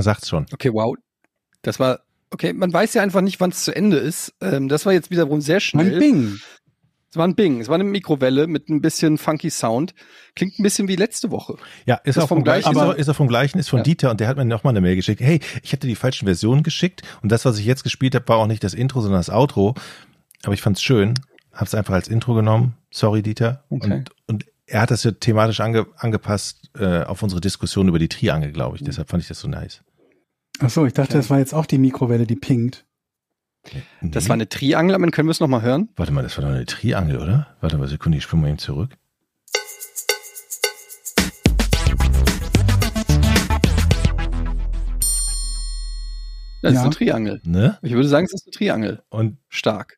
Na, sagt's schon. Okay, wow. Das war, okay, man weiß ja einfach nicht, wann es zu Ende ist. Ähm, das war jetzt wiederum sehr schnell. Mein Bing. Es war ein Bing, es war eine Mikrowelle mit ein bisschen funky Sound. Klingt ein bisschen wie letzte Woche. Ja, ist, Ist auch vom gleichen, auch, ist auch vom gleichen, ist von Ja. Dieter und der hat mir nochmal eine Mail geschickt. Hey, ich hätte die falschen Versionen geschickt und das, was ich jetzt gespielt habe, war auch nicht das Intro, sondern das Outro. Aber ich fand's schön, hab's einfach als Intro genommen. Sorry, Dieter. Okay. Und, und er hat das ja thematisch ange, angepasst äh, auf unsere Diskussion über die Triangel, glaube ich. Deshalb fand ich das so nice. Ach so, ich dachte, Okay. das war jetzt auch die Mikrowelle, die pinkt. Das Nee. war eine Triangel, aber können wir es nochmal hören? Warte mal, das war doch eine Triangel, oder? Warte mal, Sekunde, ich springe mal eben zurück. Das ist Ja. eine Triangel. Ne? Ich würde sagen, es ist eine Triangel. Und, Stark.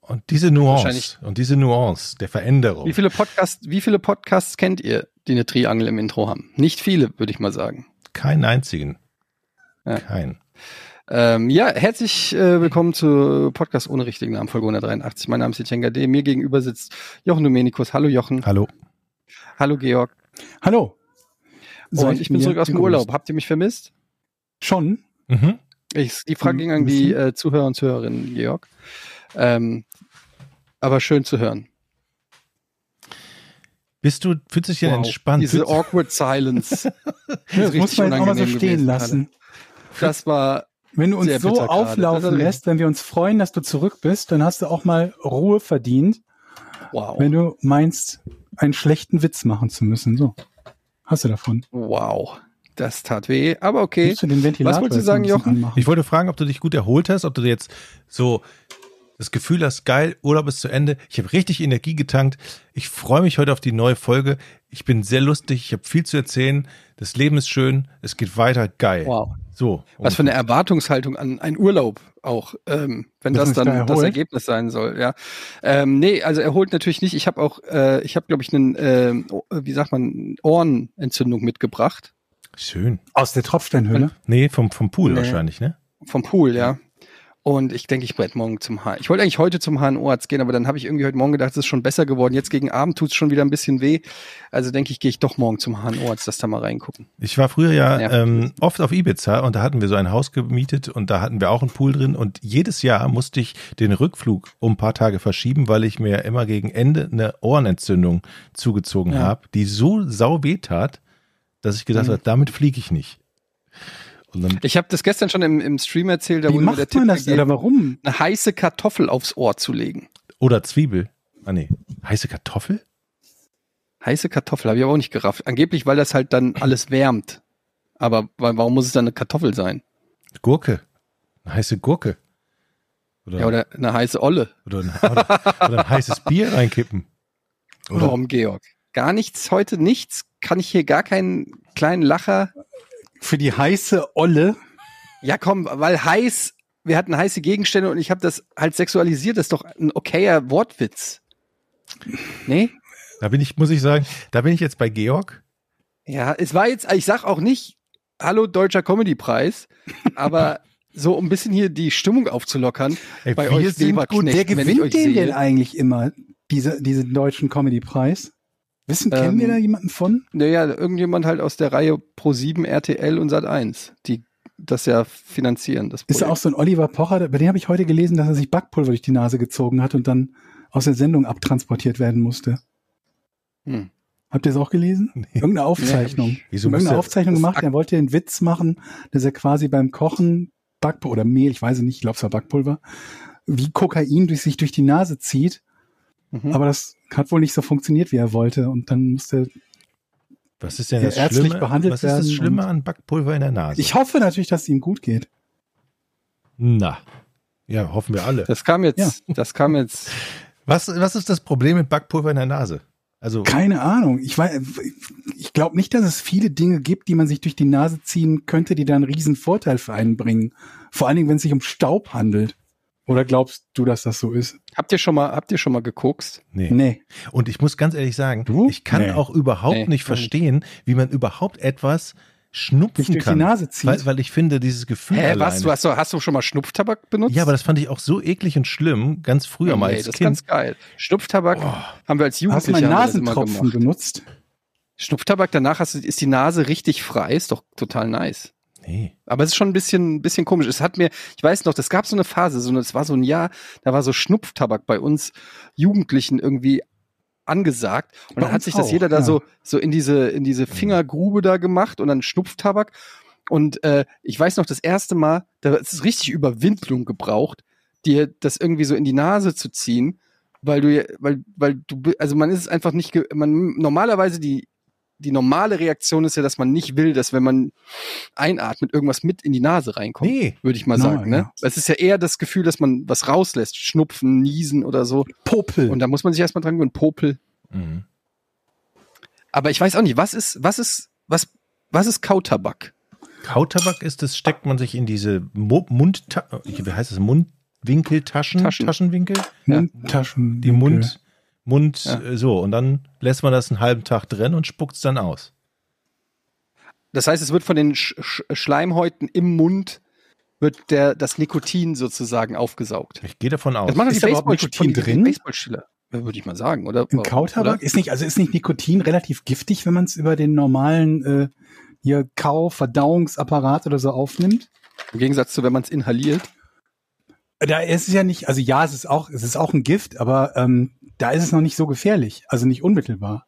und diese Nuance und diese Nuance der Veränderung. Wie viele Podcasts, wie viele Podcasts kennt ihr, die eine Triangel im Intro haben? Nicht viele, würde ich mal sagen. Keinen einzigen. Ja. Kein. Ähm, ja, herzlich äh, willkommen zu Podcast ohne richtigen Namen, Folge 183. Mein Name ist Etienne D. Mir gegenüber sitzt Jochen Domenikus. Hallo Jochen. Hallo. Hallo Georg. Hallo. Und ich bin zurück aus dem. Urlaub. Habt ihr mich vermisst? Schon? Mhm. Ich, die Frage ging an die äh, Zuhörer und Zuhörerinnen, Georg. Ähm, aber schön zu hören. Bist du, fühlst du dich Wow. entspannt? Diese awkward silence. Ja, das muss man jetzt auch mal so stehen gewesen lassen. Das war, Wenn du uns Sehr so gerade. Auflaufen lässt, wenn wir uns freuen, dass du zurück bist, dann hast du auch mal Ruhe verdient, wow. wenn du meinst, einen schlechten Witz machen zu müssen. So. Hast du davon. Wow. Das tat weh. Aber okay. Musst du den Ventilator wolltest du sagen, Jochen? anmachen. Ich wollte fragen, ob du dich gut erholt hast, ob du jetzt so das Gefühl hast, geil, Urlaub ist zu Ende. Ich habe richtig Energie getankt. Ich freue mich heute auf die neue Folge. Ich bin sehr lustig, ich habe viel zu erzählen. Das Leben ist schön, es geht weiter, geil. Wow. So. Was für eine Erwartungshaltung an einen Urlaub auch, ähm, wenn das sich dann da das? Ergebnis sein soll, ja. Ähm, nee, also erholt natürlich nicht. Ich habe auch, äh, ich habe, glaube ich, einen, ähm, oh, wie sagt man, Ohrenentzündung mitgebracht Schön. Aus der Tropfsteinhöhle. Nee, vom, vom Pool Nee. wahrscheinlich, ne? vom Pool, ja. Und ich denke, ich werde morgen zum H. Ich wollte eigentlich heute zum HNO-Arzt gehen, aber dann habe ich irgendwie heute Morgen gedacht, es ist schon besser geworden. Jetzt gegen Abend tut's schon wieder ein bisschen weh. Also denke ich, gehe ich doch morgen zum HNO-Arzt, dass da mal reingucken. Ich war früher ja, Ja. Ähm, oft auf Ibiza und da hatten wir so ein Haus gemietet und da hatten wir auch einen Pool drin und jedes Jahr musste ich den Rückflug um ein paar Tage verschieben, weil ich mir immer gegen Ende eine Ohrenentzündung zugezogen Ja. habe, die so sau weh tat, dass ich gedacht Mhm. habe, damit fliege ich nicht. Und dann, Ich habe das gestern schon im, im Stream erzählt, da Wie wurde mir der macht Tipp man das? gegeben, Oder warum? eine heiße Kartoffel aufs Ohr zu legen. oder Zwiebel. Ah nee, heiße Kartoffel? Heiße Kartoffel, habe ich aber auch nicht gerafft. Angeblich, weil das halt dann alles wärmt. Aber wa- warum muss es dann eine Kartoffel sein? Gurke. Eine heiße Gurke. Oder, Ja, oder eine heiße Olle. oder, ein, oder, oder ein heißes Bier reinkippen. Oder Warum, Georg? Gar nichts heute, nichts? Kann ich hier gar keinen kleinen Lacher? Für die heiße Olle. Ja, komm, weil heiß, wir hatten heiße Gegenstände und ich habe das halt sexualisiert. Das ist doch ein okayer Wortwitz. Nee? da bin ich, muss ich sagen, da bin ich jetzt bei Georg. Ja, es war jetzt, ich sag auch nicht, hallo Deutscher Comedy-Preis, aber so um ein bisschen hier die Stimmung aufzulockern. Ey, Bei wir euch sind Weberknecht, Wer wenn ich euch gewinnt den sehe. denn eigentlich immer? Diese, diesen deutschen Comedy-Preis? Wissen, kennen Ähm, wir da jemanden von? Naja, irgendjemand halt aus der Reihe Pro7, RTL und Sat1, die das ja finanzieren. Das Ist da auch so ein Oliver Pocher, bei dem habe ich heute gelesen, dass er sich Backpulver durch die Nase gezogen hat und dann aus der Sendung abtransportiert werden musste. Hm. Habt ihr es auch gelesen? Nee. Irgendeine Aufzeichnung. Nee, Wieso Irgendeine Aufzeichnung gemacht, er wollte den Witz machen, dass er quasi beim Kochen Backpulver oder Mehl, ich weiß es nicht, ich glaube es war Backpulver, wie Kokain durch sich durch die Nase zieht, Mhm. aber das hat wohl nicht so funktioniert, wie er wollte und dann musste Was ist denn Ja, das ärztlich Schlimme? behandelt was ist das werden Schlimme an Backpulver in der Nase? ich hoffe natürlich, dass es ihm gut geht. Na. Ja, hoffen wir alle. Das kam jetzt, das kam jetzt. Was, was ist das Problem mit Backpulver in der Nase? Also, Keine Ahnung. Ich weiß, ich glaube nicht, dass es viele Dinge gibt, die man sich durch die Nase ziehen könnte, die da einen riesen Vorteil für einen bringen. Vor allen Dingen, wenn es sich um Staub handelt. Oder glaubst du, dass das so ist? Habt ihr schon mal, habt ihr schon mal gekokst? nee. Nee. Und ich muss ganz ehrlich sagen, Du? ich kann Nee. auch überhaupt Nee. nicht verstehen, wie man überhaupt etwas schnupfen durch die kann. Nase zieht. Weil, weil ich finde, dieses Gefühl Hä, alleine, was? Du hast, du- hast du schon mal Schnupftabak benutzt? Ja, aber das fand ich auch so eklig und schlimm, ganz früher mal nee, als das ist Kind. ganz geil. Schnupftabak haben wir als Hast du Jugendliche das immer Nasentropfen benutzt? Schnupftabak, danach hast du, ist die Nase richtig frei, ist doch total nice. Nee. Aber es ist schon ein bisschen, ein bisschen komisch. Es hat mir, ich weiß noch, das gab so eine Phase, so, es war so ein Jahr, da war so Schnupftabak bei uns Jugendlichen irgendwie angesagt. Und Bei dann hat sich das auch, jeder da ja. so, so in diese, in diese Fingergrube da gemacht und dann Schnupftabak. Und äh, ich weiß noch, das erste Mal, da ist es richtig Überwindung gebraucht, dir das irgendwie so in die Nase zu ziehen, weil du, ja- weil, weil du, also man ist es einfach nicht, man normalerweise die die normale Reaktion ist ja, dass man nicht will, dass wenn man einatmet, irgendwas mit in die Nase reinkommt, Nee. würde ich mal Nein, sagen. Ne? ja. Es ist ja eher das Gefühl, dass man was rauslässt, Schnupfen, Niesen oder so. Popel. Und da muss man sich erstmal dran gewöhnen, Popel. Mhm. Aber ich weiß auch nicht, was ist, was ist, was, was ist Kautabak? Kautabak ist, das steckt man sich in diese Mu Mund, wie heißt es, Mundwinkeltaschen, Taschen. Taschenwinkel, Mundtaschen. die Mund, Mund, Ja. äh, so, und dann lässt man das einen halben Tag drin und spuckt es dann aus. Das heißt, es wird von den Sch Sch Schleimhäuten im Mund wird der, das Nikotin sozusagen aufgesaugt. Ich gehe davon aus. Das die Ist da überhaupt Nikotin drin? Baseballspieler, würde ich mal sagen, oder? Ein Kautabak ist nicht, also ist nicht Nikotin relativ giftig, wenn man es über den normalen äh, hier Kau, Verdauungsapparat oder so aufnimmt? Im Gegensatz zu, wenn man es inhaliert. Da ist es ja nicht, also ja, es ist auch, es ist auch ein Gift, aber ähm, da ist es noch nicht so gefährlich, also nicht unmittelbar.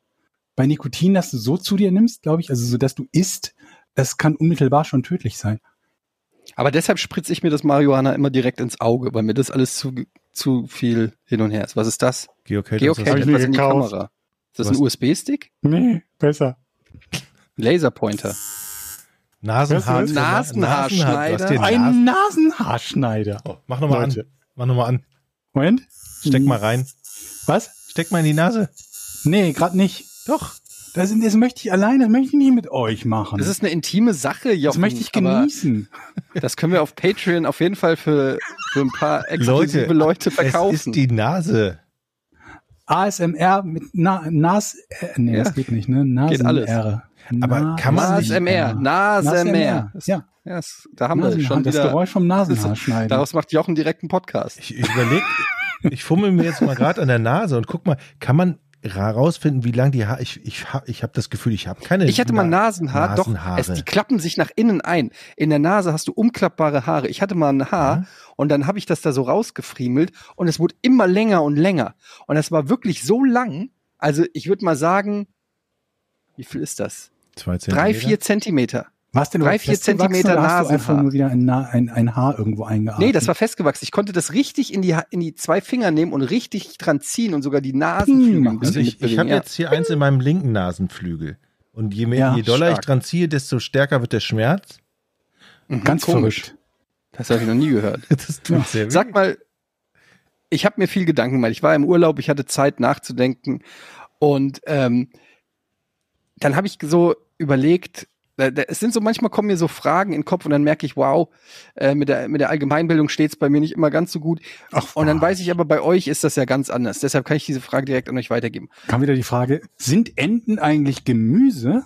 Bei Nikotin, das du so zu dir nimmst, glaube ich, also so, dass du isst, das kann unmittelbar schon tödlich sein. Aber deshalb spritze ich mir das Marihuana immer direkt ins Auge, weil mir das alles zu, zu viel hin und her ist. Was ist das? Geocaching. Geocaching, etwas in die gekauft. Kamera. Ist das Was? ein USB-Stick? Nee, besser. Laserpointer. Nasenhaar. Nasenhaarschneider? Ein Nasen Nasenhaarschneider. oh, mach nochmal an. Mach nochmal an. Moment. Steck mal rein. Was? Steck mal in die Nase. Nee, gerade nicht. Doch. Das, das möchte ich alleine, das möchte ich nicht mit euch machen. Das ist eine intime Sache, Jochen. das möchte ich genießen. Das können wir auf Patreon auf jeden Fall für, für ein paar exklusive Leute, Es verkaufen. ist die Nase. ASMR mit Na Nas, äh, nee, Ja. das geht nicht, ne? Nasen Geht alles. R. Aber kann man nicht- ASMR, NASMR. Ja, Ja, das, da haben wir Nasenhaar, schon das wieder. Geräusch vom Nasenhaar schneiden. Daraus macht Jochen direkt einen Podcast. Ich, ich überlege, ich fummel mir jetzt mal gerade an der Nase und guck mal, kann man herausfinden, wie lang die Haare. Ich, ich habe ich hab das Gefühl, ich habe keine. Ich hatte mal Na- Nasenhaar, doch, es, die klappen sich nach innen ein. In der Nase hast du umklappbare Haare. Ich hatte mal ein Haar Ja. und dann habe ich das da so rausgefriemelt und es wurde immer länger und länger. Und es war wirklich so lang, also ich würde mal sagen, wie viel ist das? Zwei Drei, Zentimeter? vier Zentimeter. Warst du drei, vier Zentimeter oder hast du einfach nur wieder ein, ein, ein Haar irgendwo eingeatmet? Nee, das war festgewachsen. Ich konnte das richtig in die, in die zwei Finger nehmen und richtig dran ziehen und sogar die Nasenflügel ein Also bisschen ich, ich habe ja. jetzt hier eins in meinem linken Nasenflügel. Und je mehr, Ja, je doller stark. ich dran ziehe, desto stärker wird der Schmerz. Mhm, Ganz komisch. verrückt. Das habe ich noch nie gehört. Das tut sehr weh. Sag mal, ich habe mir viel Gedanken gemacht. Ich war im Urlaub, ich hatte Zeit nachzudenken und ähm, dann habe ich so überlegt, da, da, es sind so manchmal kommen mir so Fragen in den Kopf und dann merke ich, wow, äh, mit der mit der Allgemeinbildung steht es bei mir nicht immer ganz so gut. Ach, Und dann was. weiß ich aber, bei euch ist das ja ganz anders. Deshalb kann ich diese Frage direkt an euch weitergeben. Kam wieder die Frage, sind Enten eigentlich Gemüse?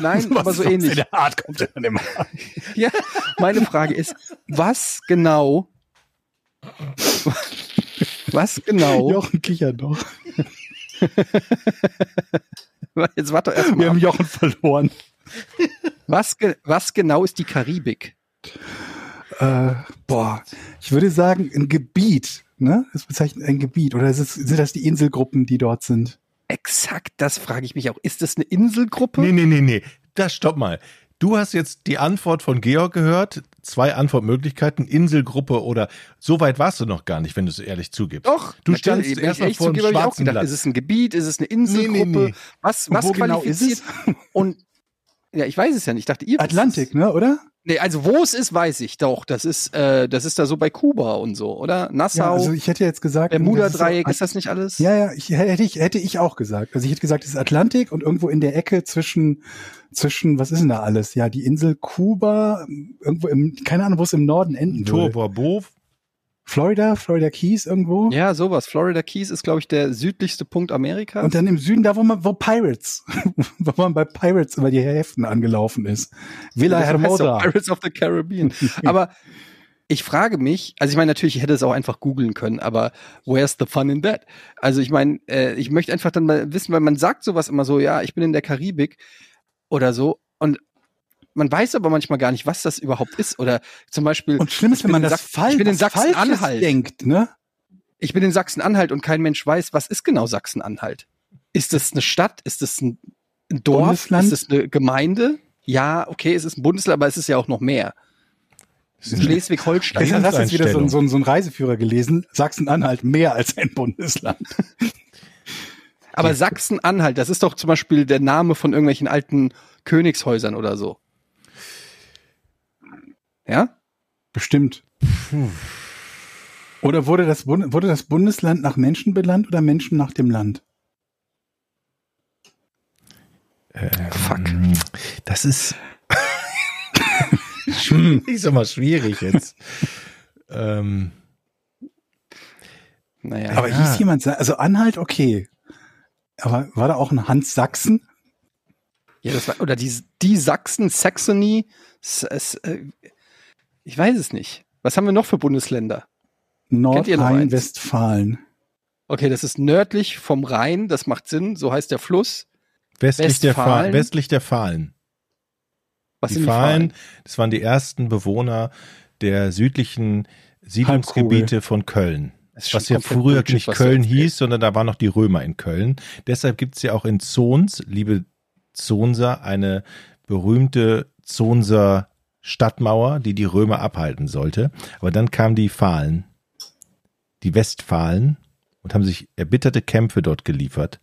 Nein, aber so was ähnlich. In der Art kommt er dann immer. Ja, meine Frage ist, was genau, was genau, Jochen kichert doch. jetzt warte doch erst Wir haben ab. Jochen verloren. Was, ge was genau ist die Karibik? Äh, boah, ich würde sagen, ein Gebiet. Ne? Das bezeichnet ein Gebiet. Oder ist es, sind das die Inselgruppen, die dort sind? Exakt, das frage ich mich auch. Ist das eine Inselgruppe? Nee, nee, nee, nee. Das stopp mal. Du hast jetzt die Antwort von Georg gehört. Zwei Antwortmöglichkeiten, Inselgruppe oder so weit warst du noch gar nicht, wenn du es ehrlich zugibst. Doch, Du standst Wenn ich erst mal ehrlich vor einem zugebe, hab ich auch schwarzen gedacht, ist es ein Gebiet, ist es eine Inselgruppe? Nee, nee, nee. Was, was wo genau ist qualifiziert? Und ja, ich weiß es ja nicht. Ich dachte, ihr wisst Atlantik, ne, oder? Nee, also wo es ist, weiß ich doch. Das ist, äh, das ist da so bei Kuba und so, oder? Ja, Nassau, also ich hätte jetzt gesagt. Bermuda-Dreieck, das ist das nicht alles? Ja, ja, ich, hätte, ich, hätte ich auch gesagt. Also ich hätte gesagt, es ist Atlantik und irgendwo in der Ecke zwischen, zwischen, was ist denn da alles? Ja, die Insel Kuba, irgendwo im, keine Ahnung, wo es im Norden enden Tor würde. Borbeau. Florida, Florida Keys irgendwo. Ja, sowas. Florida Keys ist, glaube ich, der südlichste Punkt Amerikas. Und dann im Süden, da wo man, wo Pirates, wo man bei Pirates über die Häfen angelaufen ist. Villa doch Hermosa. Pirates of the Caribbean. aber ich frage mich, also ich meine natürlich, ich hätte es auch einfach googeln können, aber where's the fun in that? Also ich meine, äh, ich möchte einfach dann mal wissen, weil man sagt sowas immer so, ja, ich bin in der Karibik oder so und man weiß aber manchmal gar nicht, was das überhaupt ist. Oder zum Beispiel. Und schlimm ist, ich wenn man das Sach- falsch Ich bin in Sachsen-Anhalt. denkt, ne? Ich bin in Sachsen-Anhalt und kein Mensch weiß, was ist genau Sachsen-Anhalt. Ist das eine Stadt? Ist das ein, ein Dorf? Bundesland? Ist das eine Gemeinde? Ja, okay, es ist ein Bundesland, aber es ist ja auch noch mehr. Schleswig-Holstein. Hast du jetzt wieder so, Einstellung. so, so einen Reiseführer gelesen. Sachsen-Anhalt mehr als ein Bundesland. Aber Sachsen-Anhalt, das ist doch zum Beispiel der Name von irgendwelchen alten Königshäusern oder so. Ja? Bestimmt. Oder wurde das, Bund wurde das Bundesland nach Menschen benannt oder Menschen nach dem Land? Fuck. Das ist. ich sag mal schwierig jetzt. ähm, Naja. Aber Ja. hieß jemand, also Anhalt, okay. Aber war da auch ein Hans Sachsen? Ja, das war, oder die, die Sachsen, Saxony, S, S, äh, ich weiß es nicht. Was haben wir noch für Bundesländer? Nordrhein-Westfalen. Okay, das ist nördlich vom Rhein, das macht Sinn, so heißt der Fluss. westlich, der Fa Westfalen? westlich der Fahlen. Was die sind die Fahlen, Fahlen? das waren die ersten Bewohner der südlichen Siedlungsgebiete von Köln. Was ja früher nicht Köln hieß, sondern da waren noch die Römer in Köln. Deshalb gibt's ja auch in Zons, liebe Zonser, eine berühmte Zonser Stadtmauer, die die Römer abhalten sollte. Aber dann kamen die Fahlen, die Westfalen, und haben sich erbitterte Kämpfe dort geliefert.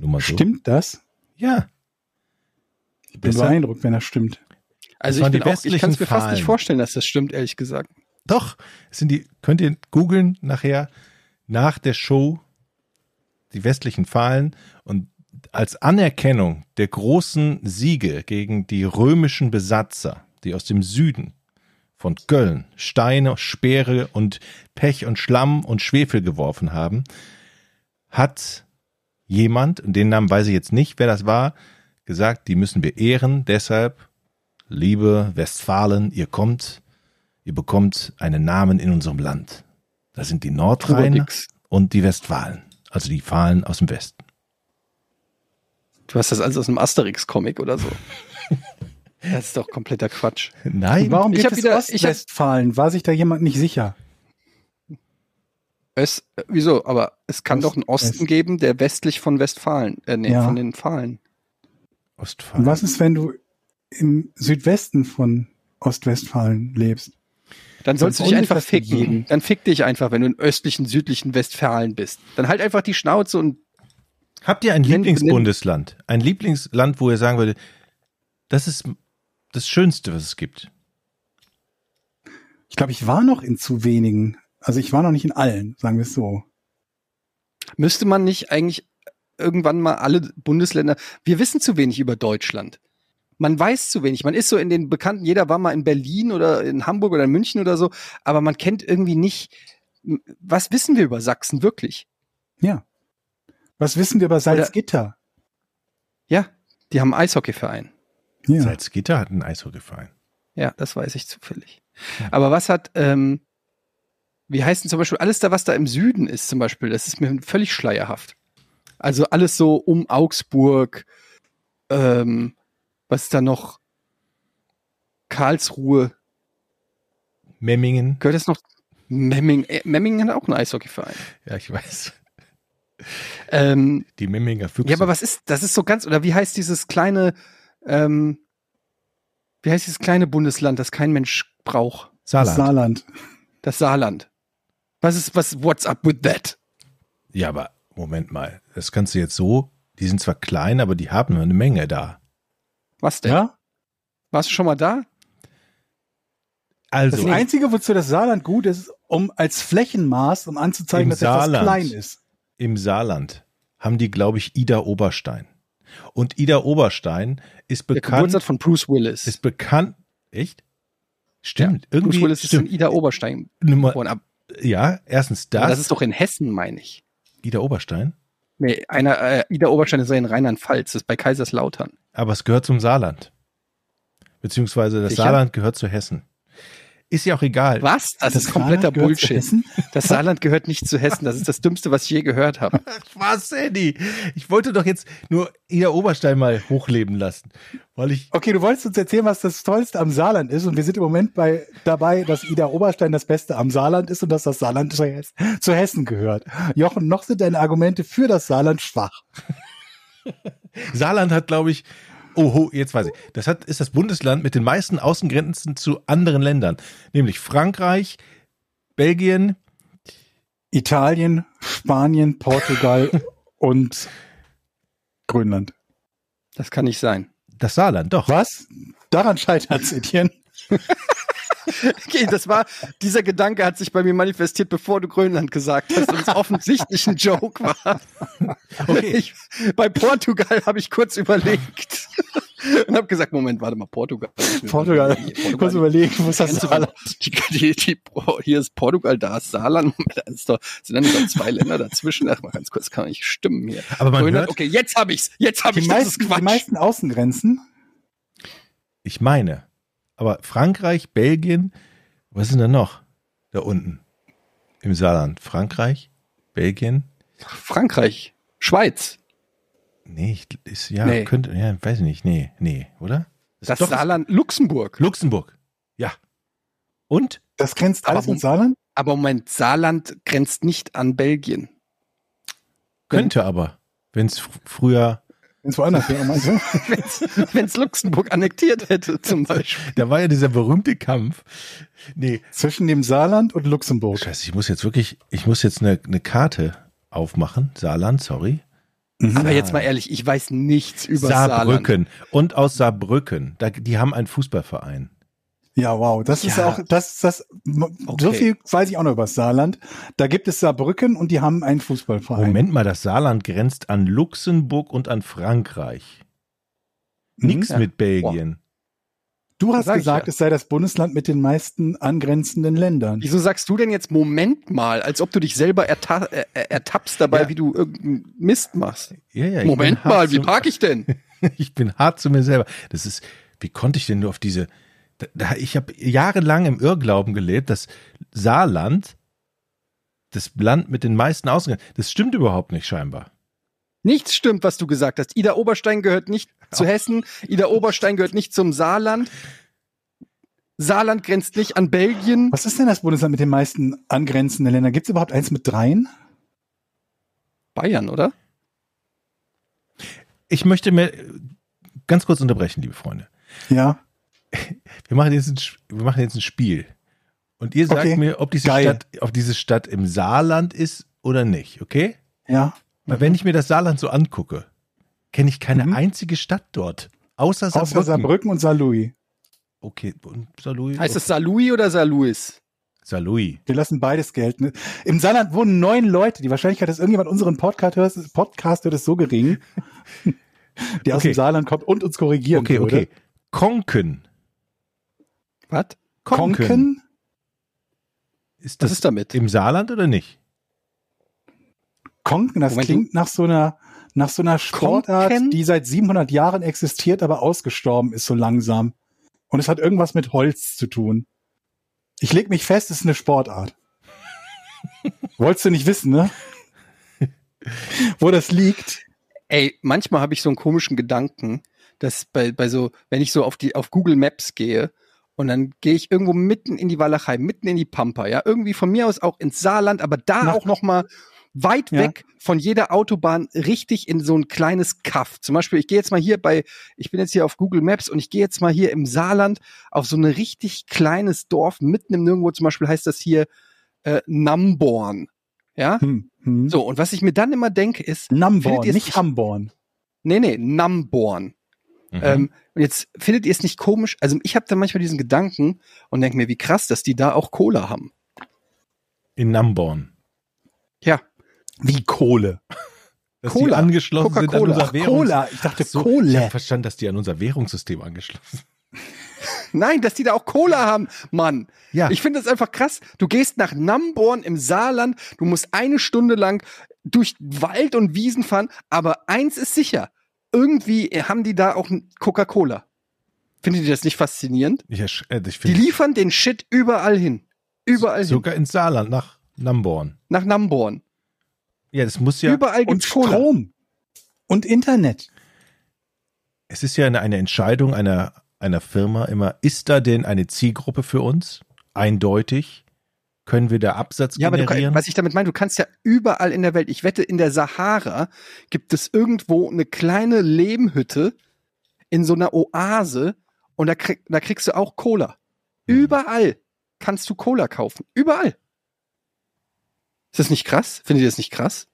Nur mal so. Stimmt das? Ja. Ich bin Deshalb- beeindruckt, wenn das stimmt. Also Das ich, bin auch, ich kann es mir westlichen fast nicht Fahlen. vorstellen, dass das stimmt, ehrlich gesagt. Doch, es sind die, könnt ihr googeln nachher nach der Show die westlichen Fahlen und als Anerkennung der großen Siege gegen die römischen Besatzer, die aus dem Süden von Köln Steine, Speere und Pech und Schlamm und Schwefel geworfen haben, hat jemand, und den Namen weiß ich jetzt nicht, wer das war, gesagt, die müssen wir ehren, deshalb, liebe Westfalen, ihr kommt, ihr bekommt einen Namen in unserem Land. Das sind die Nordrheiner und die Westfalen, also die Fahlen aus dem Westen. Du hast das also aus einem Asterix-Comic oder so. das ist doch kompletter Quatsch. Nein, Warum Ich gibt hab es wieder- ich hab- Ostwestfalen? War sich da jemand nicht sicher? Es, äh, wieso? Aber es kann Ost- doch einen Osten West. geben, der westlich von Westfalen, äh, nee, Ja. von den Pfahlen. Und Ostfalen. was ist, wenn du im Südwesten von Ostwestfalen lebst? Dann sollst du dich einfach ficken. geben. Dann fick dich einfach, wenn du im östlichen, südlichen Westfalen bist. Dann halt einfach die Schnauze und Habt ihr ein Lieblingsbundesland? Ein Lieblingsland, wo ihr sagen würdet, das ist das Schönste, was es gibt. Ich glaube, ich war noch in zu wenigen. Also ich war noch nicht in allen, sagen wir es so. müsste man nicht eigentlich irgendwann mal alle Bundesländer, wir wissen zu wenig über Deutschland. Man weiß zu wenig. Man ist so in den bekannten, jeder war mal in Berlin oder in Hamburg oder in München oder so, aber man kennt irgendwie nicht, was wissen wir über Sachsen wirklich? Ja. Was wissen wir über Salzgitter? Ja, die haben einen Eishockeyverein. Ja. Salzgitter hat einen Eishockeyverein. Ja, das weiß ich zufällig. Aber was hat, ähm, wie heißt denn zum Beispiel alles da, was da im Süden ist, zum Beispiel, das ist mir völlig schleierhaft. Also alles so um Augsburg, ähm, was ist da noch? Karlsruhe, Memmingen. gehört das noch? Memmingen, äh, Memmingen hat auch einen Eishockeyverein. Ja, ich weiß. Ähm, Die Memminger Füchse. ja, aber was ist, das ist so ganz, oder wie heißt dieses kleine, ähm, wie heißt dieses kleine Bundesland, das kein Mensch braucht? Saarland. Saarland. Das Saarland. Was ist, was, what's up with that? Ja, aber Moment mal. Das kannst du jetzt so, die sind zwar klein, aber die haben eine Menge da. Was denn? Ja? Warst du schon mal da? Also, Das Einzige, wozu das Saarland gut ist, um als Flächenmaß, um anzuzeigen, dass etwas Saarland. klein ist. Im Saarland haben die, glaube ich, Ida Oberstein. Und Ida Oberstein ist Der bekannt, Geburtstag von Bruce Willis. ist bekannt, echt? Stimmt, irgendwie, Bruce Willis ist stimmt. in Ida Oberstein Nummer, geboren. Aber ja, erstens das, das ist doch in Hessen, meine ich. Ida Oberstein, Nee, einer, äh, Ida Oberstein ist ja in Rheinland-Pfalz, das ist bei Kaiserslautern. aber es gehört zum Saarland. Beziehungsweise das Sicher? Saarland gehört zu Hessen. Ist ja auch egal. Was? Das, ist kompletter Saarland Bullshit. Das Saarland gehört nicht zu Hessen. Das ist das Dümmste, was ich je gehört habe. Was, Eddie? Ich wollte doch jetzt nur Ida Oberstein mal hochleben lassen, weil ich Okay, du wolltest uns erzählen, was das Tollste am Saarland ist. Und wir sind im Moment bei, dabei, dass Ida Oberstein das Beste am Saarland ist und dass das Saarland zu Hessen gehört. Jochen, noch sind deine Argumente für das Saarland schwach. Saarland hat, glaube ich, oh, ho, jetzt weiß ich. Das hat, ist das Bundesland mit den meisten Außengrenzen zu anderen Ländern, nämlich Frankreich, Belgien, Italien, Spanien, Portugal und Grönland. Das kann nicht sein. das Saarland, doch. Was? Daran scheitert es, Etienne. Okay, das war, dieser Gedanke hat sich bei mir manifestiert, bevor du Grönland gesagt hast und es offensichtlich ein Joke war. Okay. Ich, bei Portugal habe ich kurz überlegt und habe gesagt, Moment, warte mal, Portugal. Portugal. Kurz überlegen, wo ist das Saarland? die, die, die, hier ist Portugal, da ist Saarland. Moment, da ist doch, sind dann nicht zwei Länder dazwischen? Ach mal ganz kurz, kann nicht stimmen hier. Aber man hört, okay, jetzt habe ich's. Jetzt habe Die ich das ist meisten, die Quatsch. meisten Außengrenzen. ich meine, aber Frankreich, Belgien, was ist denn da noch? Da unten. Im Saarland. Frankreich, Belgien. Frankreich, Schweiz, Nee, ich, ist, ja, Nee. könnte, ja, weiß ich nicht. Nee, nee, oder? das doch- Saarland, Luxemburg. Luxemburg. Ja. Und? Das grenzt Aber alles mit Saarland? Aber Moment, Saarland grenzt nicht an Belgien. Könnte aber, wenn es früher, Wenn's woanders wäre, meinst du? Wenn es Luxemburg annektiert hätte, zum Beispiel. da war ja dieser berühmte Kampf. Nee, Zwischen dem Saarland und Luxemburg. Scheiße, ich muss jetzt wirklich, ich muss jetzt eine, eine Karte aufmachen. Saarland, sorry. Mhm. Aber jetzt mal ehrlich, ich weiß nichts über Saarland. Saarbrücken. Und aus Saarbrücken. Da, die haben einen Fußballverein. Ja, wow. Das ist Ja. auch, das, das, so Okay. viel weiß ich auch noch über das Saarland. Da gibt es Saarbrücken und die haben einen Fußballverein. Moment mal, das Saarland grenzt an Luxemburg und an Frankreich. Mhm. Nix Ja. mit Belgien. Du hast gesagt, ja. es sei das Bundesland mit den meisten angrenzenden Ländern. Wieso sagst du denn jetzt Moment mal, als ob du dich selber erta äh, äh, ertappst dabei, Ja. wie du irgendeinen Mist machst? Ja, Moment mal, wie park ich denn? Ich bin hart zu mir selber. Das ist, wie konnte ich denn nur auf diese, da, da, ich habe jahrelang im Irrglauben gelebt, dass Saarland das Land mit den meisten Ausgängen, das stimmt überhaupt nicht scheinbar. Nichts stimmt, was du gesagt hast. Ida Oberstein gehört nicht zu Hessen. Ida Oberstein gehört nicht zum Saarland. Saarland grenzt nicht an Belgien. Was ist denn das Bundesland mit den meisten angrenzenden Ländern? Gibt es überhaupt eins mit dreien? Bayern, oder? Ich möchte mir ganz kurz unterbrechen, liebe Freunde. Ja. Wir machen jetzt ein, wir machen jetzt ein Spiel. Und ihr sagt Okay. mir, ob diese, Geil. Stadt, ob diese Stadt im Saarland ist oder nicht, okay? Ja. Weil wenn ich mir das Saarland so angucke, kenne ich keine Mhm. einzige Stadt dort. Außer Saarbrücken. Außer Saarbrücken und Saarlouis. Okay, und Saarlouis? Heißt es Saarlouis oder Saarlouis? Saarlouis. Wir lassen beides gelten. Im Saarland wohnen neun Leute. Die Wahrscheinlichkeit, dass irgendjemand unseren Podcast hört, ist, Podcast hört, ist so gering, der aus Okay. dem Saarland kommt und uns korrigieren Okay, würde. okay. Konken. Was? Konken? Ist Was das ist damit? im Saarland oder nicht? Konken, das Moment, klingt nach so einer, nach so einer Sportart, Konken? die seit 700 Jahren existiert, aber ausgestorben ist so langsam. Und es hat irgendwas mit Holz zu tun. Ich leg mich fest, es ist eine Sportart. Wolltest du nicht wissen, ne? Wo das liegt? Ey, manchmal habe ich so einen komischen Gedanken, dass bei, bei so, wenn ich so auf die, auf Google Maps gehe und dann gehe ich irgendwo mitten in die Walachei, mitten in die Pampa, ja, irgendwie von mir aus auch ins Saarland, aber da Nach- auch noch mal weit Ja. weg von jeder Autobahn richtig in so ein kleines Kaff. Zum Beispiel, ich gehe jetzt mal hier bei, ich bin jetzt hier auf Google Maps und ich gehe jetzt mal hier im Saarland auf so ein richtig kleines Dorf mitten im Nirgendwo. Zum Beispiel heißt das hier äh, Namborn. Ja, Hm, hm. so und was ich mir dann immer denke ist, Namborn, findet ihr es nicht nicht- Hamborn. nee, nee, Namborn. Mhm. Ähm, und jetzt findet ihr es nicht komisch? Also ich habe da manchmal diesen Gedanken und denke mir, wie krass, dass die da auch Cola haben. In Namborn. Ja, Wie Kohle. Dass Cola. die angeschlossen sind an unser Ach, Währungs- Cola. Ich dachte So, Ich Kohle. habe verstanden, dass die an unser Währungssystem angeschlossen sind. nein, dass die da auch Cola haben, Mann. Ja. Ich finde das einfach krass. Du gehst nach Namborn im Saarland, du musst eine Stunde lang durch Wald und Wiesen fahren, aber eins ist sicher, irgendwie haben die da auch Coca-Cola. Findet ihr das nicht faszinierend? Ich, ersch- äh, ich Die liefern den Shit überall hin. Überall hin. sogar ins Saarland nach Namborn. Nach Namborn. Ja, das muss ja. Überall Cola. Strom. Und Internet. Es ist ja eine, eine Entscheidung einer, einer Firma immer, ist da denn eine Zielgruppe für uns? Eindeutig. Können wir da Absatz Ja, aber du, generieren? kann- was ich damit meine, du kannst ja überall in der Welt, ich wette, in der Sahara gibt es irgendwo eine kleine Lehmhütte in so einer Oase und da, krieg, da kriegst du auch Cola. Mhm. Überall kannst du Cola kaufen. Überall. Ist das nicht krass? Findet ihr das nicht krass?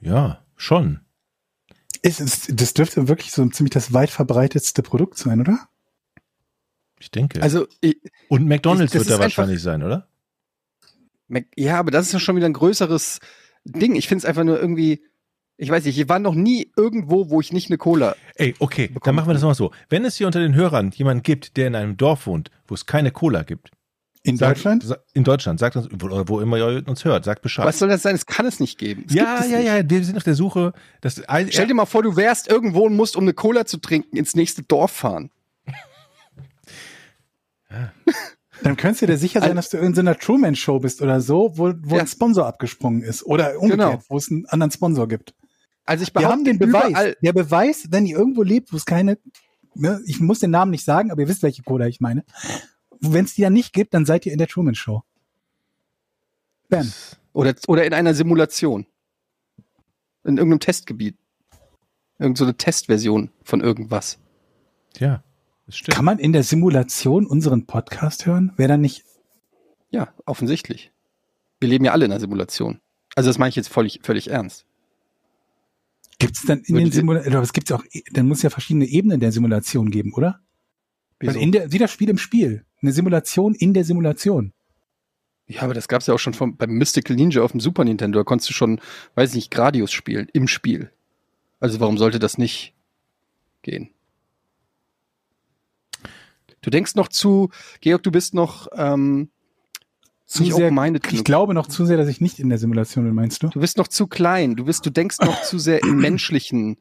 ja, schon. Es ist, das dürfte wirklich so ziemlich das weit verbreitetste Produkt sein, oder? Ich denke. Also, ich, Und McDonalds das wird da ist einfach- wahrscheinlich sein, oder? Mac- ja, aber das ist ja schon wieder ein größeres Ding. Ich finde es einfach nur irgendwie, ich weiß nicht, ich war noch nie irgendwo, wo ich nicht eine Cola. Ey, okay, dann Bekommen. machen wir das mal so. Wenn es hier unter den Hörern jemanden gibt, der in einem Dorf wohnt, wo es keine Cola gibt, In sagt- Deutschland? sa- in Deutschland, sagt uns, oder wo immer ihr uns hört, sagt Bescheid. Was soll das sein? Es kann es nicht geben. Es ja, gibt es ja, nicht. ja, wir sind auf der Suche. Das ein, Stell dir mal vor, du wärst irgendwo und musst, um eine Cola zu trinken, ins nächste Dorf fahren. Dann könntest du dir sicher sein, dass du in so einer Truman-Show bist oder so, wo, wo Ja. ein Sponsor abgesprungen ist. Oder umgekehrt, Genau. wo es einen anderen Sponsor gibt. Also ich Wir behaupte, haben den Beweis. überall, Der Beweis, wenn ihr irgendwo lebt, wo es keine, ne, ich muss den Namen nicht sagen, aber ihr wisst, welche Cola ich meine. Wenn es die dann nicht gibt, dann seid ihr in der Truman Show. Bam. oder, oder in einer Simulation. In irgendeinem Testgebiet. Irgend so eine Testversion von irgendwas. ja, das stimmt. Kann man in der Simulation unseren Podcast hören? Wäre dann nicht, Ja, offensichtlich. Wir leben ja alle in einer Simulation. Also das meine ich jetzt völlig, völlig ernst. gibt es dann in Würde den Simulationen, aber es gibt ja auch, dann muss es ja verschiedene Ebenen der Simulation geben, oder? Wieso? Weil in der, wie das Spiel im Spiel. Eine Simulation in der Simulation. Ja, aber das gab's ja auch schon vom, beim Mystical Ninja auf dem Super Nintendo. Da konntest du schon, weiß nicht, Gradius spielen, im Spiel. Also warum sollte das nicht gehen? Du denkst noch zu, Georg, du bist noch ähm, Zu sehr, ich glaube noch zu sehr, dass ich nicht in der Simulation bin, meinst du? Du bist noch zu klein. Du bist, du denkst noch zu sehr in menschlichen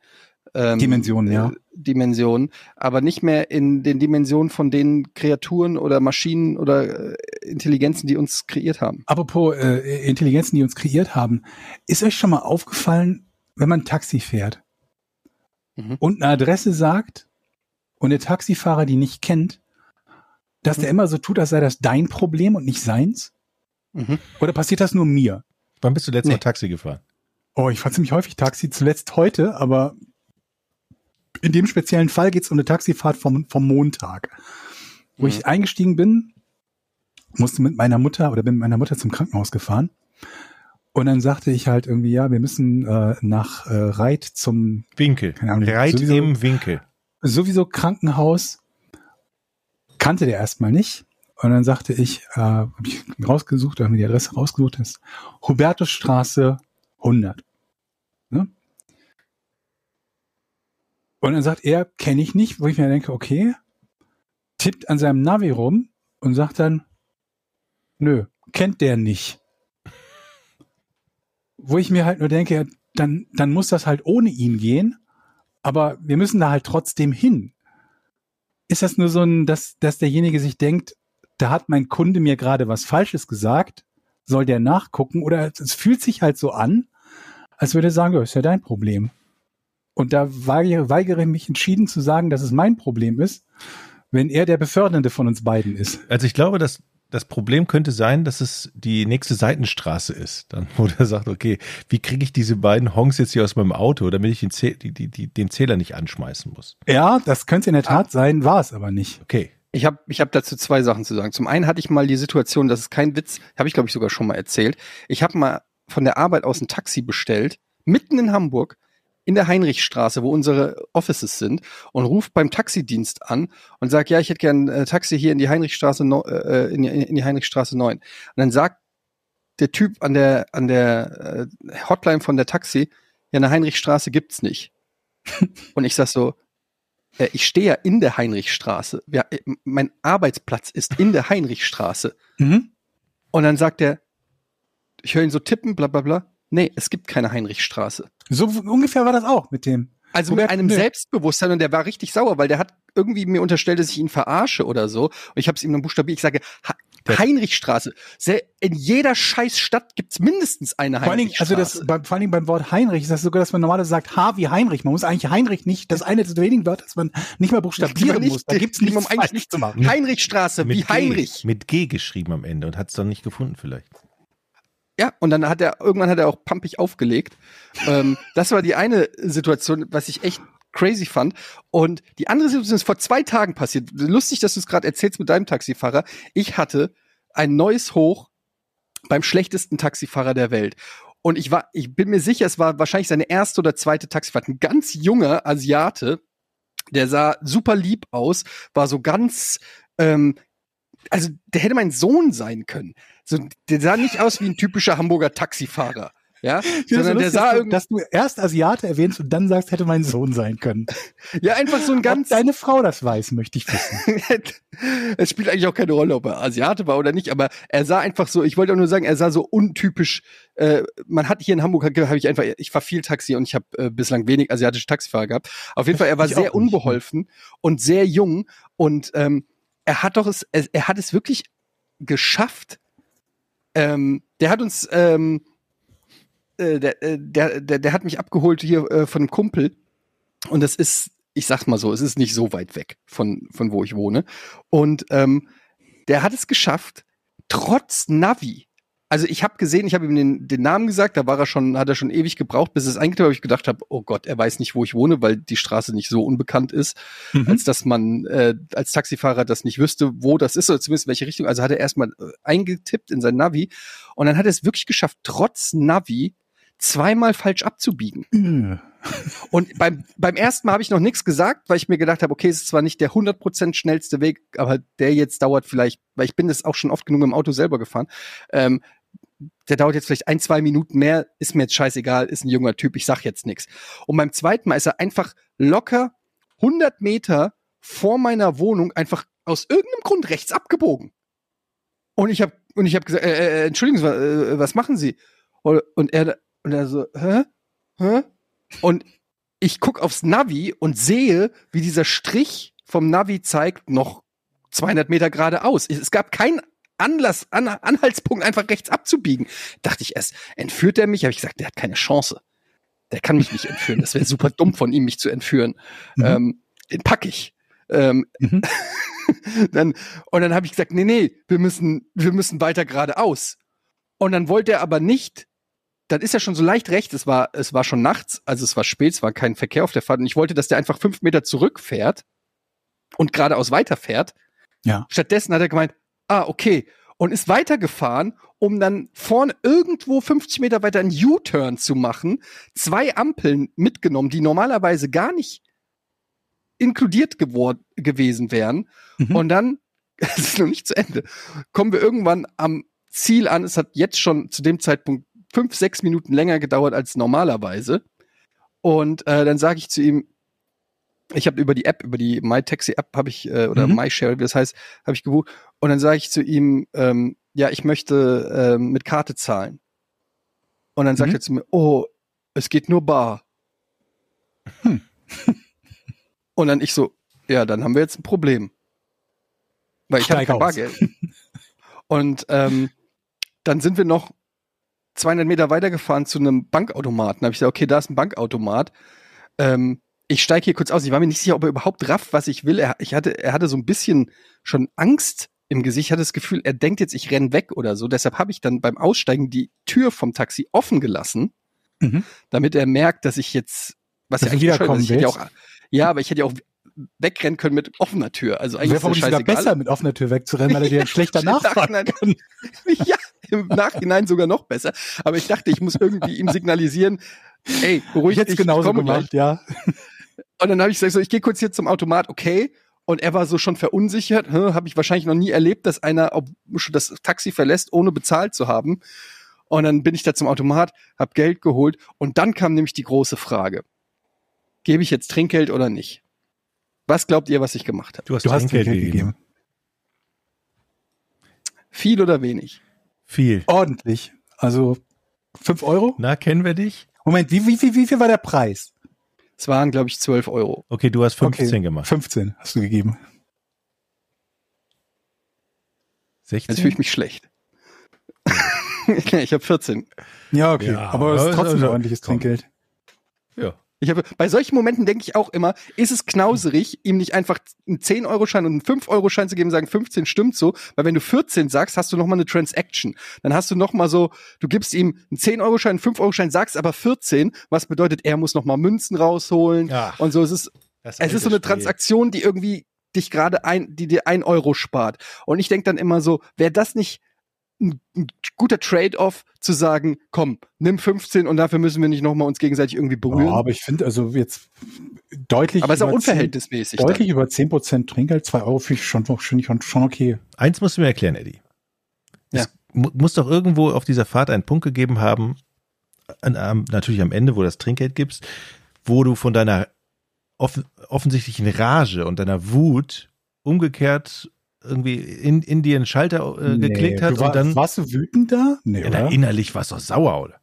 ähm, Dimensionen, ja. äh, Dimensionen, aber nicht mehr in den Dimensionen von den Kreaturen oder Maschinen oder äh, Intelligenzen, die uns kreiert haben. Apropos äh, Intelligenzen, die uns kreiert haben, ist euch schon mal aufgefallen, wenn man Taxi fährt Mhm. und eine Adresse sagt und der Taxifahrer die nicht kennt, dass Mhm. der immer so tut, als sei das dein Problem und nicht seins? Mhm. Oder passiert das nur mir? Wann bist du letztes Nee. Mal Taxi gefahren? Oh, ich fahre ziemlich häufig Taxi, zuletzt heute, aber in dem speziellen Fall geht es um eine Taxifahrt vom, vom Montag. Wo Mhm. ich eingestiegen bin, musste mit meiner Mutter oder bin mit meiner Mutter zum Krankenhaus gefahren. Und dann sagte ich halt irgendwie, ja, wir müssen äh, nach äh, Reit zum Winkel. Keine Ahnung, Reit sowieso- im Winkel. sowieso Krankenhaus. Kannte der erstmal nicht. Und dann sagte ich, äh, habe ich rausgesucht, habe mir die Adresse rausgesucht, das ist Hubertusstraße 100. Ne? Und dann sagt er, kenne ich nicht, wo ich mir denke, okay, tippt an seinem Navi rum und sagt dann, nö, kennt der nicht. Wo ich mir halt nur denke, dann, dann muss das halt ohne ihn gehen, aber wir müssen da halt trotzdem hin. Ist das nur so ein, dass, dass derjenige sich denkt, da hat mein Kunde mir gerade was Falsches gesagt, soll der nachgucken oder es fühlt sich halt so an, als würde er sagen, ja, ist ja dein Problem. Und da weigere, weigere ich mich entschieden zu sagen, dass es mein Problem ist, wenn er der Befördernde von uns beiden ist. Also ich glaube, dass das Problem könnte sein, dass es die nächste Seitenstraße ist. Dann, wo der sagt, okay, wie kriege ich diese beiden Honks jetzt hier aus meinem Auto, damit ich den, Zäh die, die, die, den Zähler nicht anschmeißen muss? Ja, das könnte in der Tat sein, war es aber nicht. Okay. Ich habe ich hab dazu zwei Sachen zu sagen. Zum einen hatte ich mal die Situation, das ist kein Witz, habe ich glaube ich sogar schon mal erzählt. Ich habe mal von der Arbeit aus ein Taxi bestellt, mitten in Hamburg, in der Heinrichstraße, wo unsere Offices sind, und ruft beim Taxidienst an und sagt, ja, ich hätte gern ein Taxi hier in die Heinrichstraße, no, äh, in, die, in die Heinrichstraße 9. Und dann sagt der Typ an der, an der äh, Hotline von der Taxi, ja, eine Heinrichstraße gibt's nicht. und ich sag so, äh, ich stehe ja in der Heinrichstraße. Ja, äh, mein Arbeitsplatz ist in der Heinrichstraße. Mhm. Und dann sagt er, ich höre ihn so tippen, bla bla bla. Nee, es gibt keine Heinrichstraße. So ungefähr war das auch mit dem. Also mit einem nö. Selbstbewusstsein und der war richtig sauer, weil der hat irgendwie mir unterstellt, dass ich ihn verarsche oder so. Und ich habe es ihm dann buchstabiert. Ich sage, Heinrichstraße. In jeder scheiß Stadt gibt's mindestens eine Vor allen Dingen, also Heinrichstraße. das, beim, vor allen Dingen beim Wort Heinrich ist das sogar, dass man normalerweise sagt H wie Heinrich. Man muss eigentlich Heinrich nicht, das ist eine der wenigen Wörter, das man nicht mal buchstabieren nicht- muss. Da gibt's nichts man eigentlich nicht zu machen. Heinrichstraße, wie G, Heinrich. Mit G geschrieben am Ende und hat es dann nicht gefunden vielleicht. Ja, und dann hat er, irgendwann hat er auch pampig aufgelegt. ähm, das war die eine Situation, was ich echt crazy fand. Und die andere Situation ist vor zwei Tagen passiert. Lustig, dass du es gerade erzählst mit deinem Taxifahrer. Ich hatte ein neues Hoch beim schlechtesten Taxifahrer der Welt. Und ich war, ich bin mir sicher, es war wahrscheinlich seine erste oder zweite Taxifahrt. Ein ganz junger Asiate, der sah super lieb aus, war so ganz, ähm, also der hätte mein Sohn sein können. So, der sah nicht aus wie ein typischer Hamburger Taxifahrer. Ja, sondern der lustig, sah dass, du, irgendwie, dass du erst Asiate erwähnst und dann sagst, hätte mein Sohn sein können. ja, einfach so ein Ob ganz, deine Frau das weiß, möchte ich wissen. es spielt eigentlich auch keine Rolle, ob er Asiate war oder nicht, aber er sah einfach so, ich wollte auch nur sagen, er sah so untypisch, äh, man hat hier in Hamburg, habe ich einfach, ich fahr viel Taxi und ich habe äh, bislang wenig asiatische Taxifahrer gehabt. Auf jeden Fall, er war Ich sehr nicht. unbeholfen und sehr jung und ähm, er hat doch es, er, hat es wirklich geschafft. Ähm, der hat uns, ähm, äh, der, äh, der, der, der hat mich abgeholt hier äh, von einem Kumpel und das ist, ich sag's mal so, es ist nicht so weit weg von, von wo ich wohne. Und ähm, der hat es geschafft, trotz Navi. Also ich habe gesehen, ich habe ihm den, den Namen gesagt, da war er schon, hat er schon ewig gebraucht, bis es eingetippt habe, ich gedacht habe, oh Gott, er weiß nicht, wo ich wohne, weil die Straße nicht so unbekannt ist, Mhm. als dass man äh, als Taxifahrer das nicht wüsste, wo das ist oder zumindest in welche Richtung. Also hat er erstmal äh, eingetippt in sein Navi und dann hat er es wirklich geschafft, trotz Navi zweimal falsch abzubiegen. Äh. Und beim, beim ersten Mal habe ich noch nichts gesagt, weil ich mir gedacht habe, okay, es ist zwar nicht der 100% schnellste Weg, aber der jetzt dauert vielleicht, weil ich bin das auch schon oft genug im Auto selber gefahren, ähm, der dauert jetzt vielleicht ein, zwei Minuten mehr, ist mir jetzt scheißegal, ist ein junger Typ, ich sag jetzt nichts. Und beim zweiten Mal ist er einfach locker 100 Meter vor meiner Wohnung einfach aus irgendeinem Grund rechts abgebogen. Und ich habe und ich habe gesagt, äh, äh, Entschuldigung, was, äh, was machen Sie? Und, und er und er so, hä? Hä? Und ich guck aufs Navi und sehe, wie dieser Strich vom Navi zeigt noch 200 Meter geradeaus. Es gab keinen Anlass, An Anhaltspunkt, einfach rechts abzubiegen. Dachte ich erst, entführt er mich? Habe ich gesagt, der hat keine Chance. Der kann mich nicht entführen. Das wäre super dumm von ihm, mich zu entführen. Mhm. Ähm, den pack ich. Ähm, Mhm. dann, und dann habe ich gesagt, nee, nee, wir müssen, wir müssen weiter geradeaus. Und dann wollte er aber nicht, dann ist er schon so leicht recht, es war, es war schon nachts, also es war spät, es war kein Verkehr auf der Fahrt und ich wollte, dass der einfach fünf Meter zurückfährt und geradeaus weiterfährt. Ja. Stattdessen hat er gemeint, ah, okay, und ist weitergefahren, um dann vorne irgendwo 50 Meter weiter einen U-Turn zu machen, zwei Ampeln mitgenommen, die normalerweise gar nicht inkludiert geworden, gewesen wären. Mhm. Und dann, es ist noch nicht zu Ende, kommen wir irgendwann am Ziel an. Es hat jetzt schon zu dem Zeitpunkt fünf, sechs Minuten länger gedauert als normalerweise. Und äh, dann sage ich zu ihm, ich habe über die App, über die MyTaxi-App habe ich, äh, oder Mhm. MyShare, wie das heißt, habe ich gebucht. Und dann sage ich zu ihm, ähm, ja, ich möchte ähm, mit Karte zahlen. Und dann sagt Mhm. er zu mir, oh, es geht nur bar. Hm. Und dann ich so, ja, dann haben wir jetzt ein Problem. Weil ich habe kein aus. Bargeld. Und ähm, dann sind wir noch 200 Meter weitergefahren zu einem Bankautomaten. Da habe ich gesagt, okay, da ist ein Bankautomat. Ähm, ich steige hier kurz aus. Ich war mir nicht sicher, ob er überhaupt rafft, was ich will. Er, ich hatte, er hatte so ein bisschen schon Angst im Gesicht. Ich hatte das Gefühl, er denkt jetzt, ich renn weg oder so. Deshalb habe ich dann beim Aussteigen die Tür vom Taxi offen gelassen, Mhm. damit er merkt, dass ich jetzt, was Dass ja eigentlich wiederkommen ist. ich ja willst. auch, ja, aber ich hätte ja auch wegrennen können mit offener Tür. Also eigentlich Wäre vermutlich sogar besser, mit offener Tür wegzurennen, weil er dir schlechter Nachhinein- kann. ja, im Nachhinein sogar noch besser. Aber ich dachte, ich muss irgendwie ihm signalisieren, ey, beruhig Ich hätte dich, es genauso ich gemacht, ja. Und dann habe ich gesagt, so, ich gehe kurz hier zum Automat, okay. Und er war so schon verunsichert, habe ich wahrscheinlich noch nie erlebt, dass einer das Taxi verlässt, ohne bezahlt zu haben. Und dann bin ich da zum Automat, habe Geld geholt und dann kam nämlich die große Frage. Gebe ich jetzt Trinkgeld oder nicht? Was glaubt ihr, was ich gemacht habe? Du hast, Du hast Trinkgeld Trinkgeld gegeben. gegeben. Viel oder wenig? Viel. Ordentlich. Also fünf Euro? Na, kennen wir dich? Moment, wie, wie, wie, wie viel war der Preis? Es waren, glaube ich, 12 Euro. Okay, du hast 15 Okay, gemacht. 15 hast du gegeben. 16? Jetzt fühle ich mich schlecht. ich habe 14. Ja, okay. Ja, aber es ist also- trotzdem also- ein ordentliches komm. Trinkgeld. Ich habe, bei solchen Momenten denke ich auch immer, ist es knauserig, ihm nicht einfach einen 10-Euro-Schein und einen 5-Euro-Schein zu geben und sagen, 15 stimmt so, weil wenn du 14 sagst, hast du nochmal eine Transaction. Dann hast du nochmal so, du gibst ihm einen 10-Euro-Schein, einen 5-Euro-Schein, sagst aber 14, was bedeutet, er muss nochmal Münzen rausholen Ja, und so. Es ist, es ist so eine. Transaktion, die irgendwie dich gerade ein, die dir ein Euro spart. Und ich denke dann immer so, wäre das nicht ein, ein guter Trade-off zu sagen, komm, nimm 15 und dafür müssen wir nicht nochmal uns gegenseitig irgendwie berühren. Ja, aber ich finde also jetzt deutlich. aber es ist auch über unverhältnismäßig. 10, dann. deutlich über 10% Trinkgeld, 2 Euro finde ich schon, finde ich schon, schon okay. Eins musst du mir erklären, Eddie. Ja. Es mu muss doch irgendwo auf dieser Fahrt einen Punkt gegeben haben, an, am- natürlich am Ende, wo du das Trinkgeld gibst, wo du von deiner offen, offensichtlichen Rage und deiner Wut umgekehrt irgendwie in, in dir einen Schalter äh, geklickt Nee, hast du war, und dann Warst du wütend da? Nee, ja, na, oder? innerlich warst du doch sauer, oder?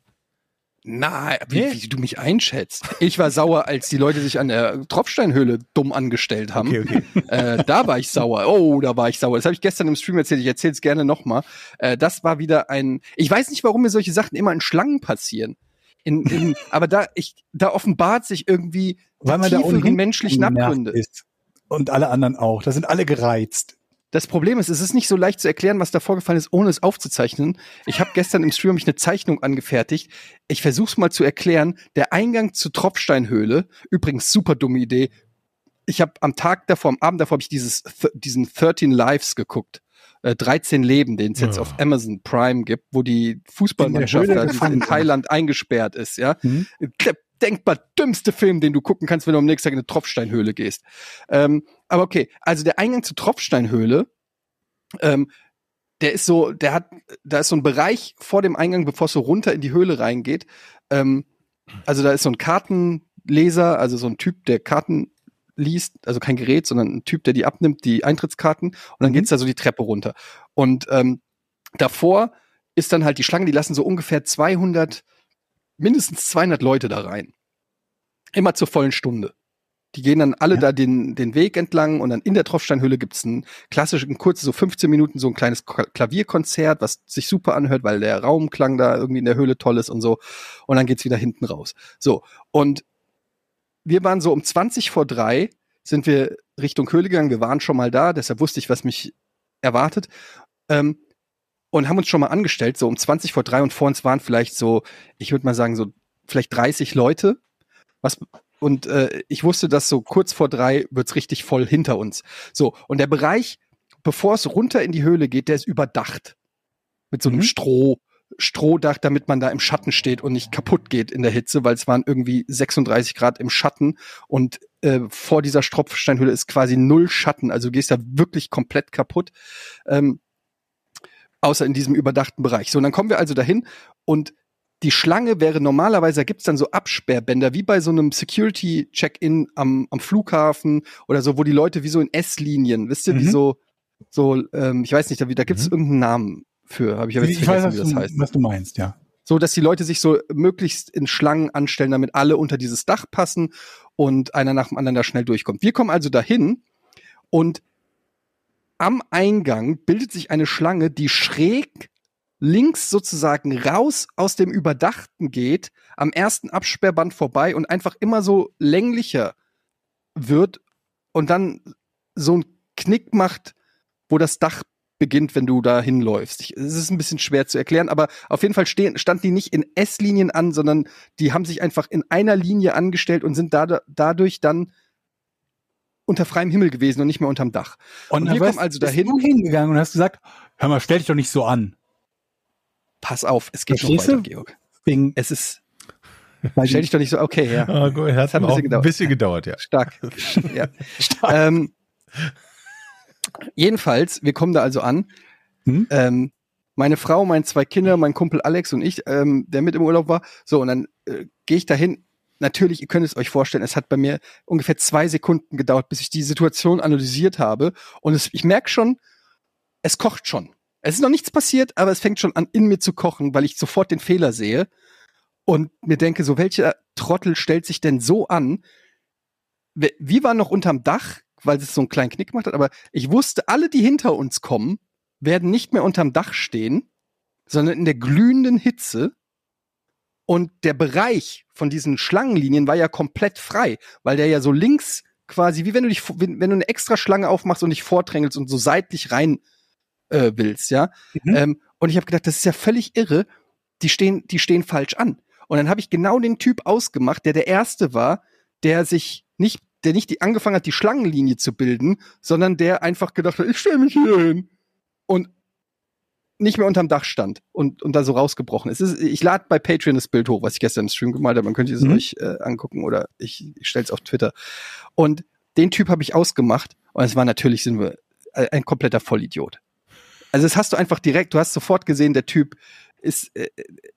Nein, wie, Nee? wie du mich einschätzt. Ich war sauer, als die Leute sich an der Tropfsteinhöhle dumm angestellt haben. Okay, okay. Äh, da war ich sauer. Oh, da war ich sauer. Das habe ich gestern im Stream erzählt. Ich erzähle es gerne nochmal. Äh, das war wieder ein. Ich weiß nicht, warum mir solche Sachen immer in Schlangen passieren. In, in, aber da, ich, da offenbart sich irgendwie Weil man die da menschlichen Abgründe. ist. Und alle anderen auch. Da sind alle gereizt. Das Problem ist, es ist nicht so leicht zu erklären, was da vorgefallen ist, ohne es aufzuzeichnen. Ich habe gestern im Stream hab ich eine Zeichnung angefertigt. Ich versuche es mal zu erklären. Der Eingang zur Tropfsteinhöhle, übrigens super dumme Idee. Ich habe am Tag davor, am Abend davor, habe ich dieses, diesen 13 Lives geguckt. Äh, 13 Leben, den es jetzt Ja. auf Amazon Prime gibt, wo die Fußballmannschaft In Höhle in. Thailand eingesperrt ist, ja Hm? der denkbar dümmste Film, den du gucken kannst, wenn du am nächsten Tag in eine Tropfsteinhöhle gehst. Ähm, aber okay, also der Eingang zur Tropfsteinhöhle, ähm, der ist so, der hat, da ist so ein Bereich vor dem Eingang, bevor es so runter in die Höhle reingeht. Ähm, also da ist so ein Kartenleser, also so ein Typ, der Karten liest, also kein Gerät, sondern ein Typ, der die abnimmt, die Eintrittskarten, und dann Mhm. geht's da so die Treppe runter. Und ähm, davor ist dann halt die Schlange, die lassen so ungefähr 200 mindestens 200 Leute da rein. Immer zur vollen Stunde. Die gehen dann alle Ja. da den, den Weg entlang und dann in der Tropfsteinhöhle gibt's ein klassisches, ein kurzes, so 15 Minuten, so ein kleines Klavierkonzert, was sich super anhört, weil der Raumklang da irgendwie in der Höhle toll ist und so. Und dann geht's wieder hinten raus. So. Und wir waren so um 20 vor drei, sind wir Richtung Höhle gegangen. Wir waren schon mal da, deshalb wusste ich, was mich erwartet. Ähm, und haben uns schon mal angestellt, so um 20 vor drei und vor uns waren vielleicht so, ich würde mal sagen, so vielleicht 30 Leute. Was, und äh, ich wusste, dass so kurz vor drei wird's richtig voll hinter uns. So, und der Bereich, bevor es runter in die Höhle geht, der ist überdacht. Mit so einem Mhm. Stroh, Strohdach, damit man da im Schatten steht und nicht kaputt geht in der Hitze, weil es waren irgendwie 36 Grad im Schatten und äh, vor dieser Stropfsteinhöhle ist quasi null Schatten, also du gehst da wirklich komplett kaputt. Ähm, außer in diesem überdachten Bereich. So, und dann kommen wir also dahin und die Schlange wäre normalerweise, da gibt's dann so Absperrbänder, wie bei so einem Security-Check-In am, am Flughafen oder so, wo die Leute wie so in S-Linien, wisst ihr, wie Mhm. so, so, ähm, ich weiß nicht, da, da gibt's Mhm. irgendeinen Namen für, habe ich aber jetzt Ich weiß, vergessen, was wie das du, heißt. was du meinst, ja. So, dass die Leute sich so möglichst in Schlangen anstellen, damit alle unter dieses Dach passen und einer nach dem anderen da schnell durchkommt. Wir kommen also dahin und am Eingang bildet sich eine Schlange, die schräg links sozusagen raus aus dem Überdachten geht, am ersten Absperrband vorbei und einfach immer so länglicher wird und dann so ein Knick macht, wo das Dach beginnt, wenn du da hinläufst. Es ist ein bisschen schwer zu erklären, aber auf jeden Fall stehen, stand die nicht in S-Linien an, sondern die haben sich einfach in einer Linie angestellt und sind da, dadurch dann unter freiem Himmel gewesen und nicht mehr unterm Dach. Und wir weißt kommen also bist dahin. du hingegangen und hast gesagt, hör mal, stell dich doch nicht so an. Pass auf, es geht noch Verstehst weiter, du? Georg. Wegen, Es ist, stell dich doch nicht so, okay, ja. Ah, gut, hat, hat ein bisschen ein gedauert. bisschen gedauert, ja. Stark. ja. ähm, jedenfalls, wir kommen da also an. Hm? Ähm, meine Frau, meine zwei Kinder, mein Kumpel Alex und ich, ähm, der mit im Urlaub war. So, und dann äh, gehe ich dahin. Natürlich, ihr könnt es euch vorstellen, es hat bei mir ungefähr zwei Sekunden gedauert, bis ich die Situation analysiert habe. Und es, ich merke schon, es kocht schon. Es ist noch nichts passiert, aber es fängt schon an, in mir zu kochen, weil ich sofort den Fehler sehe und mir denke, so welcher Trottel stellt sich denn so an, wir, waren noch unterm Dach, weil es so einen kleinen Knick gemacht hat, aber ich wusste, alle, die hinter uns kommen, werden nicht mehr unterm Dach stehen, sondern in der glühenden Hitze. Und der Bereich von diesen Schlangenlinien war ja komplett frei, weil der ja so links quasi, wie wenn du dich, wenn, wenn du eine extra Schlange aufmachst und dich vordrängelst und so seitlich rein äh, willst, ja. Mhm. Ähm, und ich habe gedacht, das ist ja völlig irre. Die stehen, die stehen falsch an. Und dann habe ich genau den Typ ausgemacht, der der erste war, der sich nicht, der nicht die angefangen hat, die Schlangenlinie zu bilden, sondern der einfach gedacht hat, ich stelle mich hier hin und nicht mehr unterm Dach stand und, und da so rausgebrochen ist. Ist ich lade bei Patreon das Bild hoch, was ich gestern im Stream gemalt habe. Man könnte es Mhm. euch äh, angucken oder ich, ich stelle es auf Twitter. Und den Typ habe ich ausgemacht und es war natürlich sind wir äh, ein kompletter Vollidiot. Also das hast du einfach direkt, du hast sofort gesehen, der Typ ist äh,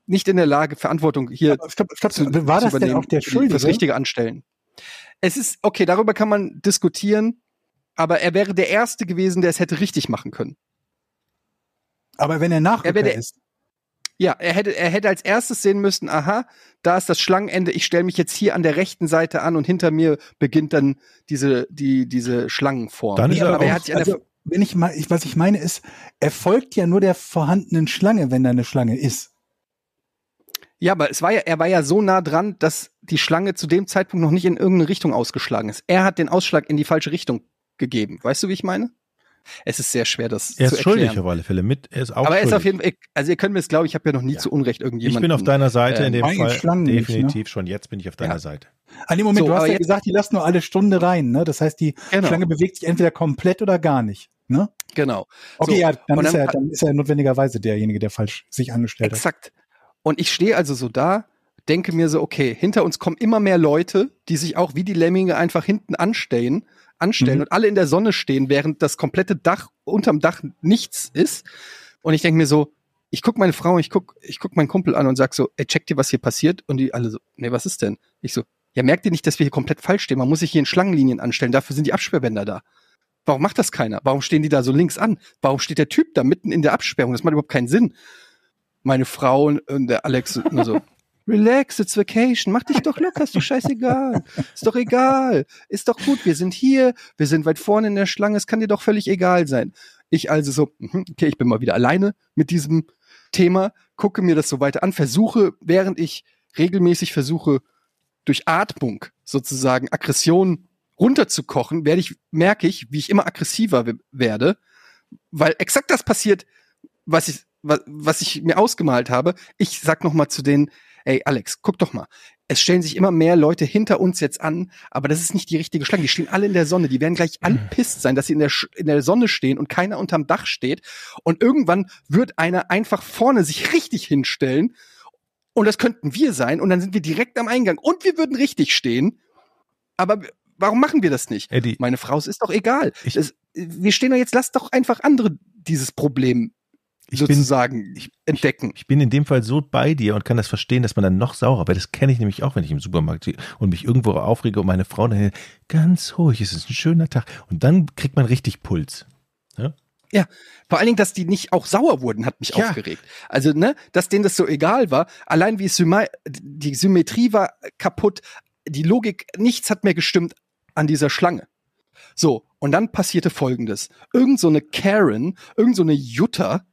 nicht in der Lage, Verantwortung hier Aber stopp, stopp, zu, war zu das denn übernehmen, auch der Schuldige? fürs richtige Anstellen. Es ist, okay, darüber kann man diskutieren, aber er wäre der Erste gewesen, der es hätte richtig machen können. Aber wenn er Er Nachrücker der- ist, Ja, er hätte, er hätte als erstes sehen müssen, aha, da ist das Schlangenende, ich stelle mich jetzt hier an der rechten Seite an und hinter mir beginnt dann diese, die, diese Schlangenform. Dann ist er aber er auch- hat sich an der, also, wenn ich mal, ich, was ich meine ist, er folgt ja nur der vorhandenen Schlange, wenn da eine Schlange ist. ja, aber es war ja, er war ja so nah dran, dass die Schlange zu dem Zeitpunkt noch nicht in irgendeine Richtung ausgeschlagen ist. Er hat den Ausschlag in die falsche Richtung gegeben. Weißt du, wie ich meine? Es ist sehr schwer, das Er zu ist schuldig erklären. auf alle Fälle mit. Er ist auch Aber er ist schuldig. auf jeden Fall, also ihr könnt mir das glauben, ich habe ja noch nie Ja. zu Unrecht ich irgendjemanden. bin auf deiner Seite in äh, dem meine Fall. Schlangen nicht, Definitiv ne? schon. Jetzt bin ich auf deiner Ja. Seite. An dem Moment, So, du hast ja jetzt- gesagt, die lassen nur alle Stunde rein, ne? Das heißt, die Genau. Schlange bewegt sich entweder komplett oder gar nicht, ne? Genau. Okay, So, ja, dann, ist dann- er, dann ist er notwendigerweise derjenige, der falsch sich angestellt hat. Exakt. Und ich stehe also so da, denke mir so, okay, hinter uns kommen immer mehr Leute, die sich auch wie die Lemminge einfach hinten anstellen, anstellen Mhm. und alle in der Sonne stehen, während das komplette Dach unterm Dach nichts ist. Und ich denke mir so, ich guck meine Frau, ich guck, ich guck meinen Kumpel an und sag so, ey, check dir, was hier passiert? Und die alle so, nee, was ist denn? Ich so, ja, merkt ihr nicht, dass wir hier komplett falsch stehen? Man muss sich hier in Schlangenlinien anstellen, dafür sind die Absperrbänder da. Warum macht das keiner? Warum stehen die da so links an? Warum steht der Typ da mitten in der Absperrung? Das macht überhaupt keinen Sinn. Meine Frau und und der Alex nur so, relax, it's vacation, mach dich doch locker, ist doch scheißegal. Ist doch egal. Ist doch gut, wir sind hier, wir sind weit vorne in der Schlange, es kann dir doch völlig egal sein. Ich also so, mhm, okay, ich bin mal wieder alleine mit diesem Thema, gucke mir das so weiter an, versuche, während ich regelmäßig versuche, durch Atmung sozusagen Aggression runterzukochen, werde ich, merke ich, wie ich immer aggressiver we- werde, weil exakt das passiert, was ich, was, was ich mir ausgemalt habe. Ich sag noch mal zu denen, ey Alex, guck doch mal. Es stellen sich immer mehr Leute hinter uns jetzt an, aber das ist nicht die richtige Schlange. Die stehen alle in der Sonne. Die werden gleich anpisst sein, dass sie in der, Sch- in der Sonne stehen und keiner unterm Dach steht. Und irgendwann wird einer einfach vorne sich richtig hinstellen. Und das könnten wir sein. Und dann sind wir direkt am Eingang. Und wir würden richtig stehen. Aber warum machen wir das nicht? Eddie, Meine Frau, es ist doch egal. Das, wir stehen da jetzt, lass doch einfach andere dieses Problem ich bin, sozusagen ich- entdecken. ich bin in dem Fall so bei dir und kann das verstehen, dass man dann noch saurer, weil das kenne ich nämlich auch, wenn ich im Supermarkt stehe und mich irgendwo aufrege und meine Frau dann ganz ruhig, es ist ein schöner Tag. Und dann kriegt man richtig Puls. Vor allen Dingen, dass die nicht auch sauer wurden, hat mich Ja. aufgeregt. Also, ne, dass denen das so egal war. Allein wie es Syma die Symmetrie war kaputt, die Logik, nichts hat mehr gestimmt an dieser Schlange. So, und dann passierte folgendes. Irgend so eine Karen, irgend so eine Jutta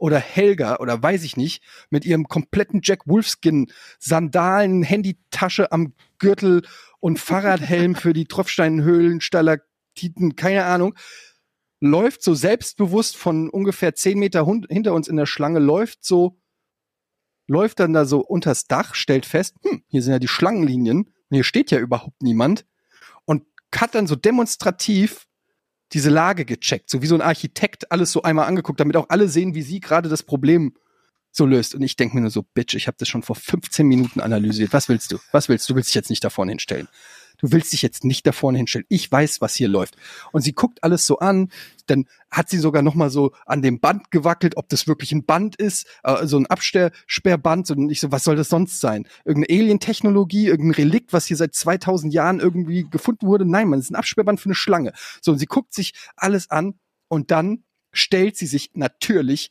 oder Helga oder weiß ich nicht, mit ihrem kompletten Jack Wolfskin, Sandalen, Handytasche am Gürtel und Fahrradhelm für die Tropfsteinhöhlen, Stalaktiten, keine Ahnung, läuft so selbstbewusst von ungefähr zehn Meter hinter uns in der Schlange, läuft so, läuft dann da so unters Dach, stellt fest, hm, hier sind ja die Schlangenlinien, und hier steht ja überhaupt niemand und hat dann so demonstrativ diese Lage gecheckt, so wie so ein Architekt alles so einmal angeguckt, damit auch alle sehen, wie sie gerade das Problem so löst. Und ich denke mir nur so, Bitch, ich habe das schon vor 15 Minuten analysiert. Was willst du? Was willst du? Du willst dich jetzt nicht da vorne hinstellen. Du willst dich jetzt nicht da vorne hinstellen. Ich weiß, was hier läuft. Und sie guckt alles so an. Dann hat sie sogar noch mal so an dem Band gewackelt, ob das wirklich ein Band ist, äh, so ein Absperrband. Und ich so, was soll das sonst sein? Irgendeine Alien-Technologie, irgendein Relikt, was hier seit 2000 Jahren irgendwie gefunden wurde? Nein, man, ist ein Absperrband für eine Schlange. So, und sie guckt sich alles an und dann stellt sie sich natürlich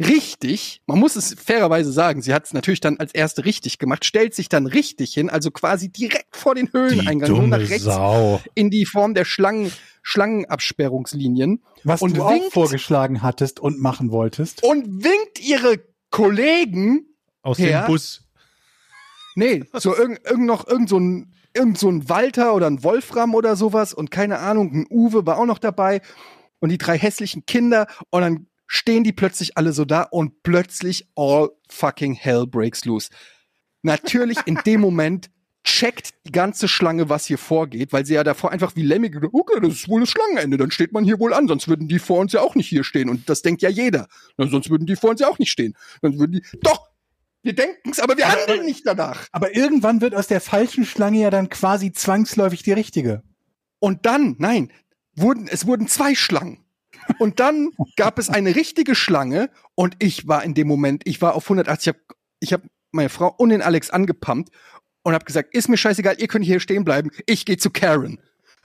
richtig, man muss es fairerweise sagen, sie hat es natürlich dann als erste richtig gemacht, stellt sich dann richtig hin, also quasi direkt vor den Höhleneingang, nur nach rechts Sau. in die Form der Schlangen, Schlangenabsperrungslinien Was Und du auch winkt. vorgeschlagen hattest und machen wolltest. und winkt ihre Kollegen, Aus Ja. dem Bus. nee, so irgend, irgend noch irgend so ein irgend so ein Walter oder ein Wolfram oder sowas und keine Ahnung, ein Uwe war auch noch dabei und die drei hässlichen Kinder und dann stehen die plötzlich alle so da und plötzlich all fucking hell breaks loose. Natürlich in dem Moment checkt die ganze Schlange, was hier vorgeht, weil sie ja davor einfach wie Lemmy gedacht, okay, das ist wohl das Schlangenende, dann steht man hier wohl an, sonst würden die vor uns ja auch nicht hier stehen und das denkt ja jeder. Na, sonst würden die vor uns ja auch nicht stehen. Dann würden die, doch, wir denken's, aber wir handeln nicht danach. Aber irgendwann wird aus der falschen Schlange ja dann quasi zwangsläufig die richtige. Und dann, nein, wurden, es wurden zwei Schlangen. Und dann gab es eine richtige Schlange und ich war in dem Moment, ich war auf 180, ich habe hab meine Frau und den Alex angepumpt und habe gesagt, ist mir scheißegal, ihr könnt hier stehen bleiben, ich gehe zu Karen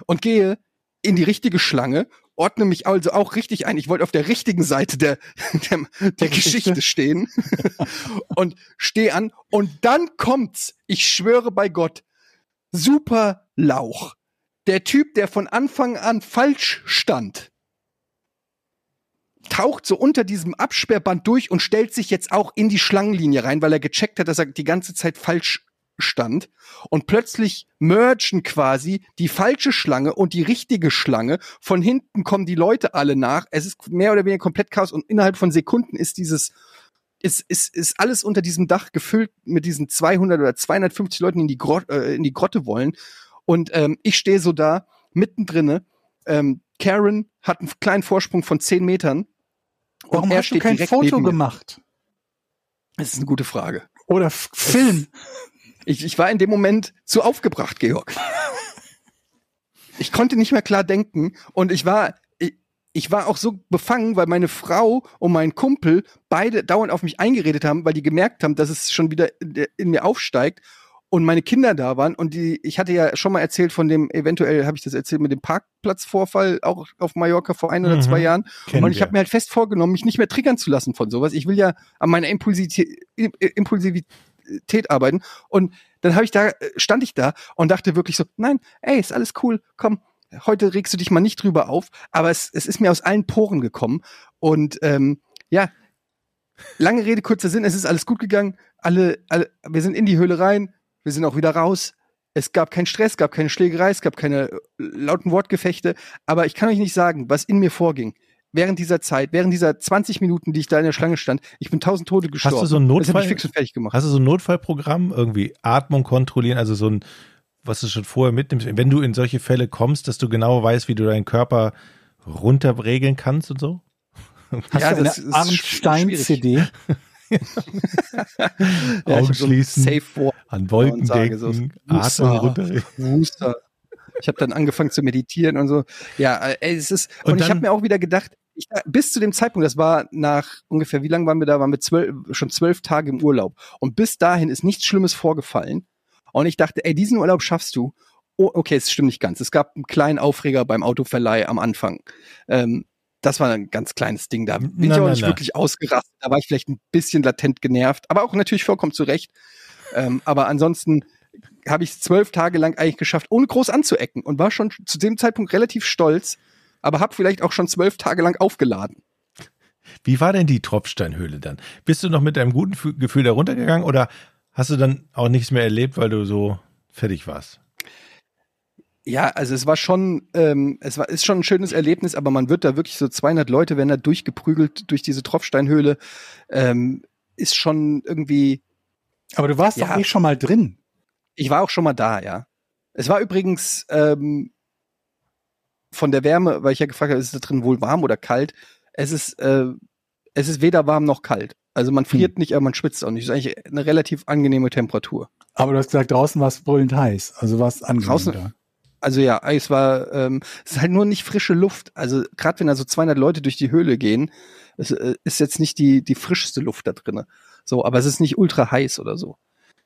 und gehe in die richtige Schlange, ordne mich also auch richtig ein. Ich wollte auf der richtigen Seite der, der, der Geschichte. Geschichte stehen und stehe an und dann kommt's, ich schwöre bei Gott, super Lauch. Der Typ, der von Anfang an falsch stand, taucht so unter diesem Absperrband durch und stellt sich jetzt auch in die Schlangenlinie rein, weil er gecheckt hat, dass er die ganze Zeit falsch stand. Und plötzlich mergen quasi die falsche Schlange und die richtige Schlange. Von hinten kommen die Leute alle nach. Es ist mehr oder weniger komplett Chaos und innerhalb von Sekunden ist dieses ist, ist, ist alles unter diesem Dach gefüllt mit diesen 200 oder 250 Leuten, die in die, Grot, äh, in die Grotte wollen. Und ähm, ich stehe so da, mittendrinne. Ähm, Karen hat einen kleinen Vorsprung von 10 Metern. Warum hast du kein Foto gemacht? Das ist eine gute Frage. Oder F Film? Ich, ich war in dem Moment zu aufgebracht, Georg. Ich konnte nicht mehr klar denken und ich war, ich, ich war auch so befangen, weil meine Frau und mein Kumpel beide dauernd auf mich eingeredet haben, weil die gemerkt haben, dass es schon wieder in, in mir aufsteigt und meine Kinder da waren und die, ich hatte ja schon mal erzählt von dem, eventuell habe ich das erzählt mit dem Parkplatzvorfall auch auf Mallorca vor ein oder Mhm. zwei Jahren Kennen und ich habe mir halt fest vorgenommen, mich nicht mehr triggern zu lassen von sowas. Ich will ja an meiner Impulsivität, Impulsivität arbeiten. Und dann habe ich da, äh, stand ich da und dachte wirklich so, nein, ey, ist alles cool, komm, heute regst du dich mal nicht drüber auf. Aber es, es ist mir aus allen Poren gekommen. Und ähm, ja, lange Rede, kurzer Sinn, es ist alles gut gegangen. Alle, alle, wir sind in die Höhle rein, wir sind auch wieder raus. Es gab keinen Stress, gab keine Schlägerei, es gab keine äh, lauten Wortgefechte. Aber ich kann euch nicht sagen, was in mir vorging. Während dieser Zeit, während dieser 20 Minuten, die ich da in der Schlange stand, ich bin tausend Tote gestorben. Hast du so ein Das hat Notfall? mich fix und fertig gemacht. Hast du so ein Notfallprogramm, irgendwie Atmung kontrollieren, also so ein, was du schon vorher mitnimmst, wenn du in solche Fälle kommst, dass du genau weißt, wie du deinen Körper runterregeln kannst und so? Hast Ja, du das eine ist Arndt sch- Stein-CD? Ja, Augen so schließen, Safe Word. an Wolken so, denken, Muster. Atmung runter. Muster. Ich habe dann angefangen zu meditieren und so. Ja, äh, ey, es ist und, Und ich habe dann- mir auch wieder gedacht, ich, bis zu dem Zeitpunkt, das war nach ungefähr, wie lange waren wir da? Waren wir zwölf, schon zwölf Tage im Urlaub. Und bis dahin ist nichts Schlimmes vorgefallen. Und ich dachte, ey, diesen Urlaub schaffst du. Oh, okay, es stimmt nicht ganz. Es gab einen kleinen Aufreger beim Autoverleih am Anfang. Ähm, das war ein ganz kleines Ding. Da bin Na, ich auch na, nicht na. wirklich ausgerastet. Da war ich vielleicht ein bisschen latent genervt, aber auch natürlich vollkommen zurecht. Ähm, aber ansonsten habe ich es zwölf Tage lang eigentlich geschafft, ohne groß anzuecken und war schon zu dem Zeitpunkt relativ stolz, aber habe vielleicht auch schon zwölf Tage lang aufgeladen. Wie war denn die Tropfsteinhöhle dann? Bist du noch mit einem guten Fü- Gefühl da runtergegangen oder hast du dann auch nichts mehr erlebt, weil du so fertig warst? Ja, also es war schon, ähm, es war ist schon ein schönes Erlebnis, aber man wird da wirklich so 200 Leute werden da durchgeprügelt durch diese Tropfsteinhöhle. Ähm, ist schon irgendwie. Aber du warst Ja. doch eh schon mal drin. Ich war auch schon mal da, ja. Es war übrigens ähm, von der Wärme, weil ich ja gefragt habe, ist es da drin wohl warm oder kalt? Es ist, äh, es ist weder warm noch kalt. Also man friert nicht, aber man schwitzt auch nicht. Es ist eigentlich eine relativ angenehme Temperatur. Aber du hast gesagt, draußen war es brüllend heiß. Also war es angenehm Draußen- da. Also ja, es war, ähm, es ist halt nur nicht frische Luft. Also gerade wenn da so 200 Leute durch die Höhle gehen, es äh, ist jetzt nicht die die frischste Luft da drinne. So, aber es ist nicht ultra heiß oder so,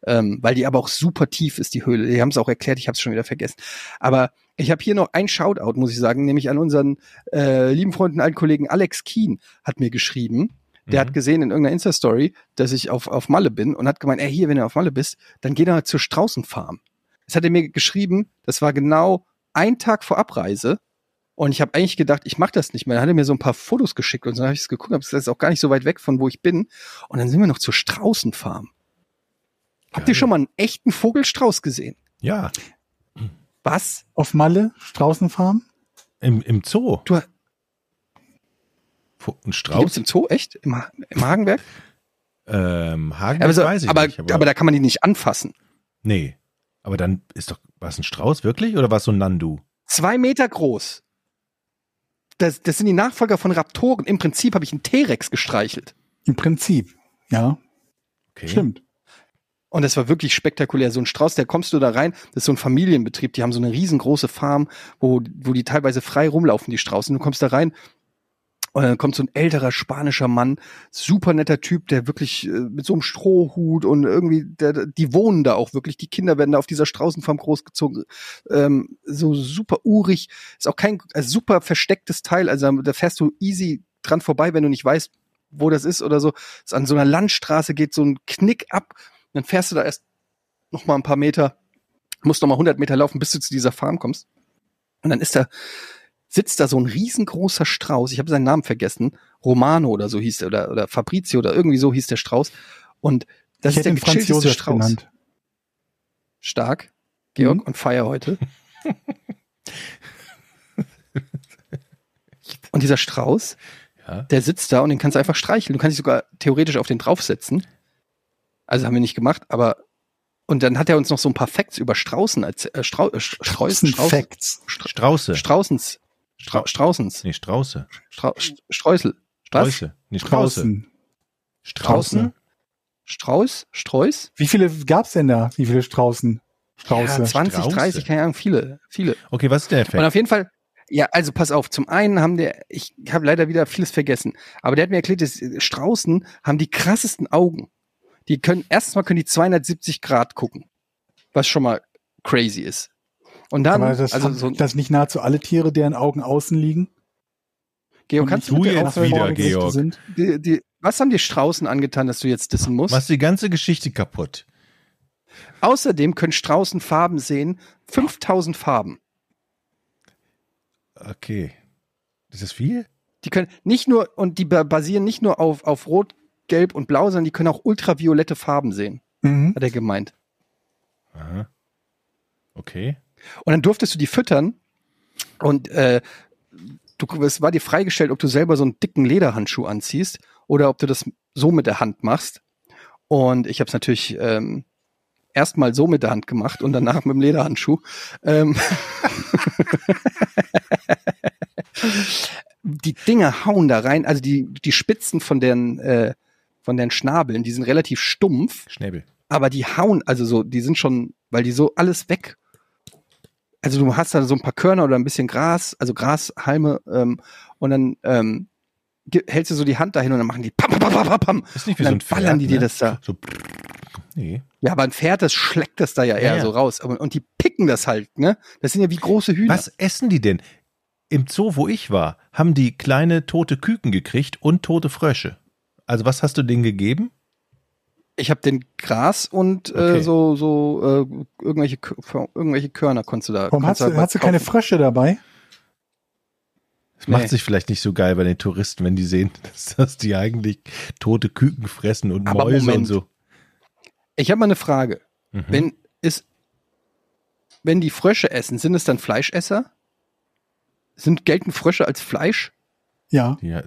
ähm, weil die aber auch super tief ist die Höhle. Die haben es auch erklärt, ich habe es schon wieder vergessen. Aber ich habe hier noch ein Shoutout, muss ich sagen, nämlich an unseren äh, lieben Freund und alten Kollegen Alex Keen hat mir geschrieben. Der Mhm. hat gesehen in irgendeiner Insta-Story, dass ich auf, auf Malle bin und hat gemeint, ey, hier, wenn du auf Malle bist, dann geh da zur Straußenfarm. Das hat er mir geschrieben, das war genau ein Tag vor Abreise. Und ich habe eigentlich gedacht, ich mache das nicht mehr. Dann hat er mir so ein paar Fotos geschickt und dann habe ich es geguckt, hab das ist auch gar nicht so weit weg von wo ich bin. Und dann sind wir noch zur Straußenfarm. Habt ihr schon mal einen echten Vogelstrauß gesehen? Ja, Was? Auf Malle, Straußenfarm? im, im Zoo. Du, Ein die gibt's Strauß? im Zoo, echt? Im, Ha- im Hagenberg? Ähm, Hagen Aber, so, weiß ich aber, nicht. aber, da kann man die nicht anfassen. nee. Aber dann ist doch, war es ein Strauß wirklich oder war es so ein Nandu? Zwei Meter groß. Das, das sind die Nachfolger von Raptoren. Im Prinzip habe ich einen T-Rex gestreichelt. Im Prinzip, ja, Okay. stimmt. Und das war wirklich spektakulär. So ein Strauß, der kommst du da rein, das ist so ein Familienbetrieb, die haben so eine riesengroße Farm, wo, wo die teilweise frei rumlaufen, die Straußen. Du kommst da rein und dann kommt so ein älterer spanischer Mann, super netter Typ, der wirklich äh, mit so einem Strohhut und irgendwie, der, die wohnen da auch wirklich, die Kinder werden da auf dieser Straußenfarm großgezogen, ähm, so super urig, ist auch kein also super verstecktes Teil, also da fährst du easy dran vorbei, wenn du nicht weißt, wo das ist oder so. Ist an so einer Landstraße geht so ein Knick ab, dann fährst du da erst noch mal ein paar Meter, musst noch mal 100 Meter laufen, bis du zu dieser Farm kommst. Und dann ist da, sitzt da so ein riesengroßer Strauß, ich habe seinen Namen vergessen, Romano oder so hieß der, oder, oder Fabrizio oder irgendwie so hieß der Strauß. Und das ich ist der gechillteste Strauß. genannt. Stark. Georg Mhm. und Feier heute. und dieser Strauß, Ja. der sitzt da und den kannst du einfach streicheln. Du kannst dich sogar theoretisch auf den draufsetzen. Also haben wir nicht gemacht, aber und dann hat er uns noch so ein paar Facts über Straußen als äh, Strau, äh, Straußen, Strauß, Facts. Stra Strauße. Straußens, Stra Straußens, nee, Strauße. Strau St- Streusel, was? Sträuße. Nee, Strauße. Straußen, Strauß, Streuß, Wie viele gab's denn da? Wie viele Straußen? Strauße. ja, 20, Strauße. 30, keine Ahnung, viele, viele. Okay, was ist der Und Effekt? auf jeden Fall, ja, also pass auf, zum einen haben der, ich habe leider wieder vieles vergessen, aber der hat mir erklärt, dass äh, Straußen haben die krassesten Augen. Die können, erstens mal können die 270 Grad gucken, was schon mal crazy ist. Und dann, Aber das, also so, das nicht nahezu alle Tiere, deren Augen außen liegen? Georg, kannst du bitte jetzt aufhören, wieder, Georg. Sind? die, die, was haben die Straußen angetan, dass du jetzt dissen musst? Machst die ganze Geschichte kaputt. Außerdem können Straußen Farben sehen, 5000 Farben. Okay. Ist das viel? Die können nicht nur, und die ba- basieren nicht nur auf, auf Rot, Gelb und Blau, sondern die können auch ultraviolette Farben sehen, Mhm. hat er gemeint. Aha. Okay. Und dann durftest du die füttern und äh, du, es war dir freigestellt, ob du selber so einen dicken Lederhandschuh anziehst oder ob du das so mit der Hand machst. Und ich habe es natürlich ähm, erstmal so mit der Hand gemacht und danach mit dem Lederhandschuh. Ähm die Dinge hauen da rein, also die, die Spitzen von den, äh, von den Schnabeln, die sind relativ stumpf Schnäbel. aber die hauen, also so, die sind schon, weil die so alles weg. Also du hast da so ein paar Körner oder ein bisschen Gras, also Grashalme, ähm, und dann ähm, hältst du so die Hand dahin und dann machen die pam, pam, pam, pam, pam. Ist nicht wie Und so dann ein Pferd, ballern die dir ne? das da. So. Nee. Ja, aber ein Pferd, das schlägt das da ja eher Ja, ja. so raus. Aber, und die picken das halt, ne? Das sind ja wie große Hühner. Was essen die denn? Im Zoo, wo ich war, haben die kleine tote Küken gekriegt und tote Frösche. Also was hast du denen gegeben? Ich habe den Gras und Okay. äh, so so äh, irgendwelche irgendwelche Körner konntest du da. Warum hast du, da hast du keine. Frösche dabei? Es macht Nee. sich vielleicht nicht so geil bei den Touristen, wenn die sehen, dass, dass die eigentlich tote Küken fressen und Aber Mäuse und Moment. so. Ich habe mal eine Frage. Mhm. Wenn ist wenn die Frösche essen, sind es dann Fleischesser? Sind gelten Frösche als Fleisch? Ja, Ja.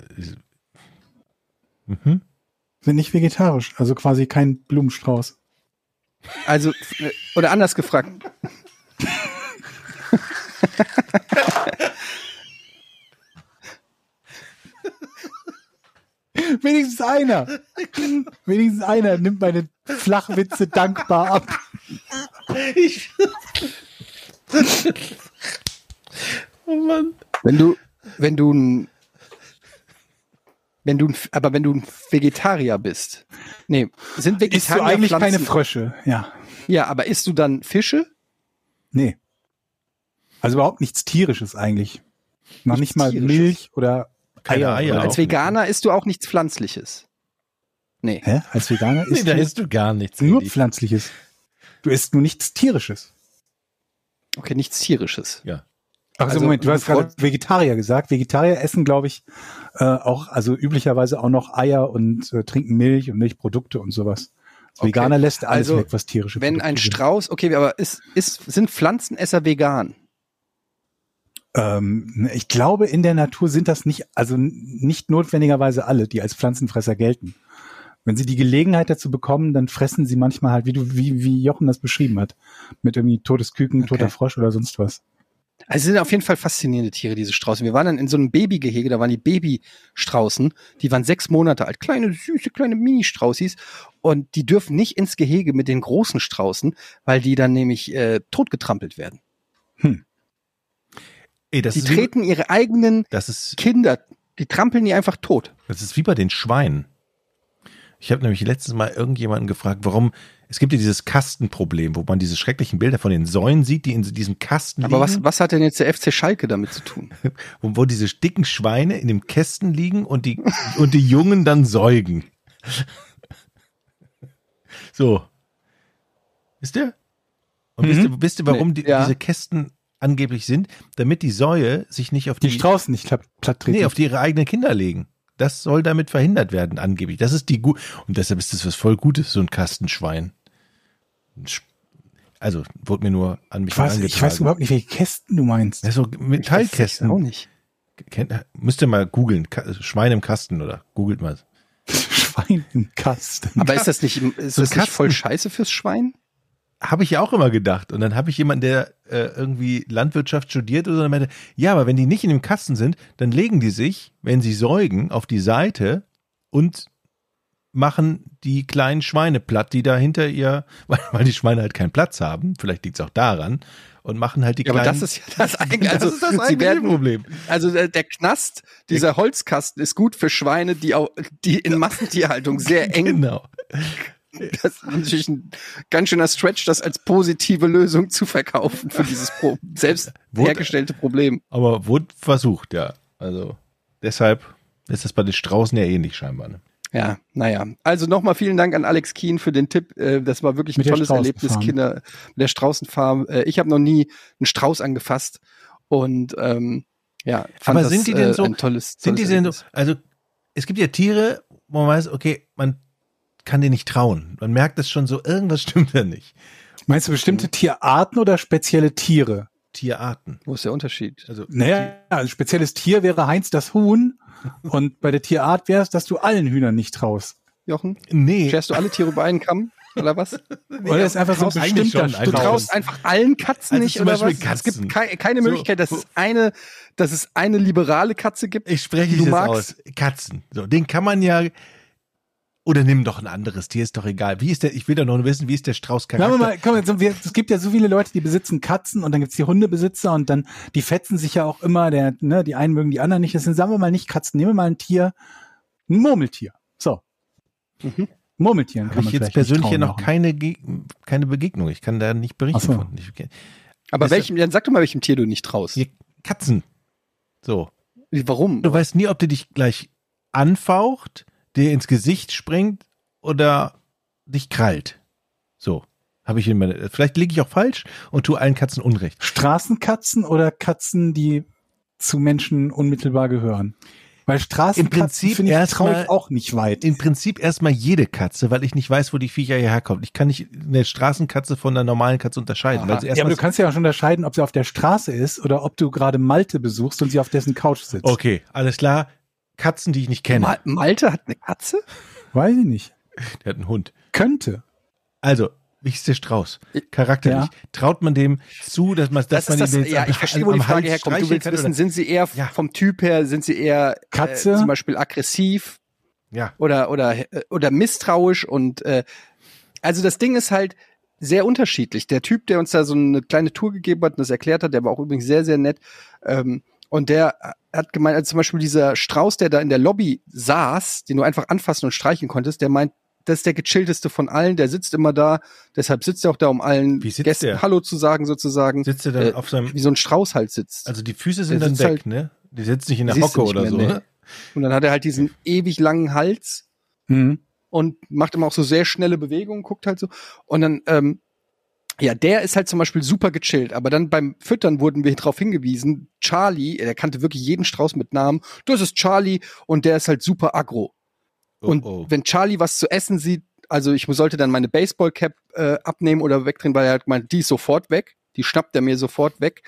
Mhm. Sind nicht vegetarisch, also quasi kein Blumenstrauß. Also äh, oder anders gefragt. Wenigstens einer. Wenigstens einer nimmt meine Flachwitze dankbar ab. Oh Mann. Wenn du wenn du ein wenn du aber wenn du ein Vegetarier bist. Nee, sind Vegetarier Isst du eigentlich Pflanzen, keine Frösche? Ja. Ja, aber isst du dann Fische? Nee. Also überhaupt nichts tierisches eigentlich. Noch Nichts nicht mal Tierisches. Milch oder Keine Eier. Eier. oder- Als Veganer isst du auch nichts Pflanzliches. Nee. Hä? Als Veganer Nee, isst da du isst du gar nichts. nur. Pflanzliches. Du isst nur nichts Tierisches. Okay, nichts tierisches. Ja. Also, Also, Moment, du hast gerade Vegetarier gesagt. Vegetarier essen, glaube ich, äh, auch, also üblicherweise auch noch Eier und äh, trinken Milch und Milchprodukte und sowas. Okay. Veganer lässt alles Also, weg, was tierische Wenn Produkte ein sind. Strauß, okay, aber ist, ist, sind Pflanzenesser vegan? Ähm, ich glaube, in der Natur sind das nicht, also nicht notwendigerweise alle, die als Pflanzenfresser gelten. Wenn sie die Gelegenheit dazu bekommen, dann fressen sie manchmal halt, wie du, wie, wie Jochen das beschrieben hat, mit irgendwie totes Küken, Okay. toter Frosch oder sonst was. Also sind auf jeden Fall faszinierende Tiere, diese Straußen. Wir waren dann in so einem Babygehege, da waren die Babystraußen, die waren sechs Monate alt, kleine, süße, kleine Mini-Straußis. Und die dürfen nicht ins Gehege mit den großen Straußen, weil die dann nämlich äh, totgetrampelt werden. Ey, das die ist wie, treten ihre eigenen das ist Kinder, die trampeln die einfach tot. Das ist wie bei den Schweinen. Ich habe nämlich letztes Mal irgendjemanden gefragt, warum es gibt ja dieses Kastenproblem, wo man diese schrecklichen Bilder von den Säulen sieht, die in diesem Kasten Aber was, liegen, was hat denn jetzt der FC Schalke damit zu tun? wo, wo diese dicken Schweine in dem Kästen liegen und die und die Jungen dann säugen. So. Wisst ihr? Und wisst, ihr, wisst ihr, warum Nee, die, ja. diese Kästen angeblich sind? Damit die Säue sich nicht auf Die die, Straußen nicht platt, platt treten. Nee, auf die ihre eigenen Kinder legen. Das soll damit verhindert werden, angeblich. Das ist die gut. Und deshalb ist das was voll Gutes, so ein Kastenschwein. Ein Sch- Also, wurde mir nur an mich ich, weiß, ich weiß überhaupt nicht, welche Kästen du meinst. Ja, so Ich Metallkästen. auch nicht. Kennt, müsst ihr mal googeln. Schwein im Kasten oder googelt mal. Schwein im Kasten. Aber ist das nicht, ist So ein das nicht voll scheiße fürs Schwein? Habe ich ja auch immer gedacht. Und dann habe ich jemanden, der äh, irgendwie Landwirtschaft studiert oder so, und meinte, ja, aber wenn die nicht in dem Kasten sind, dann legen die sich, wenn sie säugen, auf die Seite und machen die kleinen Schweine platt, die da hinter ihr, weil, weil die Schweine halt keinen Platz haben, vielleicht liegt es auch daran, und machen halt die Ja, aber kleinen. das ist ja das eigentliche, das also ist das eigentliche werden, Problem. also der, der Knast, dieser Holzkasten ist gut für Schweine, die auch, die in Massentierhaltung sehr eng, Genau. das ist natürlich ein ganz schöner Stretch, das als positive Lösung zu verkaufen für dieses Pro selbst Wurde- hergestellte Problem. Aber wurde versucht, ja. Also deshalb ist das bei den Straußen ja ähnlich scheinbar. Ne? Ja, naja. Also nochmal vielen Dank an Alex Kien für den Tipp. Äh, Das war wirklich ein Mit tolles Erlebnis. Kinder, mit der Straußenfarm. Äh, Ich habe noch nie einen Strauß angefasst und ähm, ja, fand Aber das, sind die denn äh, so- ein tolles, Sind die tolles denn so, also es gibt ja Tiere, wo man weiß, okay, man kann denen nicht trauen. Man merkt es schon so, irgendwas stimmt da nicht. Meinst du bestimmte Tierarten oder spezielle Tiere? Tierarten. Wo ist der Unterschied? Also Naja, ein spezielles Tier wäre Heinz das Huhn und bei der Tierart wäre es, dass du allen Hühnern nicht traust. Jochen? nee, Scherst du alle Tiere über einen Kamm? Oder was? Oder ist einfach so ein bestimmter Du traust einfach allen Katzen Also nicht zum oder Beispiel was? Es Katzen. gibt kei keine So, Möglichkeit, dass wo- es eine, dass es eine liberale Katze gibt. ich spreche du es jetzt magst- aus. Katzen. So, den kann man ja oder nimm doch ein anderes Tier, ist doch egal. Wie ist der, ich will doch noch wissen, wie ist der Strauß Sagen wir Charakter? mal, komm, jetzt, wir, es gibt ja so viele Leute, die besitzen Katzen und dann gibt's die Hundebesitzer und dann, die fetzen sich ja auch immer, der, ne, die einen mögen die anderen nicht. Deswegen sagen wir mal nicht Katzen, nehmen wir mal ein Tier, ein Murmeltier. So. Mhm. Murmeltieren kann Habe man ich jetzt persönlich nicht hier noch machen. keine, keine Begegnung. Ich kann da nicht berichten so. von. Ich, Aber Ist- welchem, dann sag doch mal, welchem Tier du nicht traust. Katzen. So. Warum? Du weißt nie, ob der dich gleich anfaucht, dir ins Gesicht springt oder dich krallt. So. Habe ich in meine, vielleicht liege ich auch falsch und tue allen Katzen Unrecht. Straßenkatzen oder Katzen, die zu Menschen unmittelbar gehören? Weil Straßenkatzen finde ich, traue ich auch nicht weit. Im Prinzip erstmal jede Katze, weil ich nicht weiß, wo die Viecher hierher kommen. Ich kann nicht eine Straßenkatze von einer normalen Katze unterscheiden. Aha. Weil Ja, aber du kannst ja auch schon unterscheiden, ob sie auf der Straße ist oder ob du gerade Malte besuchst und sie auf dessen Couch sitzt. okay, alles klar. Katzen, die ich nicht kenne. Ma Malte hat eine Katze? Weiß ich nicht. Der hat einen Hund. Könnte. Also, wie ist der Strauß? Charakterlich. Ja. Traut man dem zu, dass man, dass Das ist man das, den jetzt ja, am- ich verstehe, wo die Frage Hals herkommt. Du willst kann wissen, oder- sind sie eher Ja. vom Typ her, sind sie eher Katze? Äh, zum Beispiel aggressiv Ja. oder oder äh, oder misstrauisch und äh, also das Ding ist halt sehr unterschiedlich. Der Typ, der uns da so eine kleine Tour gegeben hat und das erklärt hat, der war auch übrigens sehr sehr nett. Ähm, und der hat gemeint, also zum Beispiel dieser Strauß, der da in der Lobby saß, den du einfach anfassen und streichen konntest, der meint, das ist der gechillteste von allen, der sitzt immer da, deshalb sitzt er auch da, um allen Wie sitzt Gästen der? Hallo zu sagen sozusagen, Sitzt er dann Äh, auf seinem, wie so ein Strauß halt sitzt. also die Füße sind der dann weg, halt- ne? Die sitzt nicht in der Hocke oder mehr, so, nee. ne? Und dann hat er halt diesen ewig langen Hals Mhm. und macht immer auch so sehr schnelle Bewegungen, guckt halt so. Und dann, ähm, ja, der ist halt zum Beispiel super gechillt, aber dann beim Füttern wurden wir darauf hingewiesen, Charlie, der kannte wirklich jeden Strauß mit Namen, das ist Charlie und der ist halt super aggro. Oh, und oh. wenn Charlie was zu essen sieht, also ich sollte dann meine Baseballcap äh, abnehmen oder wegdrehen, weil er hat gemeint, die ist sofort weg, die schnappt er mir sofort weg.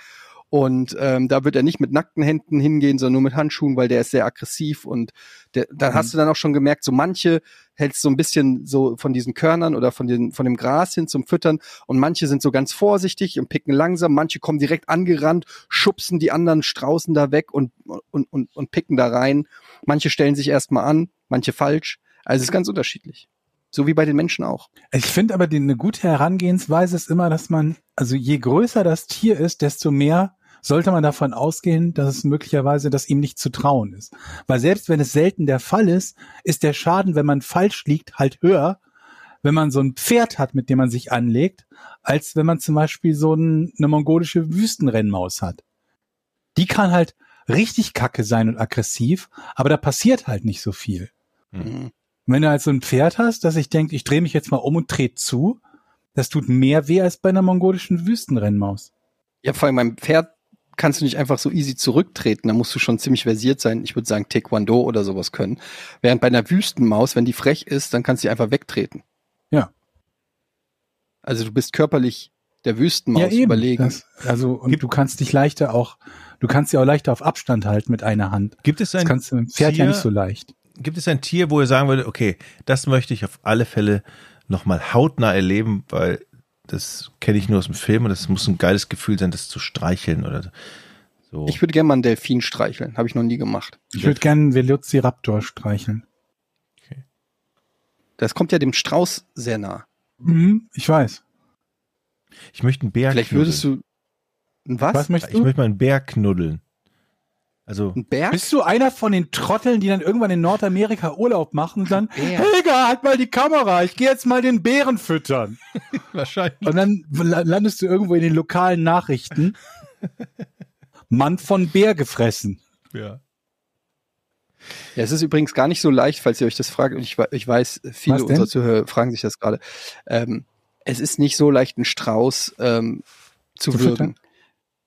Und ähm, da wird er nicht mit nackten Händen hingehen, sondern nur mit Handschuhen, weil der ist sehr aggressiv. Und der, da Mhm. hast du dann auch schon gemerkt, so manche hältst so ein bisschen so von diesen Körnern oder von, den, von dem Gras hin zum Füttern. Und manche sind so ganz vorsichtig und picken langsam. Manche kommen direkt angerannt, schubsen die anderen Straußen da weg und, und, und, und picken da rein. Manche stellen sich erstmal an, manche falsch. Also es ist ganz unterschiedlich. So wie bei den Menschen auch. Ich finde aber die, eine gute Herangehensweise ist immer, dass man, also je größer das Tier ist, desto mehr sollte man davon ausgehen, dass es möglicherweise, dass ihm nicht zu trauen ist. Weil selbst wenn es selten der Fall ist, ist der Schaden, wenn man falsch liegt, halt höher, wenn man so ein Pferd hat, mit dem man sich anlegt, als wenn man zum Beispiel so ein, eine mongolische Wüstenrennmaus hat. Die kann halt richtig kacke sein und aggressiv, aber da passiert halt nicht so viel. Mhm. Und wenn du halt so ein Pferd hast, dass ich denke, ich drehe mich jetzt mal um und drehe zu, das tut mehr weh als bei einer mongolischen Wüstenrennmaus. Ja, vor allem beim Pferd kannst du nicht einfach so easy zurücktreten. Da musst du schon ziemlich versiert sein. Ich würde sagen Taekwondo oder sowas können. Während bei einer Wüstenmaus, wenn die frech ist, dann kannst du die einfach wegtreten. Ja. Also du bist körperlich der Wüstenmaus überlegen. Das, also, und Gibt- du kannst dich leichter auch, du kannst sie auch leichter auf Abstand halten mit einer Hand. Gibt es Das ein kannst du mit dem Pferd ja Tier- nicht so leicht. Gibt es ein Tier, wo ihr sagen würdet, okay, das möchte ich auf alle Fälle nochmal hautnah erleben, weil das kenne ich nur aus dem Film und das muss ein geiles Gefühl sein, das zu streicheln oder so. Ich würde gerne mal einen Delfin streicheln. Habe ich noch nie gemacht. Ich würde gerne einen Velociraptor streicheln. Das kommt ja dem Strauß sehr nah. Mhm, ich weiß. Ich möchte einen Bär Vielleicht knuddeln. würdest du. Was? Was möchtest Ich du? möchte mal einen Bär knuddeln. Also, Ein Berg? Bist du einer von den Trotteln, die dann irgendwann in Nordamerika Urlaub machen und dann. Helga, halt mal die Kamera, ich gehe jetzt mal den Bären füttern. wahrscheinlich. Und dann la- landest du irgendwo in den lokalen Nachrichten. Mann von Bär gefressen. Ja. Ja, es ist übrigens gar nicht so leicht, falls ihr euch das fragt. Und ich, ich weiß, viele unserer Zuhörer fragen sich das gerade. Ähm, es ist nicht so leicht, einen Strauß ähm, zu, Zu würgen. füttern?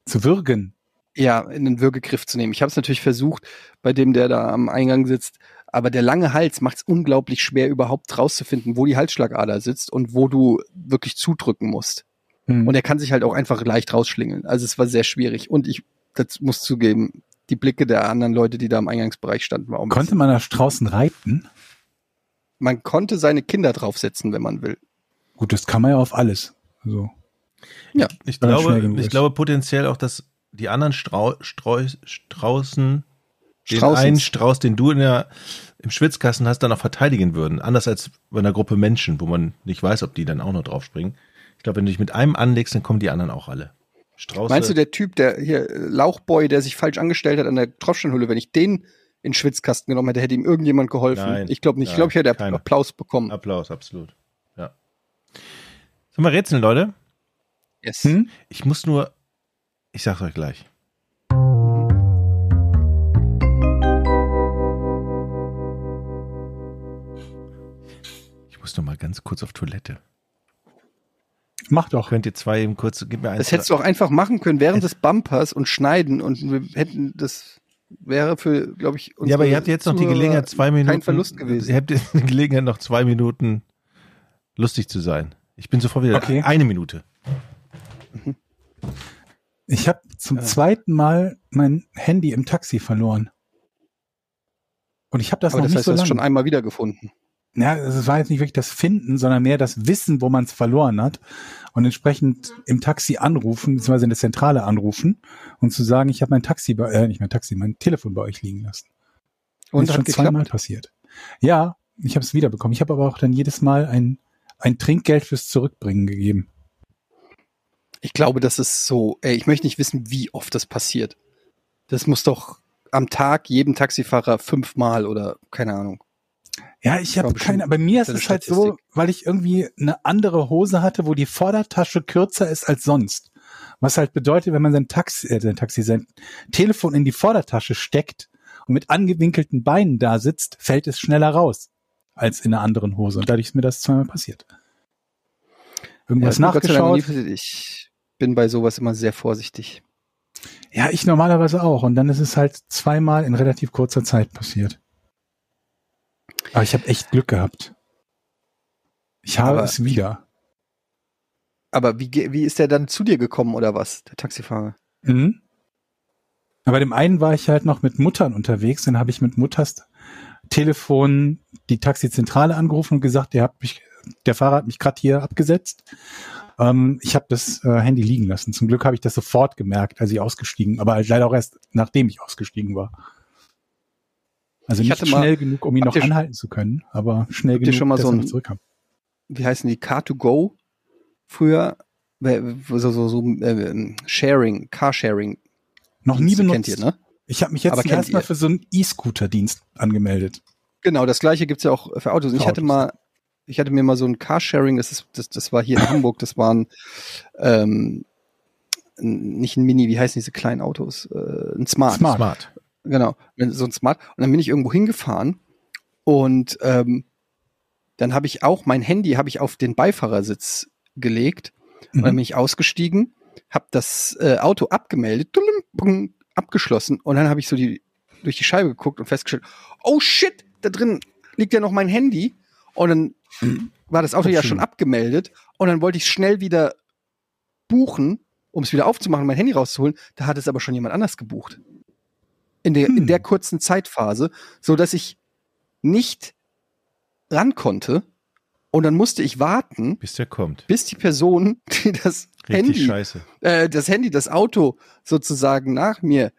Zu würgen. Ja, in den Würgegriff zu nehmen. Ich habe es natürlich versucht, bei dem, der da am Eingang sitzt. Aber der lange Hals macht es unglaublich schwer, überhaupt rauszufinden, wo die Halsschlagader sitzt und wo du wirklich zudrücken musst. Hm. Und er kann sich halt auch einfach leicht rausschlingeln. Also es war sehr schwierig. Und ich das muss zugeben, die Blicke der anderen Leute, die da im Eingangsbereich standen, war auch Konnte man da Straußen reiten? man konnte seine Kinder draufsetzen, wenn man will. Gut, das kann man ja auf alles. Also, Ja. Ich schnell glaube, ich glaube potenziell auch, dass die anderen Strau Streu Straußen den Straußens. einen Strauß, den du in der, im Schwitzkasten hast, dann auch verteidigen würden. Anders als bei einer Gruppe Menschen, wo man nicht weiß, ob die dann auch noch draufspringen. Ich glaube, wenn du dich mit einem anlegst, dann kommen die anderen auch alle. Strauße. Meinst du, der Typ, der hier, Lauchboy, der sich falsch angestellt hat an der Tropfsteinhülle, wenn ich den in den Schwitzkasten genommen hätte, hätte ihm irgendjemand geholfen? Nein. ich glaube nicht. Ich Nein, glaube, ich hätte keiner. Applaus bekommen. Applaus, absolut. Ja. Sollen wir rätseln, Leute? Yes. hm? Ich muss nur, ich sag's euch gleich. Ich muss noch mal ganz kurz auf Toilette. Mach doch. Könnt ihr zwei eben kurz, gib mir eins. Das hättest du auch einfach machen können während des Bumpers und schneiden und wir hätten das wäre für, glaube ich, ja, aber ihr habt jetzt noch die Gelegenheit, zwei Minuten. Kein Verlust gewesen. Ihr habt jetzt die Gelegenheit, noch zwei Minuten lustig zu sein. Ich bin sofort wieder. Okay. Eine Minute. Ich habe zum Ja. zweiten Mal mein Handy im Taxi verloren. Und ich habe das aber noch das nicht heißt, so lange. schon einmal wiedergefunden. Ja, es war jetzt nicht wirklich das Finden, sondern mehr das Wissen, wo man es verloren hat. Und entsprechend im Taxi anrufen, beziehungsweise in der Zentrale anrufen und zu sagen, ich habe mein Taxi, bei, äh, nicht mein Taxi, mein Telefon bei euch liegen lassen. Und das ist schon zweimal passiert. Ja, ich habe es wiederbekommen. Ich habe aber auch dann jedes Mal ein, ein Trinkgeld fürs Zurückbringen gegeben. Ich glaube, das ist so, ey, ich möchte nicht wissen, wie oft das passiert. Das muss doch am Tag jedem Taxifahrer fünfmal oder keine Ahnung. Ja, ich habe keine, bei mir ist es halt so, weil ich irgendwie eine andere Hose hatte, wo die Vordertasche kürzer ist als sonst. Was halt bedeutet, wenn man sein Taxi, äh, sein Taxi, sein Telefon in die Vordertasche steckt und mit angewinkelten Beinen da sitzt, fällt es schneller raus. als in einer anderen Hose. Und dadurch ist mir das zweimal passiert. Irgendwas Ja, nachgeschaut. Ich bin bei sowas immer sehr vorsichtig. Ja, ich normalerweise auch. Und dann ist es halt zweimal in relativ kurzer Zeit passiert. Aber ich habe echt Glück gehabt. Ich habe Aber- es wieder. Aber wie, wie ist der dann zu dir gekommen oder was, der Taxifahrer? Mhm. Aber bei dem einen war ich halt noch mit Muttern unterwegs, dann habe ich mit Mutters Telefon die Taxizentrale angerufen und gesagt, der hat mich, der Fahrer hat mich gerade hier abgesetzt. Ähm, ich habe das äh, Handy liegen lassen. Zum Glück habe ich das sofort gemerkt, als ich ausgestiegen, aber halt leider auch erst nachdem ich ausgestiegen war. Also Ich nicht hatte mal- schnell genug, um ihn noch anhalten zu können, aber schnell genug, schon mal dass so er ein- noch zurückkam. Wie heißen die? Car2Go? Früher, so, so, so äh, Sharing, Carsharing. Noch nie benutzt. Kennt ihr, ne? Ich habe mich jetzt Aber zum kennt ersten Mal ihr? für so einen E-Scooter-Dienst angemeldet. Genau, das gleiche gibt's ja auch für Autos. Und ich Für hatte Autos. mal, ich hatte mir mal so ein Carsharing, das ist, das, das war hier in Hamburg, das waren ähm, nicht ein Mini, wie heißen diese kleinen Autos? Äh, ein Smart. Smart. Smart. Genau, so ein Smart. Und dann bin ich irgendwo hingefahren und ähm, dann habe ich auch mein Handy habe ich auf den Beifahrersitz gelegt und dann Mhm. bin ich ausgestiegen, habe das äh, Auto abgemeldet, abgeschlossen und dann habe ich so die durch die Scheibe geguckt und festgestellt, oh shit, da drin liegt ja noch mein Handy und dann war das Auto Das ja schön. schon abgemeldet und dann wollte ich schnell wieder buchen, um es wieder aufzumachen, mein Handy rauszuholen. Da hat es aber schon jemand anders gebucht. In der, in Hm. der kurzen Zeitphase, so dass ich nicht ran konnte und dann musste ich warten, Bis der kommt. bis die Person, die das Richtig Handy, äh, das Handy, das Auto sozusagen nach mir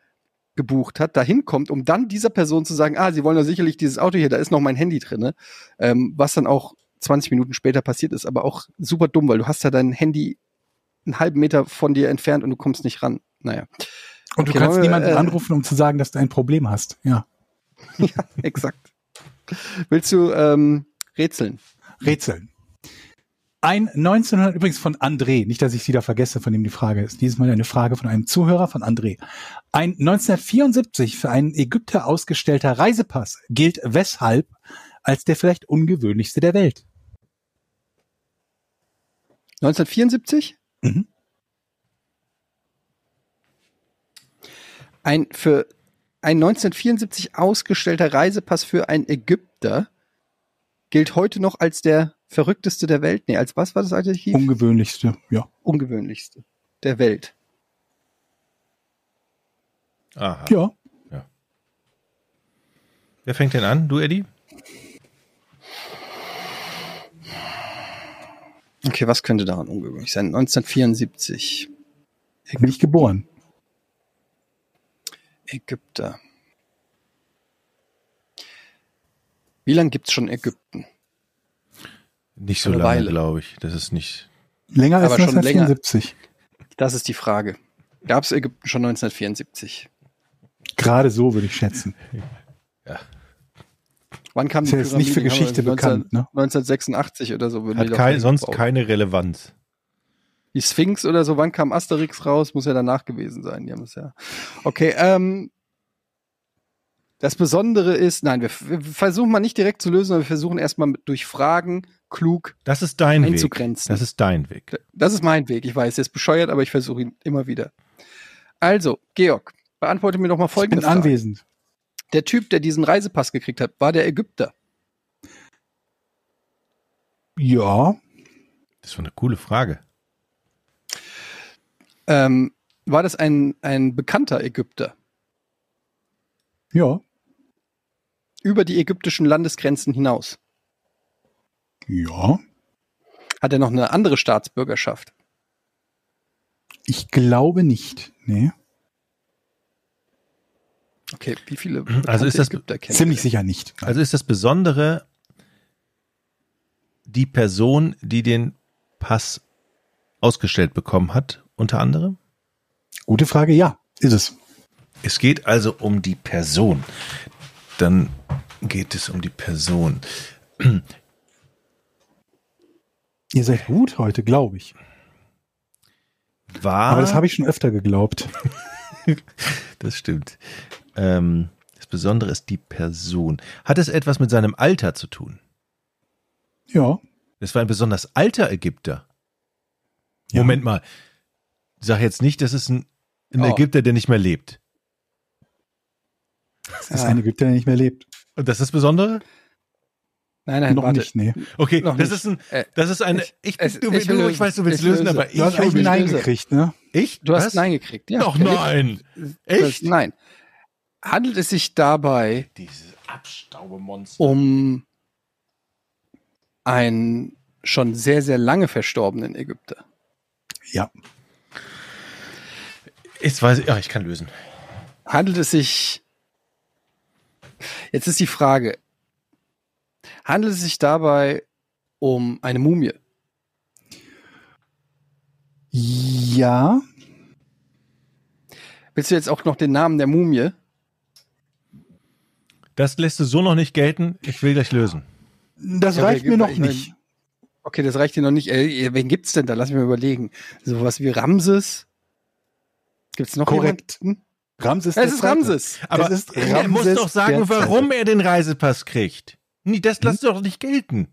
gebucht hat, dahin kommt, um dann dieser Person zu sagen, ah, sie wollen doch sicherlich dieses Auto hier, da ist noch mein Handy drinne, ähm, was dann auch 20 Minuten später passiert ist, aber auch super dumm, weil du hast ja dein Handy einen halben Meter von dir entfernt und du kommst nicht ran. Naja, Und du Okay, kannst niemanden äh, anrufen, um zu sagen, dass du ein Problem hast. Ja. exakt. Willst du ähm, rätseln? Rätseln. Ein 1900, übrigens von André, nicht, dass ich wieder vergesse, von dem die Frage ist. Dieses Mal eine Frage von einem Zuhörer von André. Ein 1974 für einen Ägypter ausgestellter Reisepass gilt weshalb als der vielleicht ungewöhnlichste der Welt? 1974? Mhm. Ein für ein 1974 ausgestellter Reisepass für einen Ägypter gilt heute noch als der verrückteste der Welt. Nee, als was war das Adjektiv? Ungewöhnlichste, ja. Ungewöhnlichste der Welt. Aha. Ja. Wer fängt denn an? Du, Eddie? Okay, was könnte daran ungewöhnlich sein? 1974. Da bin ich geboren. Ägypter. Wie lange gibt's schon Ägypten? Nicht so Eine lange, glaube ich. Das ist nicht. Länger als Aber schon länger. 1974. Das ist die Frage. Gab's Ägypten schon 1974? Gerade so würde ich schätzen. Wann kam Ist die jetzt nicht für? Geschichte Haben wir bekannt, ne? 1986 oder so. Hat kein, sonst gebaut. keine Relevanz. Die Sphinx oder so, wann kam Asterix raus? Muss ja danach gewesen sein. Die haben es ja. Okay, ähm, das Besondere ist, nein, wir, wir versuchen mal nicht direkt zu lösen, aber wir versuchen erstmal durch Fragen klug Das ist dein Weg. einzugrenzen. Das ist dein Weg. Das ist mein Weg. Ich weiß, der ist bescheuert, aber ich versuche ihn immer wieder. Also, Georg, beantworte mir doch mal Ich folgende bin Frage. anwesend. Der Typ, der diesen Reisepass gekriegt hat, war der Ägypter. Ja. Das war eine coole Frage. Ähm, war das ein, ein bekannter Ägypter? Ja. Über die ägyptischen Landesgrenzen hinaus. Ja. Hat er noch eine andere Staatsbürgerschaft? Ich glaube nicht. Nee. Okay, wie viele Also bekannte ist das Ziemlich sicher nicht. Also ist das Besondere die Person, die den Pass ausgestellt bekommen hat, unter anderem? Gute Frage, ja, ist es. Es geht also um die Person. Dann geht es um die Person. Ihr seid gut heute, glaube ich. War, Aber das habe ich schon öfter geglaubt. das stimmt. Ähm, das Besondere ist die Person. Hat es etwas mit seinem Alter zu tun? Ja. Das war ein besonders alter Ägypter. ja. Moment mal. Sag jetzt nicht, das ist ein, ein Oh. Ägypter, der nicht mehr lebt. Das ist ein Ägypter, der nicht mehr lebt. Und das ist das Besondere? Nein, nein, Noch warte. nicht, nee. Okay, Noch das nicht. ist ein, Äh, das ist eine, ich- ich, es- du, ich du, ich weiß, du willst Ich lösen, löse. aber ich, hast löse. Nein gekriegt, ne? ich? Du hast Was? Nein gekriegt, ja. Doch nein. Das, Echt? nein. Handelt es sich dabei Dieses Abstaubemonster. um einen schon sehr, sehr lange verstorbenen Ägypter? Ja. Jetzt weiß ich, ja, ich kann lösen. Handelt es sich. Jetzt ist die Frage: Handelt es sich dabei um eine Mumie? Ja. Willst du jetzt auch noch den Namen der Mumie? Das lässt du so noch nicht gelten. Ich will gleich lösen. Das Ja, reicht mir noch ich mein- nicht. Okay, das reicht dir noch nicht. Äh, wen gibt's denn da? Lass mich mal überlegen. Sowas wie Ramses? Gibt's noch Korrekt. jemanden? Ramses es ist Zweite. Ramses. Aber Es ist er muss Ramses doch sagen, warum er den Reisepass kriegt. Nee, das lässt doch nicht gelten.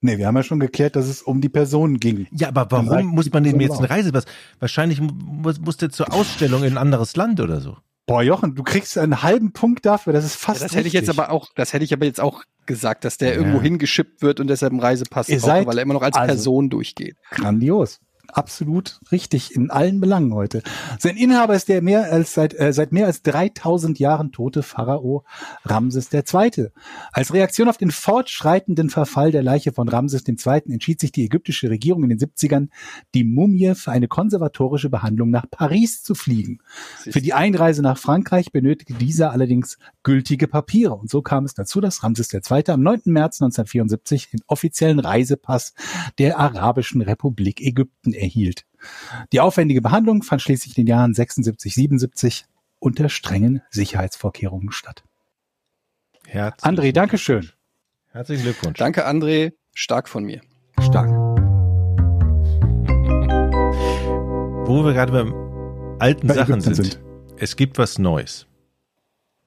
Nee, wir haben ja schon geklärt, dass es um die Person ging. Ja, aber warum muss man dem jetzt einen. Reisepass? Wahrscheinlich muss, muss der zur Ausstellung in ein anderes Land oder so. Boah, Jochen, du kriegst einen halben Punkt dafür, das ist Ja, fast das hätte ich jetzt richtig. aber auch, das hätte ich aber jetzt auch gesagt, dass der Ja. irgendwo hingeschippt wird und deshalb einen Reisepass Ihr braucht, weil er immer noch als also- Person durchgeht. Grandios. Absolut richtig in allen Belangen heute. Sein Inhaber ist der mehr als seit, äh, seit mehr als 3000 Jahren tote Pharao Ramses II. Als Reaktion auf den fortschreitenden Verfall der Leiche von Ramses II. entschied sich die ägyptische Regierung in den 70ern, die Mumie für eine konservatorische Behandlung nach Paris zu fliegen. Für die Einreise nach Frankreich benötigte dieser allerdings gültige Papiere. Und so kam es dazu, dass Ramses II. am 9. März 1974 den offiziellen Reisepass der Arabischen Republik Ägypten erhielt. Die aufwendige Behandlung fand schließlich in den Jahren 76, 77 unter strengen Sicherheitsvorkehrungen statt. Herzlichen, André, Dankeschön. Herzlichen Glückwunsch. Danke, André. Stark von mir. Stark. Wo wir gerade beim alten Bei Sachen Ägyptern sind. Es gibt was Neues.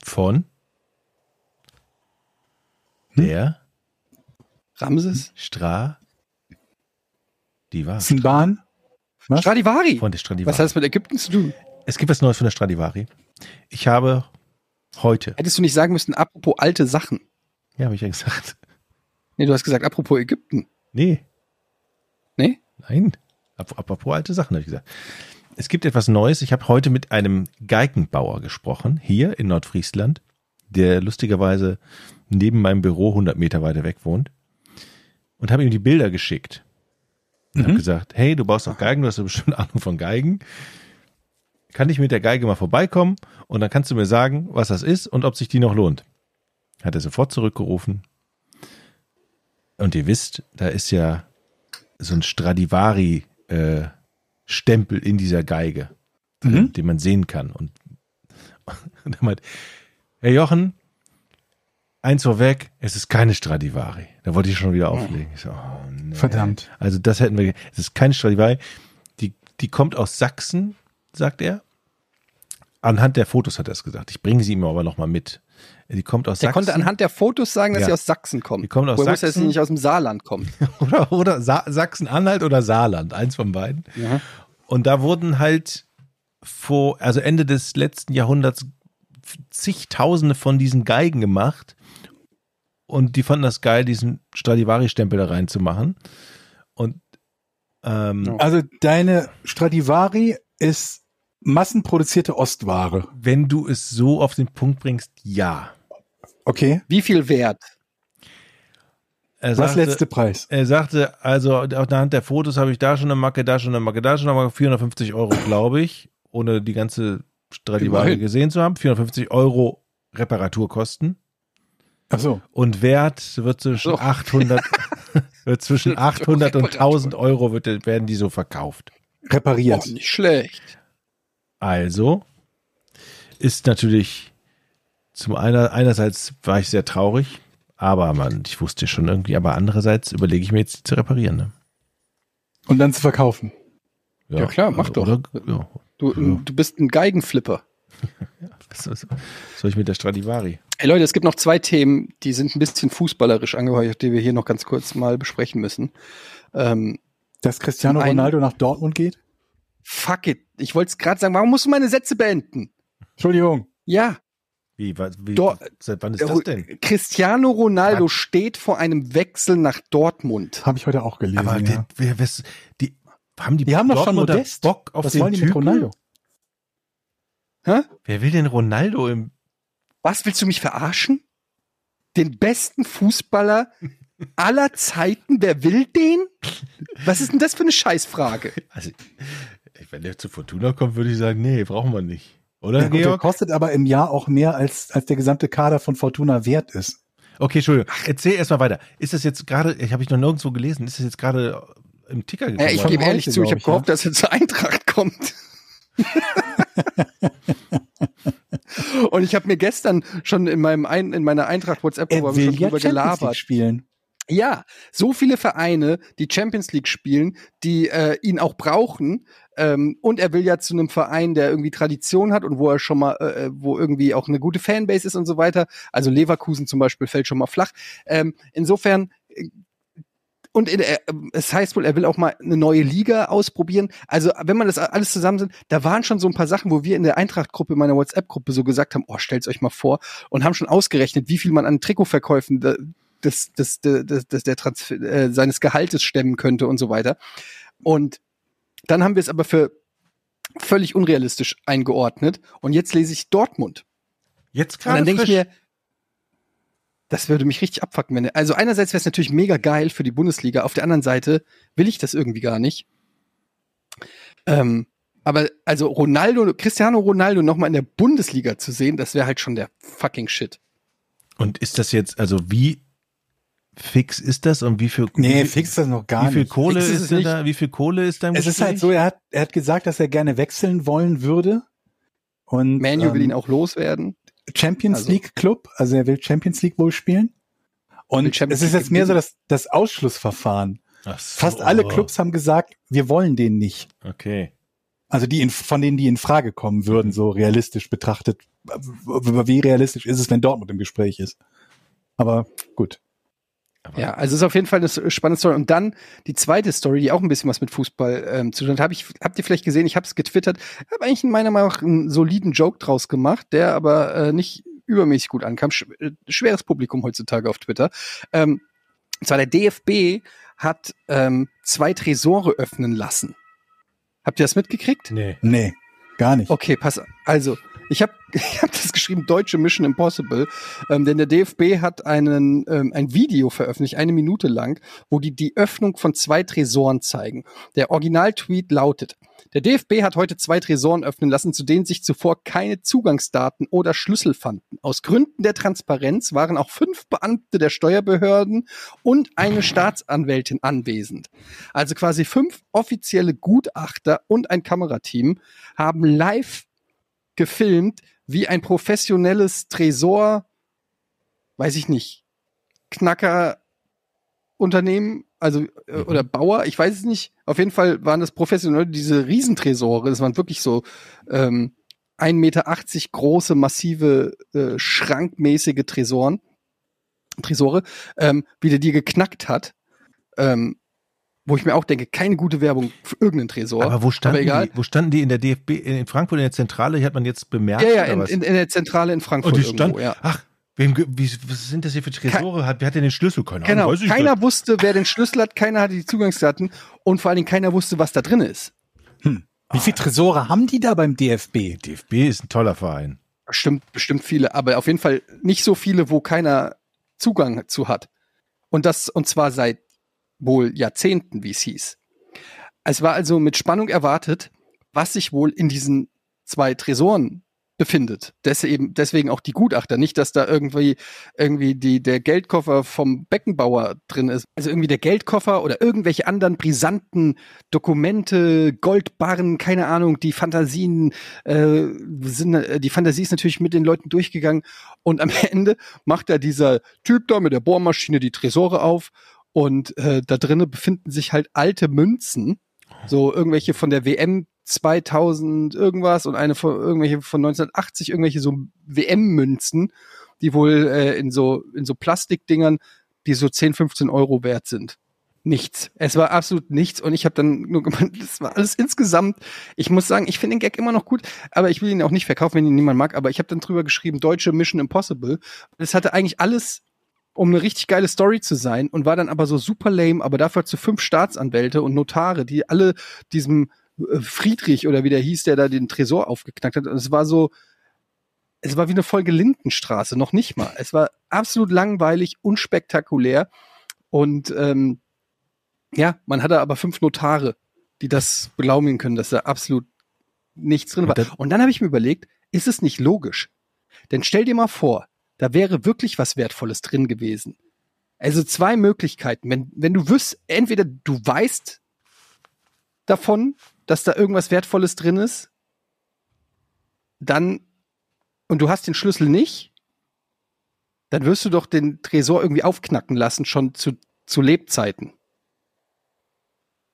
Von Hm? der Ramses? Stra die war Sinban? Was? Stradivari. von der Stradivari. Was hat das mit Ägypten zu tun? Es gibt was Neues von der Stradivari. Ich habe heute, Hättest du nicht sagen müssen, apropos alte Sachen. ja, habe ich ja gesagt. Nee, du hast gesagt, apropos Ägypten. Nee, Nee? nein. Ap- Apropos alte Sachen, habe ich gesagt. Es gibt etwas Neues. Ich habe heute mit einem Geigenbauer gesprochen, hier in Nordfriesland, der lustigerweise neben meinem Büro 100 Meter weiter weg wohnt. Und habe ihm die Bilder geschickt. Und habe Mhm. gesagt, hey, du baust doch Geigen, du hast ja bestimmt Ahnung von Geigen. Kann ich mit der Geige mal vorbeikommen und dann kannst du mir sagen, was das ist und ob sich die noch lohnt. Hat er sofort zurückgerufen. Und ihr wisst, da ist ja so ein Stradivari-Stempel in dieser Geige, Mhm. den man sehen kann. Und, und er meint, Herr Jochen, eins vorweg, es ist keine Stradivari. Da wollte ich schon wieder auflegen. So, oh, nee. Verdammt. Also das hätten wir, es ist keine Stradivari. Die, die kommt aus Sachsen, sagt er. Anhand der Fotos hat er es gesagt. Ich bringe sie ihm aber nochmal mit. Die kommt aus Der Sachsen. konnte anhand der Fotos sagen, dass Ja. sie aus Sachsen kommt. Die kommt aus Woher wusste, dass sie Sachsen. nicht aus dem Saarland kommt? oder, oder Sa Sachsen-Anhalt oder Saarland, eins von beiden. Ja. Und da wurden halt vor, also Ende des letzten Jahrhunderts zigtausende von diesen Geigen gemacht. Und die fanden das geil, diesen Stradivari-Stempel da reinzumachen. Und ähm. Also deine Stradivari ist massenproduzierte Ostware. wenn du es so auf den Punkt bringst, ja. Okay. Wie viel wert? Er Was sagte, letzte Preis? Er sagte, also anhand der Fotos habe ich da schon eine Macke, da schon eine Macke, da schon eine Macke, 450 Euro, glaube ich, ohne die ganze Stradivari Immerhin. gesehen zu haben. 450 Euro Reparaturkosten. Ach so. Und Wert wird zwischen So. 800, wird zwischen 800 und 1000 Euro wird, werden die so verkauft. Repariert. Oh, nicht schlecht. Also ist natürlich zum einer, einerseits war ich sehr traurig, aber man, ich wusste schon irgendwie, aber andererseits überlege ich mir jetzt die zu reparieren. Ne? Und dann zu verkaufen. Ja, klar, mach doch. Oder, ja, Du, Ja. du bist ein Geigenflipper. soll ich mit der Stradivari? Hey Leute, es gibt noch zwei Themen, die sind ein bisschen fußballerisch angeheuert, die wir hier noch ganz kurz mal besprechen müssen. Ähm, Dass Cristiano Ronaldo nach Dortmund geht? fuck it. Ich wollte es gerade sagen, warum musst du meine Sätze beenden? Entschuldigung. Ja, Wie, wie, Dor- seit wann ist das denn? Cristiano Ronaldo steht vor einem Wechsel nach Dortmund. Habe ich heute auch gelesen. Aber ja. die, die, haben die, Die haben doch schon Modest. Bock auf Was den wollen die Typen? mit Ronaldo? Hä? Wer will denn Ronaldo im, Was willst du mich verarschen? Den besten Fußballer aller Zeiten, wer will den? Was ist denn das für eine Scheißfrage? also, wenn der zu Fortuna kommt, würde ich sagen, nee, brauchen wir nicht. Oder, Ja, gut, der kostet aber im Jahr auch mehr, als, als der gesamte Kader von Fortuna wert ist. Okay, Entschuldigung. Erzähl erstmal weiter. Ist das jetzt gerade, ich habe ich noch nirgendwo gelesen, ist das jetzt gerade im Ticker gekommen? Ja, ich gebe ehrlich zu, ich habe gehofft, dass er zur Eintracht kommt. Und ich habe mir gestern schon in meinem ein, in meiner Eintracht WhatsApp Gruppe schon ja drüber gelabert. Spielen. Ja, so viele Vereine, die Champions League spielen, die äh, ihn auch brauchen. Ähm, und er will ja zu einem Verein, der irgendwie Tradition hat und wo er schon mal, äh, wo irgendwie auch eine gute Fanbase ist und so weiter. Also Leverkusen zum Beispiel fällt schon mal flach. Ähm, insofern äh, und in, äh, es heißt wohl, er will auch mal eine neue Liga ausprobieren. Also, wenn man das alles zusammen sind, da waren schon so ein paar Sachen, wo wir in der Eintracht-Gruppe, in meiner WhatsApp-Gruppe so gesagt haben, oh, stellt's euch mal vor und haben schon ausgerechnet, wie viel man an Trikotverkäufen des, des, des, des, der Transfer, äh, seines Gehaltes stemmen könnte und so weiter. Und dann haben wir es aber für völlig unrealistisch eingeordnet. Und jetzt lese ich Dortmund. Jetzt Und gerade dann denke ich mir, das würde mich richtig abfacken. Wenn, also einerseits wäre es natürlich mega geil für die Bundesliga, auf der anderen Seite will ich das irgendwie gar nicht. Ähm, aber also Ronaldo, Cristiano Ronaldo nochmal in der Bundesliga zu sehen, das wäre halt schon der fucking Shit. Und ist das jetzt, also wie fix ist das und wie viel, Nee, wie, fix das noch gar wie viel nicht. Kohle Fix ist ist, nicht. da, wie viel Kohle ist da im Es ist halt Gespräch? so, er hat, er hat gesagt, dass er gerne wechseln wollen würde. Und Manu will ähm, ihn auch loswerden. Champions Also- League Club, also er will Champions League wohl spielen. Und es ist jetzt mehr so das, das Ausschlussverfahren. So. Fast alle Clubs haben gesagt, wir wollen den nicht. Okay. Also die in, von denen, die in Frage kommen würden, so realistisch betrachtet. Wie realistisch ist es, wenn Dortmund im Gespräch ist? Aber gut. Aber Ja, also es ist auf jeden Fall eine spannende Story. Und dann die zweite Story, die auch ein bisschen was mit Fußball ähm, zu tun hat, habe ich, habt ihr vielleicht gesehen, ich habe es getwittert, habe eigentlich in meiner Meinung nach einen soliden Joke draus gemacht, der aber äh, nicht übermäßig gut ankam. Sch äh, schweres Publikum heutzutage auf Twitter. Ähm, und zwar der DFB hat ähm, zwei Tresore öffnen lassen. Habt ihr das mitgekriegt? Nee. Nee, gar nicht. Okay, pass. Also, ich habe ich hab das geschrieben, deutsche Mission Impossible, ähm, denn der DFB hat einen ähm, ein Video veröffentlicht, eine Minute lang, wo die die Öffnung von zwei Tresoren zeigen. Der Originaltweet lautet: Der DFB hat heute zwei Tresoren öffnen lassen, zu denen sich zuvor keine Zugangsdaten oder Schlüssel fanden. Aus Gründen der Transparenz waren auch fünf Beamte der Steuerbehörden und eine Staatsanwältin anwesend. Also quasi fünf offizielle Gutachter und ein Kamerateam haben live gefilmt, wie ein professionelles Tresor, weiß ich nicht, Knacker Unternehmen, also äh, Mhm. oder Bauer, ich weiß es nicht. Auf jeden Fall waren das professionell diese Riesentresore. Das waren wirklich so ähm, 1,80 Meter große, massive, äh, schrankmäßige Tresoren, Tresore, ähm, wie der die geknackt hat. Ähm, wo ich mir auch denke, keine gute Werbung für irgendeinen Tresor. Aber wo standen, egal. die, wo standen die in der DFB, in Frankfurt in der Zentrale? Hier hat man jetzt bemerkt. ja, ja, oder in, was? in, in der Zentrale in Frankfurt Und die irgendwo, stand, ja. ach, wem, wie, was sind das hier für Tresore? Hat, wer hat denn den Schlüssel? Keine Ahnung, Genau, weiß ich keiner nicht. wusste, wer den Schlüssel hat, keiner hatte die Zugangsdaten und vor allen Dingen keiner wusste, was da drin ist. Wie viele Tresore haben die da beim DFB? DFB ist ein toller Verein. Bestimmt, bestimmt viele, aber auf jeden Fall nicht so viele, wo keiner Zugang zu hat. Und das, und zwar seit wohl Jahrzehnten, wie es hieß. Es war also mit Spannung erwartet, was sich wohl in diesen zwei Tresoren befindet. Deswegen, deswegen auch die Gutachter. Nicht, dass da irgendwie, irgendwie die, der Geldkoffer vom Beckenbauer drin ist. Also irgendwie der Geldkoffer oder irgendwelche anderen brisanten Dokumente, Goldbarren, keine Ahnung, die Fantasien, äh, sind, äh, die Fantasie ist natürlich mit den Leuten durchgegangen. Und am Ende macht da dieser Typ da mit der Bohrmaschine die Tresore auf und äh, da drinnen befinden sich halt alte Münzen, so irgendwelche von der WM 2000 irgendwas und eine von irgendwelche von 1980 irgendwelche so WM-Münzen, die wohl äh, in so in so Plastikdingern, die so 10, 15 Euro wert sind. Nichts. Es war absolut nichts und ich habe dann nur gemeint, das war alles insgesamt. Ich muss sagen, ich finde den Gag immer noch gut, aber ich will ihn auch nicht verkaufen, wenn ihn niemand mag. Aber ich habe dann drüber geschrieben, deutsche Mission Impossible. Es hatte eigentlich alles um eine richtig geile Story zu sein und war dann aber so super lame, aber dafür zu fünf Staatsanwälte und Notare, die alle diesem äh, Friedrich oder wie der hieß, der da den Tresor aufgeknackt hat. Und es war so, es war wie eine Folge Lindenstraße, noch nicht mal. Es war absolut langweilig, unspektakulär und ähm, ja, man hatte aber fünf Notare, die das belaumigen können, dass da absolut nichts drin war. Und dann habe ich mir überlegt, ist es nicht logisch? Denn stell dir mal vor, da wäre wirklich was Wertvolles drin gewesen. Also zwei Möglichkeiten. Wenn, wenn du wüsst, entweder du weißt davon, dass da irgendwas Wertvolles drin ist, dann, und du hast den Schlüssel nicht, dann wirst du doch den Tresor irgendwie aufknacken lassen, schon zu, zu Lebzeiten.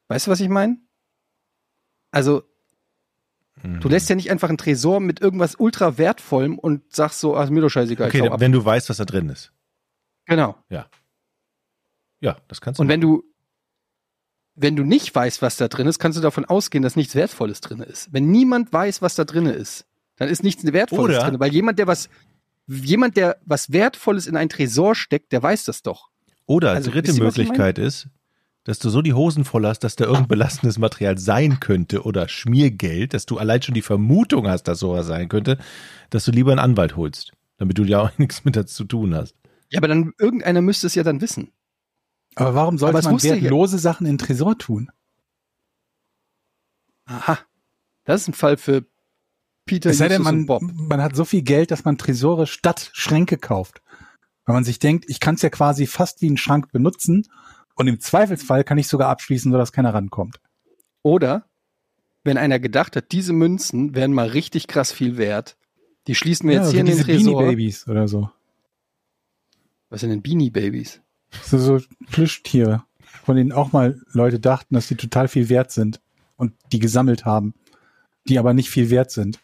Weißt du, was ich meine? Also, Du lässt ja nicht einfach einen Tresor mit irgendwas ultra wertvollem und sagst so, ach, mir doch scheißegal. Okay, wenn du weißt, was da drin ist. Genau. Ja. Ja, das kannst du. Und wenn du, wenn du nicht weißt, was da drin ist, kannst du davon ausgehen, dass nichts Wertvolles drin ist. Wenn niemand weiß, was da drin ist, dann ist nichts Wertvolles Oder- drin. Weil jemand, der was, jemand, der was Wertvolles in einen Tresor steckt, der weiß das doch. Oder Also, dritte Möglichkeit ist, dass du so die Hosen voll hast, dass da irgendein belastendes Material sein könnte oder Schmiergeld, dass du allein schon die Vermutung hast, dass sowas sein könnte, dass du lieber einen Anwalt holst, damit du ja auch nichts mit dazu zu tun hast. Ja, aber dann, irgendeiner müsste es ja dann wissen. Aber warum sollte Aber man wusste ja- wertlose Sachen in den Tresor tun? Aha. Das ist ein Fall für Peter Es sei denn, man, und Bob. man hat so viel Geld, dass man Tresore statt Schränke kauft. Weil man sich denkt, ich kann es ja quasi fast wie einen Schrank benutzen und im Zweifelsfall kann ich sogar abschließen, sodass keiner rankommt. Oder wenn einer gedacht hat, diese Münzen wären mal richtig krass viel wert, die schließen wir jetzt so hier in den diese Beanie Tresor. Babies oder so. Was sind denn Beanie Babies? So, so Plüschtiere, von denen auch mal Leute dachten, dass die total viel wert sind und die gesammelt haben, die aber nicht viel wert sind.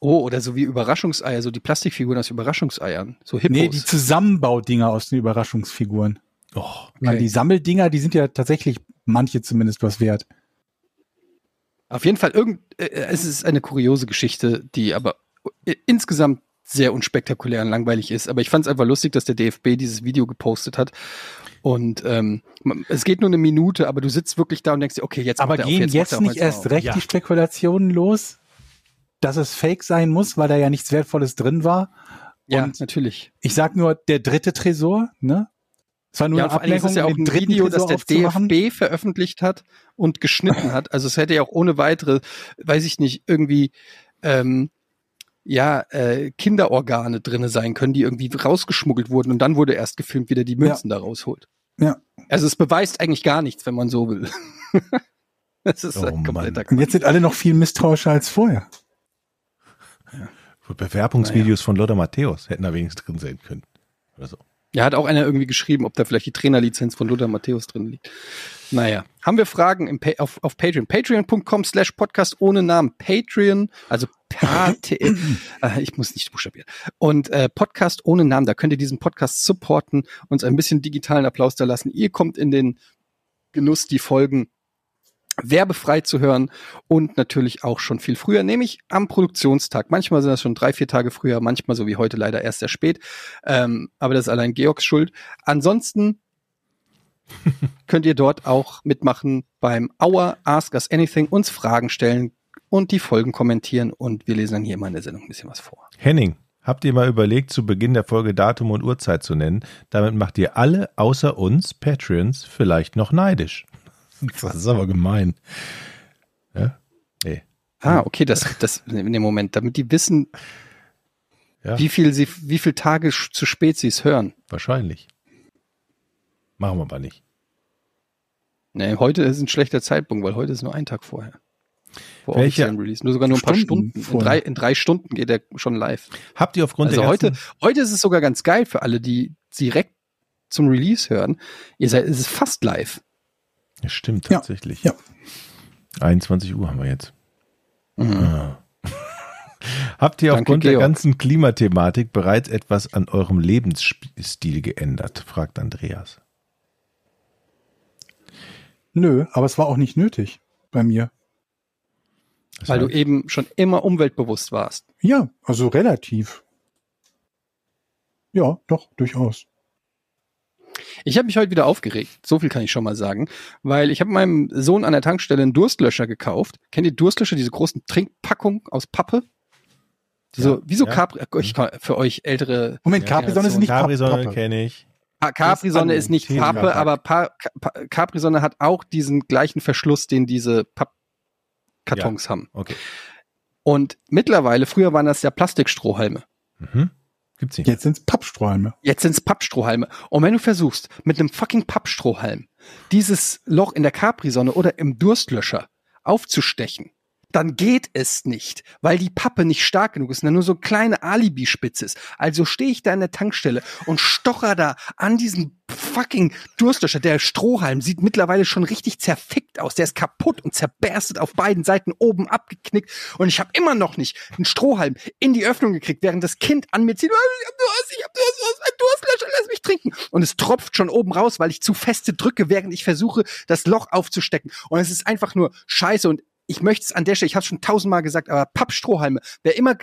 Oh, oder so wie Überraschungseier, so die Plastikfiguren aus Überraschungseiern. So Hippos. Nee, die Zusammenbaudinger aus den Überraschungsfiguren. Oh, Weil die Sammeldinger, die sind ja tatsächlich manche zumindest was wert. Auf jeden Fall, irgend, äh, es ist eine kuriose Geschichte, die aber äh, insgesamt sehr unspektakulär und langweilig ist. Aber ich fand es einfach lustig, dass der DFB dieses Video gepostet hat. Und ähm, es geht nur eine Minute, aber du sitzt wirklich da und denkst dir, okay, jetzt Aber macht er auf, gehen jetzt, jetzt, auf, nicht jetzt erst er auf. recht Ja. die Spekulationen los, dass es fake sein muss, weil da ja nichts Wertvolles drin war? Ja, Und natürlich. ich sag nur, der dritte Tresor, ne? Es war nur ja, eine ist Ablenkung, es ja auch ein Video, das Tresor der aufzumachen. DFB veröffentlicht hat und geschnitten hat. Also es hätte ja auch ohne weitere, weiß ich nicht, irgendwie ähm, ja äh, Kinderorgane drinne sein können, die irgendwie rausgeschmuggelt wurden und dann wurde erst gefilmt, wie der die Münzen da rausholt. Ja. Also es beweist eigentlich gar nichts, wenn man so will. das ist Oh, ein kompletter Und jetzt sind alle noch viel misstrauischer als vorher. Bewerbungsvideos von Lothar Matthäus hätten da wenigstens drin sein können. Oder so. Ja, hat auch einer irgendwie geschrieben, ob da vielleicht die Trainerlizenz von Lothar Matthäus drin liegt. Naja, haben wir Fragen pa auf, auf Patreon. Patreon.com slash Podcast ohne Namen. Patreon, also äh, ich muss nicht buchstabieren. Und äh, Podcast ohne Namen, da könnt ihr diesen Podcast supporten, uns ein bisschen digitalen Applaus da lassen. Ihr kommt in den Genuss, die Folgen werbefrei zu hören und natürlich auch schon viel früher, nämlich am Produktionstag. Manchmal sind das schon drei, vier Tage früher, manchmal so wie heute leider erst sehr spät. Ähm, aber das ist allein Georgs Schuld. Ansonsten könnt ihr dort auch mitmachen beim Hour Ask Us Anything, uns Fragen stellen und die Folgen kommentieren und wir lesen dann hier immer in der Sendung ein bisschen was vor. Henning, habt ihr mal überlegt, zu Beginn der Folge Datum und Uhrzeit zu nennen? Damit macht ihr alle außer uns Patreons vielleicht noch neidisch. Das ist aber gemein. Ja? Nee. Ah, okay, das, das, in dem Moment, damit die wissen, Ja. wie viel sie, wie viel Tage zu spät sie es hören. Wahrscheinlich. Machen wir aber nicht. Nee, heute ist ein schlechter Zeitpunkt, weil heute ist nur ein Tag vorher. Vor Welche- Release. Nur sogar nur ein paar Stunden Stunden. In drei, in drei Stunden geht er schon live. Habt ihr aufgrund Also der heute, heute ist es sogar ganz geil für alle, die direkt zum Release hören. Ihr seid, es ist fast live. Ja, stimmt Ja, tatsächlich. ja. 21 Uhr haben wir jetzt. Mhm. Ah. Habt ihr Danke, aufgrund der Georg. ganzen Klimathematik bereits etwas an eurem Lebensstil geändert? fragt Andreas. Nö, aber es war auch nicht nötig bei mir. Das Weil du heißt, eben schon immer umweltbewusst warst. Ja, also relativ. Ja, doch, durchaus. Ich habe mich heute wieder aufgeregt. So viel kann ich schon mal sagen. Weil ich habe meinem Sohn an der Tankstelle einen Durstlöscher gekauft. Kennt ihr Durstlöscher, diese großen Trinkpackungen aus Pappe? So, Ja, wie so ja. Capri, ich, für euch ältere Moment, Ja, Capri-Sonne ist nicht Capri-Sonne kenne ich. Pa- Capri-Sonne ist nicht. Pappe, aber pa Capri-Sonne hat auch diesen gleichen Verschluss, den diese Pappkartons haben. Okay. Und mittlerweile, früher waren das ja Plastikstrohhalme. Mhm. Gibt's nicht. Jetzt sind's Pappsträume. Jetzt sind's Pappstrohhalme. Und wenn du versuchst, mit einem fucking Pappstrohhalm dieses Loch in der Capri-Sonne oder im Durstlöscher aufzustechen, dann geht es nicht, weil die Pappe nicht stark genug ist, sondern nur so eine kleine Alibispitze ist. Also stehe ich da in der Tankstelle und stocher da an diesen fucking Durstlöscher. Der Strohhalm sieht mittlerweile schon richtig zerfickt aus. Der ist kaputt und zerberstet auf beiden Seiten oben abgeknickt. Und ich habe immer noch nicht einen Strohhalm in die Öffnung gekriegt, während das Kind an mir zieht. Ich hab Durst, ich hab Durst, ein Durstlöscher, lass mich trinken. Und es tropft schon oben raus, weil ich zu feste drücke, während ich versuche, das Loch aufzustecken. Und es ist einfach nur scheiße. Und ich möchte es an der Stelle, ich habe schon tausendmal gesagt, aber Pappstrohhalme, wer immer,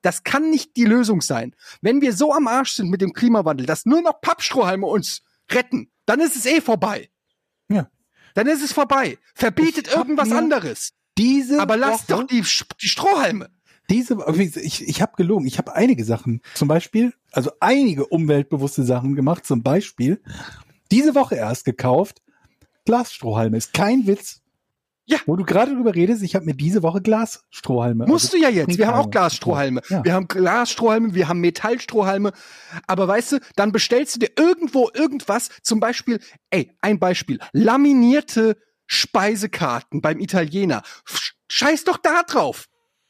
das kann nicht die Lösung sein. Wenn wir so am Arsch sind mit dem Klimawandel, dass nur noch Pappstrohhalme uns retten, dann ist es eh vorbei. Ja. Dann ist es vorbei. Verbietet irgendwas anderes. Diese Aber lasst doch die, die Strohhalme. Diese, ich, ich habe gelogen. Ich habe einige Sachen, zum Beispiel, also einige umweltbewusste Sachen gemacht. Zum Beispiel diese Woche erst gekauft Glasstrohhalme. Ist kein Witz. Ja. Wo du gerade drüber redest, ich habe mir diese Woche Glasstrohhalme. Musst du ja jetzt. Wir haben auch. Glasstrohhalme. Ja. Wir haben Glasstrohhalme, wir haben Metallstrohhalme. Aber weißt du, dann bestellst du dir irgendwo irgendwas, zum Beispiel, ey, ein Beispiel, laminierte Speisekarten beim Italiener. Sch- Scheiß doch da drauf.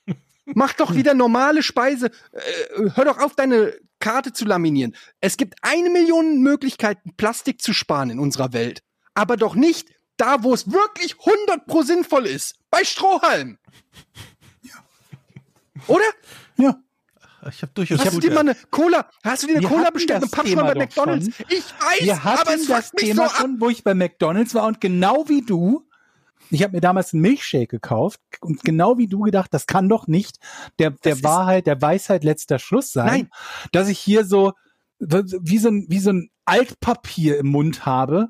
Mach doch wieder normale Speise. Äh, hör doch auf, deine Karte zu laminieren. Es gibt eine Million Möglichkeiten, Plastik zu sparen in unserer Welt. Aber doch nicht da, wo es wirklich 100 pro sinnvoll ist. Bei Strohhalm. Oder? Ja. Ich habe durchaus Hast du dir mal eine Cola, hast du dir eine Wir Cola bestellt, eine das Pappschwamm bei McDonalds? schon. Ich weiß, Wir hatten aber es das Thema so schon, wo ich bei McDonalds war und genau wie du, ich habe mir damals einen Milchshake gekauft und genau wie du gedacht, das kann doch nicht der, der Das Wahrheit, der Weisheit letzter Schluss sein, Nein. dass ich hier so wie so ein, wie so ein Altpapier im Mund habe,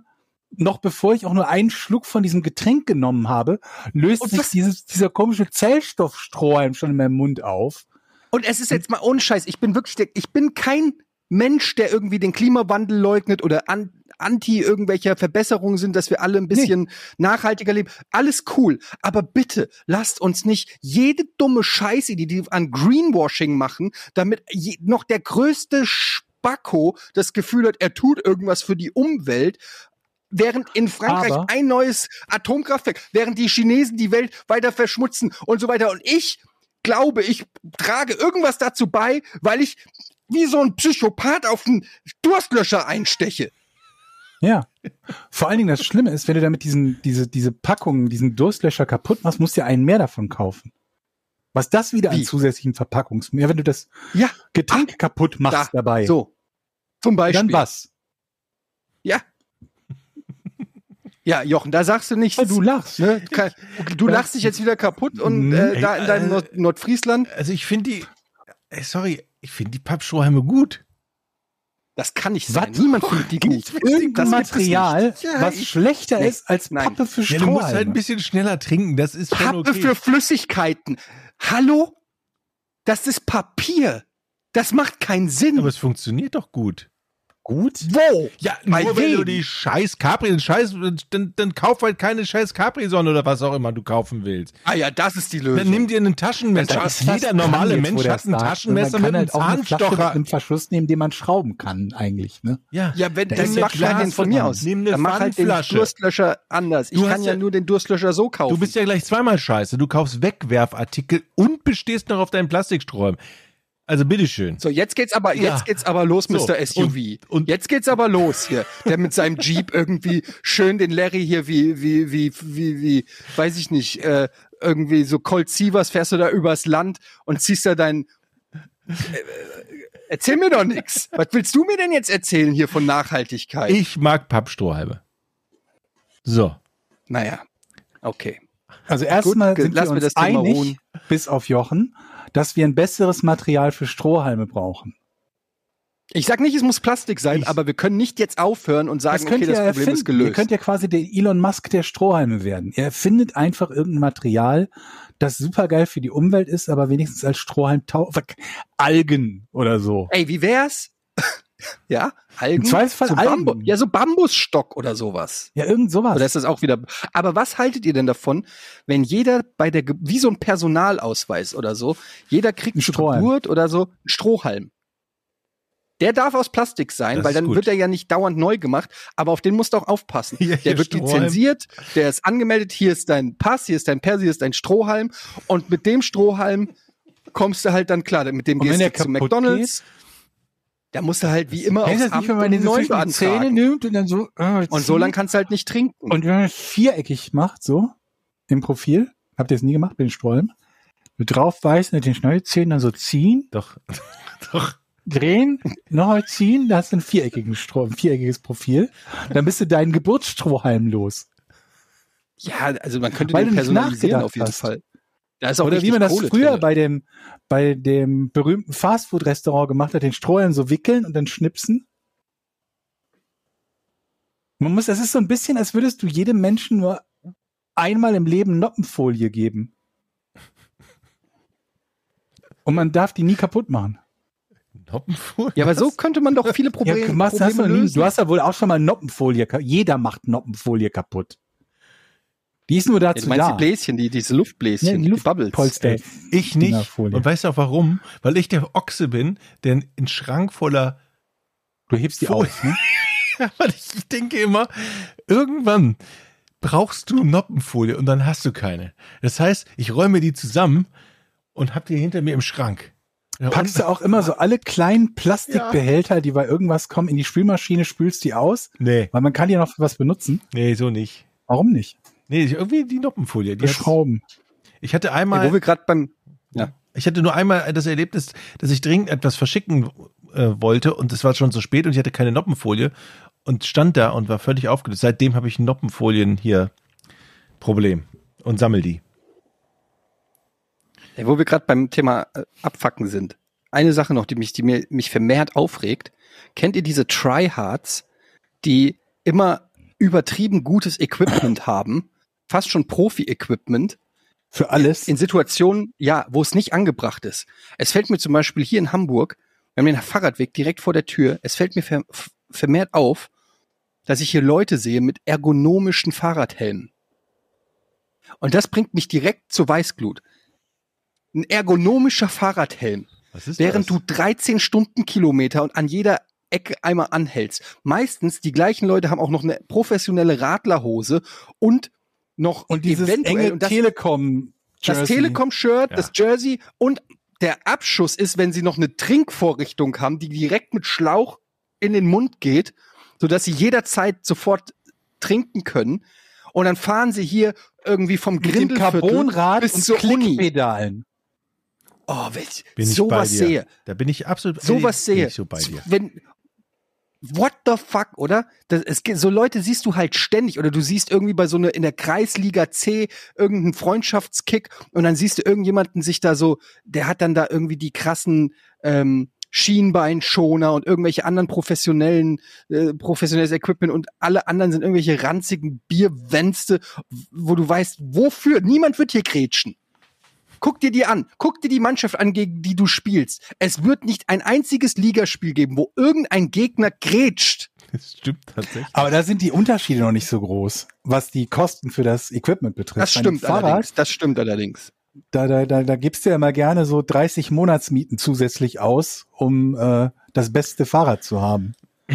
noch bevor ich auch nur einen Schluck von diesem Getränk genommen habe, löst Und sich dieses, dieser komische Zellstoffstrohhalm schon in meinem Mund auf. Und es ist jetzt mal ohne Scheiß, ich bin wirklich, der, ich bin kein Mensch, der irgendwie den Klimawandel leugnet oder an, anti irgendwelcher Verbesserungen sind, dass wir alle ein bisschen nachhaltiger leben. Alles cool. Aber bitte lasst uns nicht jede dumme Scheiße, die die an Greenwashing machen, damit je, noch der größte Spacko das Gefühl hat, er tut irgendwas für die Umwelt, während in Frankreich Aber- ein neues Atomkraftwerk, während die Chinesen die Welt weiter verschmutzen und so weiter. Und ich glaube, ich trage irgendwas dazu bei, weil ich wie so ein Psychopath auf einen Durstlöscher einsteche. Ja. Vor allen Dingen das Schlimme ist, wenn du damit diesen, diese, diese Packungen, diesen Durstlöscher kaputt machst, musst du ja einen mehr davon kaufen. Was das wieder an Wie? zusätzlichen Verpackungs, ja, wenn du das Ja, Getränk kaputt machst da, dabei, so. Zum Beispiel. dann was? Ja. Ja, Jochen, da sagst du nichts. Du lachst. ne? Du kann- Du lachst dich jetzt wieder kaputt und äh, da in deinem äh, Nord Nordfriesland, Also ich finde die, ey, sorry, ich finde die Pappstrohhalme gut. das kann nicht sein. Was? Niemand findet die gut. Irgendein Material. Ja, was ich- schlechter Nee, ist als nein. Pappe für Ja, du musst halt Strohhalme. ein bisschen schneller trinken, das ist schon Pappe okay. für Flüssigkeiten. Hallo? Das ist Papier. Das macht keinen Sinn. Aber es funktioniert doch gut. Gut. Wo? Ja, Bei nur wenn du wem? die scheiß Capri, scheiß, dann, dann kauf halt keine scheiß Capri-Sonne oder was auch immer du kaufen willst. Ah ja, das ist die Lösung. Dann nimm dir einen Taschenmesser. Das ist Jeder normale Mensch hat ein Taschenmesser man mit einem halt auch eine Zahnstocher. einem Verschluss nehmen, den man schrauben kann, eigentlich, ne? Ja, Ja, wenn, Da dann ist ja mach klar, halt den von mir aus. Nimm eine dann mach halt den. Durstlöscher anders. Ich Du kann ja, ja- nur den Durstlöscher so kaufen. Du bist ja gleich zweimal scheiße. Du kaufst Wegwerfartikel und bestehst noch auf deinen Plastiksträumen. Also bitteschön. so, jetzt geht's aber, Ja. jetzt geht's aber los, So, Mr. SUV. und- und- jetzt geht's aber los hier. Der mit seinem Jeep irgendwie schön den Larry hier wie, wie, wie, wie, wie, weiß ich nicht, äh, irgendwie so Colt Sievers fährst du da übers Land und ziehst da dein Erzähl mir doch nix. Was willst du mir denn jetzt erzählen hier von Nachhaltigkeit? Ich mag Pappstrohhalme. So. naja, okay. Also erstmal sind wir lassen wir uns das Thema einig, ruhen. bis auf Jochen, dass wir ein besseres Material für Strohhalme brauchen. Ich sag nicht, es muss Plastik sein, Ich- aber wir können nicht jetzt aufhören und sagen, Das okay, das Problem erfinden. ist gelöst. Ihr könnt ja quasi der Elon Musk der Strohhalme werden. Er erfindet einfach irgendein Material, das supergeil für die Umwelt ist, aber wenigstens als Strohhalm Algen oder so. Ey, wie wär's? Ja, Algen. Im Zweifelsfall so Algen. Bambu ja, so Bambusstock oder sowas. Ja, irgend sowas. Oder ist das auch wieder? Aber was haltet ihr denn davon, wenn jeder bei der, Ge- wie so ein Personalausweis oder so, jeder kriegt Ein zur Strohhalm. Geburt oder so einen Strohhalm. Der darf aus Plastik sein, Das weil dann gut. wird er ja nicht dauernd neu gemacht, aber auf den musst du auch aufpassen. Ja, der wird Strohhalm. lizenziert, der ist angemeldet, hier ist dein Pass, hier ist dein Persi, hier ist dein Strohhalm und mit dem Strohhalm kommst du halt dann klar, mit dem Und gehst du zu McDonalds. Da musst du halt wie immer aufs das Amt nicht, wenn man den einen so neuen zwischen die Zähne nimmt und dann so äh, Und so lang kannst du halt nicht trinken. Und wenn man es viereckig macht, so im Profil, habt ihr es nie gemacht mit den Sträumen, so draufbeißen mit den Schneidezähnen dann so ziehen, Doch. Doch. drehen, nochmal ziehen, da hast du ein viereckiges, Stroh, ein viereckiges Profil. Dann bist du deinen Geburtsstrohhalm los. Ja, also man könnte Weil den personalisieren auf jeden hast. Fall. Da ist auch Oder wie man das Kohle früher drin. bei dem, bei dem berühmten Fastfood-Restaurant gemacht hat, den Strohhalm so wickeln und dann schnipsen. Man muss, das ist so ein bisschen, als würdest du jedem Menschen nur einmal im Leben Noppenfolie geben. Und man darf die nie kaputt machen. Noppenfuhr? Ja, aber so könnte man doch viele Probleme, ja, du, machst, hast Probleme du, nie, lösen. du hast ja wohl auch schon mal Noppenfolie. Jeder macht Noppenfolie kaputt. Die ist nur ja, dazu du meinst da. die Bläschen, die, diese Luftbläschen, Ja, die die Bubbles. Luftpolster. Ey, ich nicht. Und weißt du auch warum? Weil ich der Ochse bin, der einen Schrank voller Du hebst die Folie- auf. Ne? Ja, weil ich denke immer, irgendwann brauchst du Noppenfolie und dann hast du keine. Das heißt, ich räume die zusammen und hab die hinter mir im Schrank. Ja, Packst du auch immer so alle kleinen Plastikbehälter, die bei irgendwas kommen, in die Spülmaschine, spülst die aus, Nee, weil man kann die noch für was benutzen. nee, so nicht. Warum nicht? Nee, irgendwie die Noppenfolie. Die Beschrauben. ich hatte Ja, einmal, wo wir gerade beim ich hatte nur einmal das Erlebnis, dass ich dringend etwas verschicken äh, wollte und es war schon so spät und ich hatte keine Noppenfolie und stand da und war völlig aufgelöst. Seitdem habe ich Noppenfolien hier Problem und sammel die. Ja, wo wir gerade beim Thema äh, Abfacken sind. Eine Sache noch, die mich, die mir, mich vermehrt aufregt. Kennt ihr diese Tryhards, die immer übertrieben gutes Equipment haben? Fast schon Profi-Equipment. Für alles. In Situationen, ja, wo es nicht angebracht ist. Es fällt mir zum Beispiel hier in Hamburg, wir haben den Fahrradweg direkt vor der Tür, es fällt mir ver vermehrt auf, dass ich hier Leute sehe mit ergonomischen Fahrradhelmen. Und das bringt mich direkt zur Weißglut. Ein ergonomischer Fahrradhelm, während das? du 13 Stundenkilometer und an jeder Ecke einmal anhältst. Meistens die gleichen Leute haben auch noch eine professionelle Radlerhose und noch und dieses eventuell, enge und das, Telekom. das Jersey. Telekom-Shirt, Ja. das Jersey und der Abschuss ist, wenn sie noch eine Trinkvorrichtung haben, die direkt mit Schlauch in den Mund geht, sodass sie jederzeit sofort trinken können. Und dann fahren sie hier irgendwie vom Grindelviertel Carbonrad bis und zur. Klickpedalen. Oh, wenn ich Bin sowas sehe, Da bin ich absolut sowas bin sehe, ich so bei dir. wenn What the fuck, oder? Das, es, so Leute siehst du halt ständig oder du siehst irgendwie bei so einer in der Kreisliga C irgendeinen Freundschaftskick und dann siehst du irgendjemanden sich da so, der hat dann da irgendwie die krassen ähm, Schienbeinschoner und irgendwelche anderen professionellen, äh, professionelles Equipment und alle anderen sind irgendwelche ranzigen Bierwänste, wo du weißt, wofür? Niemand wird hier grätschen. Guck dir die an. Guck dir die Mannschaft an, gegen die du spielst. Es wird nicht ein einziges Ligaspiel geben, wo irgendein Gegner grätscht. Das stimmt tatsächlich. Aber da sind die Unterschiede noch nicht so groß, was die Kosten für das Equipment betrifft. Das stimmt Fahrrad, allerdings. Das stimmt allerdings. da, da, da, da gibst du ja immer gerne so 30 Monatsmieten zusätzlich aus, um äh, das beste Fahrrad zu haben.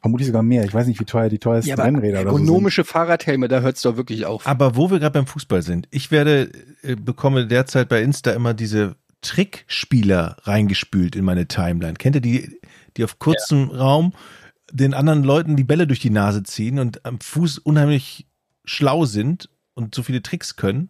Vermutlich sogar mehr. Ich weiß nicht, wie teuer die teuersten Ja, Rennräder oder so sind. ergonomische Fahrradhelme, da hört's doch wirklich auf. Aber wo wir gerade beim Fußball sind, ich werde, äh, bekomme derzeit bei Insta immer diese Trickspieler reingespült in meine Timeline. Kennt ihr die, die auf kurzem Raum den anderen Leuten die Bälle durch die Nase ziehen und am Fuß unheimlich schlau sind und so viele Tricks können?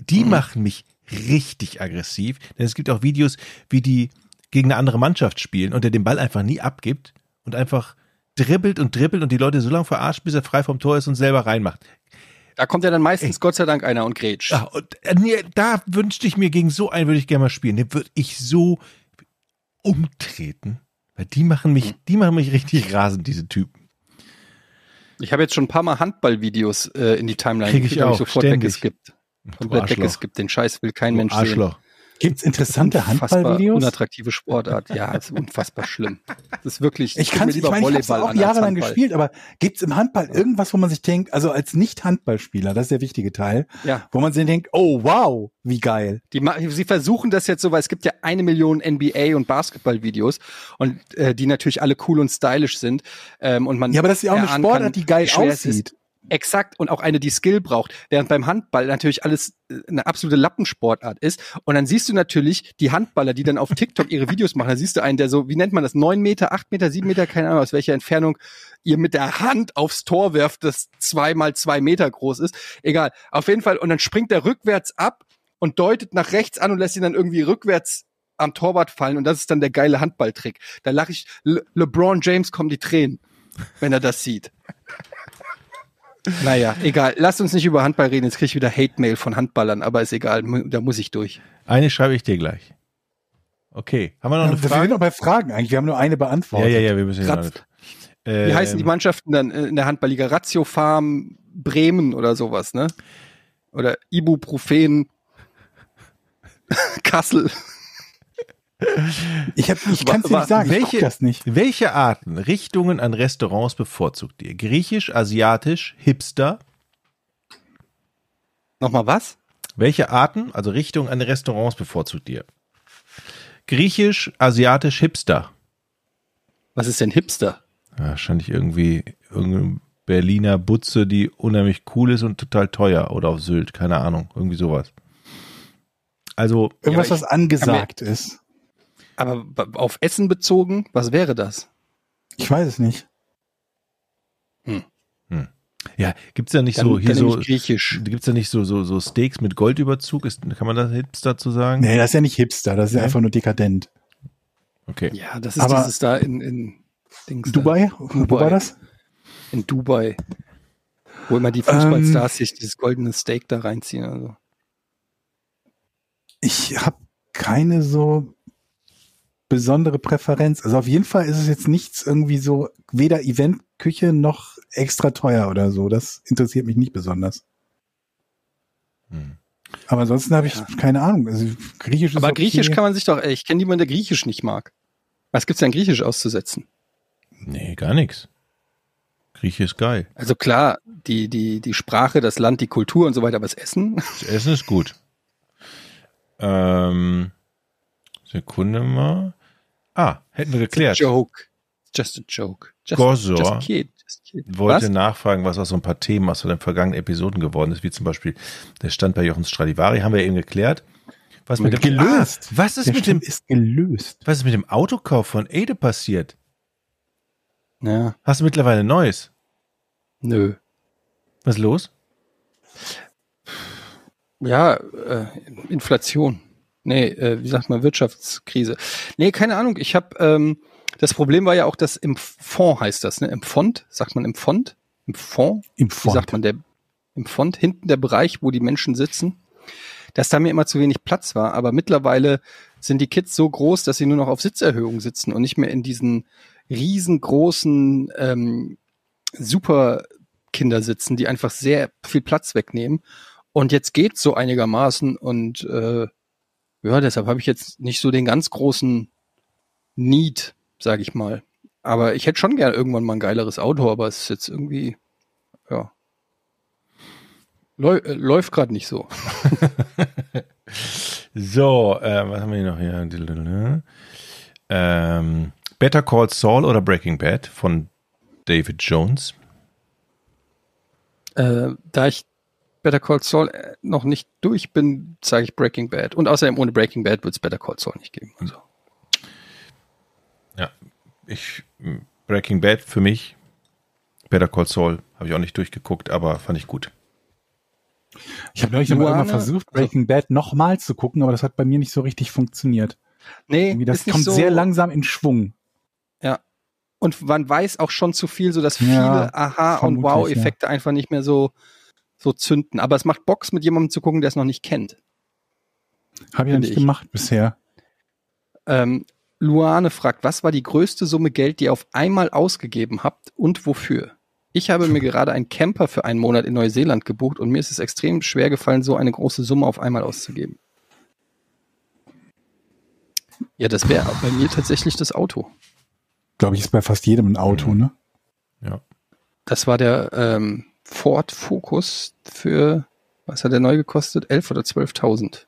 Die Mhm. machen mich richtig aggressiv. Denn es gibt auch Videos, wie die gegen eine andere Mannschaft spielen und der den Ball einfach nie abgibt und einfach dribbelt und dribbelt und die Leute so lange verarscht, bis er frei vom Tor ist und selber reinmacht. Da kommt ja dann meistens Ey. Gott sei Dank einer und grätscht. Ja, und, äh, nee, da wünschte ich mir, gegen so einen würde ich gerne mal spielen. Den würde ich so umtreten. Weil die machen mich, die machen mich richtig rasend, diese Typen. Ich habe jetzt schon ein paar Mal Handballvideos äh, in die Timeline Krieg ich ich sofort ständig. weggeskippt. Komplett weggeskippt. Den Scheiß will kein Du Mensch Arschloch. sehen. Gibt's interessante Unfassbar Handballvideos? unattraktive Sportart. Ja, ist unfassbar schlimm. Das ist wirklich. Ich kann, ich lieber ich habe Volleyball auch an als jahrelang gespielt, aber gibt's im Handball irgendwas, wo man sich denkt, also als Nicht-Handballspieler, das ist der wichtige Teil, Ja, wo man sich denkt, oh wow, wie geil. die, sie versuchen das jetzt so, weil es gibt ja eine Million NBA und Basketballvideos und äh, die natürlich alle cool und stylisch sind ähm, und man Ja, aber das ist ja auch eine Sportart, kann, die geil es aussieht. Exakt und auch eine, die Skill braucht, während beim Handball natürlich alles äh, eine absolute Lappensportart ist. Und dann siehst du natürlich die Handballer, die dann auf TikTok ihre Videos machen. Da siehst du einen, der so, wie nennt man das, neun Meter, acht Meter, sieben Meter, keine Ahnung aus welcher Entfernung ihr mit der Hand aufs Tor werft, das zwei mal zwei Meter groß ist. Egal, auf jeden Fall. Und dann springt er rückwärts ab und deutet nach rechts an und lässt ihn dann irgendwie rückwärts am Torwart fallen. Und das ist dann der geile Handballtrick. Da lache ich, Le LeBron James kommen die Tränen, wenn er das sieht. Naja, egal. Lasst uns nicht über Handball reden. Jetzt kriege ich wieder Hate-Mail von Handballern, aber ist egal. Da muss ich durch. Eine schreibe ich dir gleich. Okay. Haben wir noch eine wir sind Frage? noch bei Fragen eigentlich. Wir haben nur eine Ja, beantwortet. ja, ja, wir müssen Ratz- noch Wie heißen Ähm, die Mannschaften dann äh, in der Handballliga? Ratio Farm Bremen oder sowas, ne? Oder Ibuprofen Kassel. Ich, hab, ich kann es nicht sagen. ich welche- guck das nicht. Welche Arten, Richtungen an Restaurants bevorzugt ihr? Griechisch, asiatisch, Hipster? Nochmal was? Welche Arten, also Richtungen an Restaurants bevorzugt ihr? Griechisch, asiatisch, Hipster? Was ist denn Hipster? Wahrscheinlich irgendwie irgendeine Berliner Butze, die unheimlich cool ist und total teuer. Oder auf Sylt, keine Ahnung. Irgendwie sowas. Also, Irgendwas, was angesagt ist. Aber auf Essen bezogen, was wäre das? Ich weiß es nicht. ja, gibt's da nicht Dann, so hier so, Griechisch. gibt's da nicht so, so, so Steaks mit Goldüberzug? Ist, kann man das Hipster zu sagen? Nee, das ist ja nicht Hipster, das ist ja einfach nur dekadent. Okay. Ja, das ist Aber- dieses da in, in Dings da. Dubai? Wo Dubai. war das? In Dubai. Wo immer die Fußballstars sich dieses goldene Steak da reinziehen. Also. Ich habe keine so besondere Präferenz. Also auf jeden Fall ist es jetzt nichts irgendwie so, weder Eventküche noch extra teuer oder so. Das interessiert mich nicht besonders. Hm. Aber ansonsten habe ich Ja. keine Ahnung. Also Griechisch ist Aber okay. Griechisch kann man sich doch, ey, ich kenne niemanden, der Griechisch nicht mag. Was gibt's denn Griechisch auszusetzen? Nee, gar nichts. Grieche ist geil. Also klar, die, die, die Sprache, das Land, die Kultur und so weiter, aber das Essen? Das Essen ist gut. Ähm, Sekunde mal. Ah, hätten wir geklärt. Joke. Just a joke. Just, Gosor just a kid. Just a kid. Wollte Was? nachfragen, was aus so ein paar Themen aus den vergangenen Episoden geworden ist, wie zum Beispiel der Stand bei Jochen Stradivari, haben wir eben geklärt. Was mit dem Gelöst. Ah, was ist Der mit dem Stand ist gelöst. was ist mit dem Autokauf von Ede passiert? Ja, Hast du mittlerweile neues? nö. Was ist los? Ja, äh, Inflation. Nee, äh, wie sagt man, Wirtschaftskrise. Nee, keine Ahnung. Ich habe ähm, das Problem war ja auch, dass im Fond heißt das, ne? Im Fond, sagt man im Fond? Im Fond? Im Wie Fond. sagt man der im Fond, hinten der Bereich, wo die Menschen sitzen, dass da mir immer zu wenig Platz war. Aber mittlerweile sind die Kids so groß, dass sie nur noch auf Sitzerhöhung sitzen und nicht mehr in diesen riesengroßen ähm, Superkinder sitzen, die einfach sehr viel Platz wegnehmen. Und jetzt geht's so einigermaßen und äh, ja, deshalb habe ich jetzt nicht so den ganz großen Need, sage ich mal. Aber ich hätte schon gern irgendwann mal ein geileres Auto, aber es ist jetzt irgendwie, ja. Läu äh, läuft gerade nicht so. So, äh, was haben wir hier noch hier? Ähm, Better Call Saul oder Breaking Bad von David Jones. Äh, da ich Better Call Saul äh, noch nicht durch bin, sage ich Breaking Bad. Und außerdem ohne Breaking Bad wird es Better Call Saul nicht geben. Also. Ja, ich Breaking Bad für mich. Better Call Saul habe ich auch nicht durchgeguckt, aber fand ich gut. Ich habe neulich irgendwann versucht, Breaking Bad nochmal zu gucken, aber das hat bei mir nicht so richtig funktioniert. Nee, Irgendwie das ist nicht kommt so, sehr langsam in Schwung. Und man weiß auch schon zu viel, so dass viele Ja, Aha- und Wow-Effekte einfach nicht mehr so, so zünden. Aber es macht Box, mit jemandem zu gucken, der es noch nicht kennt. Habe ich ja nicht ich. gemacht bisher. Ähm, Luane fragt, was war die größte Summe Geld, die ihr auf einmal ausgegeben habt und wofür? Ich habe mir gerade einen Camper für einen Monat in Neuseeland gebucht und mir ist es extrem schwer gefallen, so eine große Summe auf einmal auszugeben. Ja, das wäre bei mir tatsächlich das Auto. Glaube ich, ist bei fast jedem ein Auto, ne? Ja. Das war der ähm, Ford Focus für, was hat der neu gekostet? 11 oder 12.000?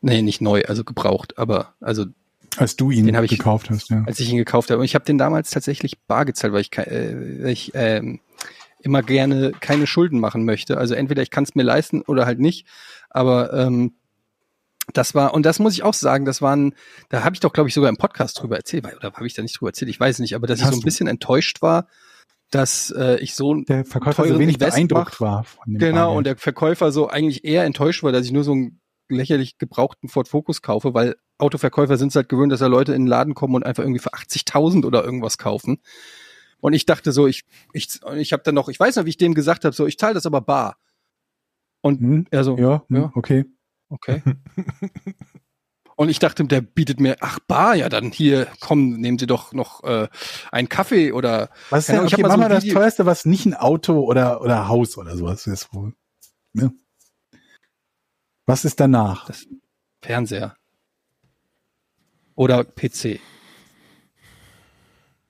Nee, nicht neu, also gebraucht, aber also Als du ihn Den ich- gekauft hast, ja. als ich ihn gekauft habe. Und ich habe den damals tatsächlich bar gezahlt, weil ich, äh, ich ähm, immer gerne keine Schulden machen möchte. Also entweder ich kann es mir leisten oder halt nicht. Aber ähm, das war, und das muss ich auch sagen, das waren, da habe ich doch, glaube ich, sogar im Podcast drüber erzählt, oder habe ich da nicht drüber erzählt, ich weiß nicht, aber dass ich Hast so ein du. bisschen enttäuscht war, dass äh, ich so ein Der Verkäufer so wenig Invest beeindruckt macht. war von dem Genau, Bargeld. und der Verkäufer so eigentlich eher enttäuscht war, dass ich nur so einen lächerlich gebrauchten Ford Focus kaufe, weil Autoverkäufer sind es halt gewöhnt, dass da Leute in den Laden kommen und einfach irgendwie für 80.000 oder irgendwas kaufen. Und ich dachte so, ich, ich, ich habe dann noch, ich weiß noch, wie ich dem gesagt habe, so, ich zahle das aber bar. Und Hm? er so, Ja, hm, ja. okay. okay. Und ich dachte, der bietet mir, ach bar, ja dann hier, komm, nehmen Sie doch noch äh, einen Kaffee oder Was ist denn, ich okay, mach so mal ein das Video- teuerste, was nicht ein Auto oder, oder Haus oder sowas ist wohl. Ne? Was ist danach? Das- Fernseher. Oder PC.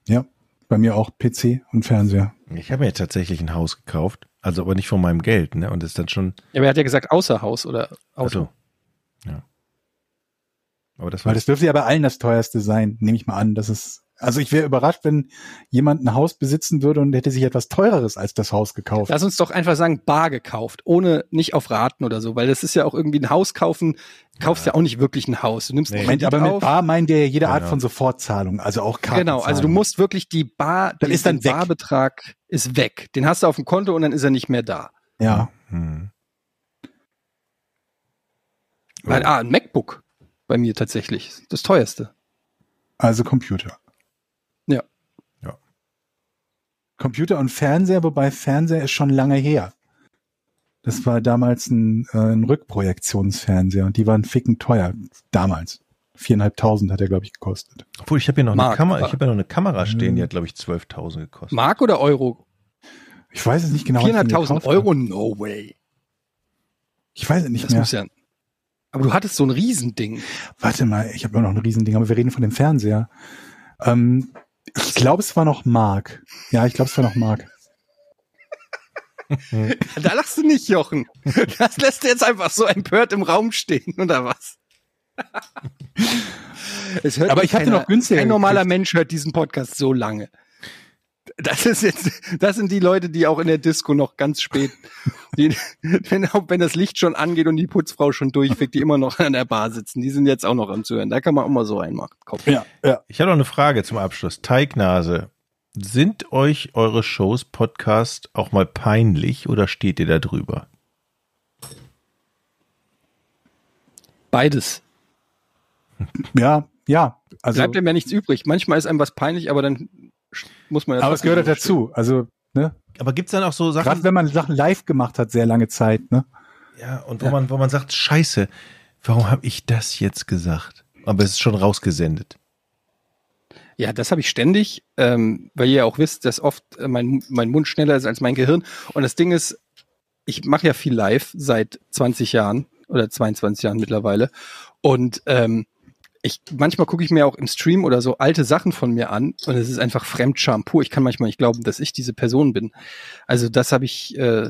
Ja, bei mir auch PC und Fernseher. Ich habe mir tatsächlich ein Haus gekauft, also aber nicht von meinem Geld, ne? Und ist dann schon. Ja, aber er hat ja gesagt, außer Haus oder Auto. Also, ja. Aber das war Weil das dürfte ja bei allen das teuerste sein, nehme ich mal an. Das ist, also ich wäre überrascht, wenn jemand ein Haus besitzen würde und hätte sich etwas teureres als das Haus gekauft. Lass uns doch einfach sagen, bar gekauft, ohne nicht auf Raten oder so, weil das ist ja auch irgendwie ein Haus kaufen, kaufst ja, auch nicht wirklich ein Haus. Du nimmst Nee. einen Moment, aber mit auf. Bar meint der ja jede Art von Sofortzahlung, also auch Karten. Genau, also du musst wirklich die Bar, Dann die- ist dann den weg. Barbetrag ist weg. Den hast du auf dem Konto und dann ist er nicht mehr da. Ja, Hm. Weil, ah, ein MacBook bei mir tatsächlich. Das teuerste. also Computer. Ja. Ja. Computer und Fernseher, wobei Fernseher ist schon lange her. Das war damals ein, äh, ein Rückprojektionsfernseher und die waren ficken teuer damals. Viereinhalbtausend hat er, glaube ich, gekostet. Obwohl, ich habe hier noch eine Kamera, ich habe ja noch eine Kamera stehen, die hat, glaube ich, 12.000 gekostet. Mark oder Euro? Ich weiß es nicht genau. was ich mir 4.500 gekauft Euro? habe. No way. Ich weiß es nicht Das mehr. muss ja. Aber du hattest so ein Riesending. Warte mal, ich habe auch noch ein Riesending, aber wir reden von dem Fernseher. Ähm, ich glaube, es war noch Mark. Ja, ich glaube, es war noch Mark. Da lachst du nicht, Jochen. Das lässt du jetzt einfach so empört im Raum stehen, oder was? Es hört Aber ich hatte keiner- noch günstiger Kein normaler gekriegt. Mensch hört diesen Podcast so lange. Das ist jetzt, das sind die Leute, die auch in der Disco noch ganz spät, die, wenn, auch wenn das Licht schon angeht und die Putzfrau schon durchfickt, die immer noch an der Bar sitzen, die sind jetzt auch noch am Zuhören. Da kann man auch mal so reinmachen. Ja, ja. Ich habe noch eine Frage zum Abschluss. Teignase, sind euch eure Shows, Podcast auch mal peinlich oder steht ihr da drüber? Beides. Ja, ja. Also, Bleibt einem ja nichts übrig. Manchmal ist einem was peinlich, aber dann muss man ja aber es gehört halt so dazu. Also, ne? Aber gibt's dann auch so Gerade Sachen, wenn man Sachen live gemacht hat, sehr lange Zeit, ne? ja, und wo man, wo man sagt, Scheiße, warum habe ich das jetzt gesagt? Aber es ist schon rausgesendet. Ja, das habe ich ständig, ähm, weil ihr ja auch wisst, dass oft äh, mein, mein Mund schneller ist als mein Gehirn. Und das Ding ist, ich mache ja viel live seit 20 Jahren oder 22 Jahren mittlerweile. Und ähm, ich manchmal gucke ich mir auch im Stream oder so alte Sachen von mir an und es ist einfach Fremdscham pur. Ich kann manchmal nicht glauben, dass ich diese Person bin. Also das habe ich, äh,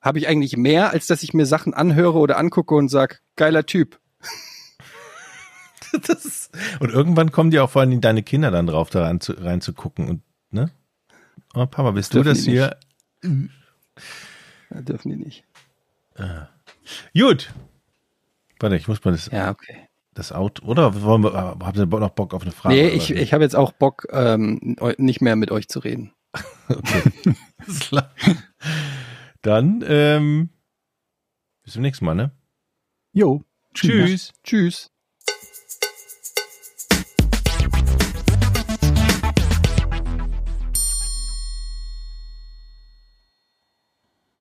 habe ich eigentlich mehr, als dass ich mir Sachen anhöre oder angucke und sag, geiler Typ. Das ist, und irgendwann kommen die auch vor allem deine Kinder dann drauf, da rein zu, reinzugucken und, ne? Oh, Papa, bist du Dürfen das die hier? Ja, dürfen die nicht. Gut. Warte, ich muss mal das, Ja, okay. Das Auto, oder wollen wir, äh, habt ihr noch Bock auf eine Frage? nee, ich, ich habe jetzt auch Bock, ähm, nicht mehr mit euch zu reden. Okay. Dann, ähm, bis zum nächsten Mal, ne? Jo. Tschüss. Tschüss.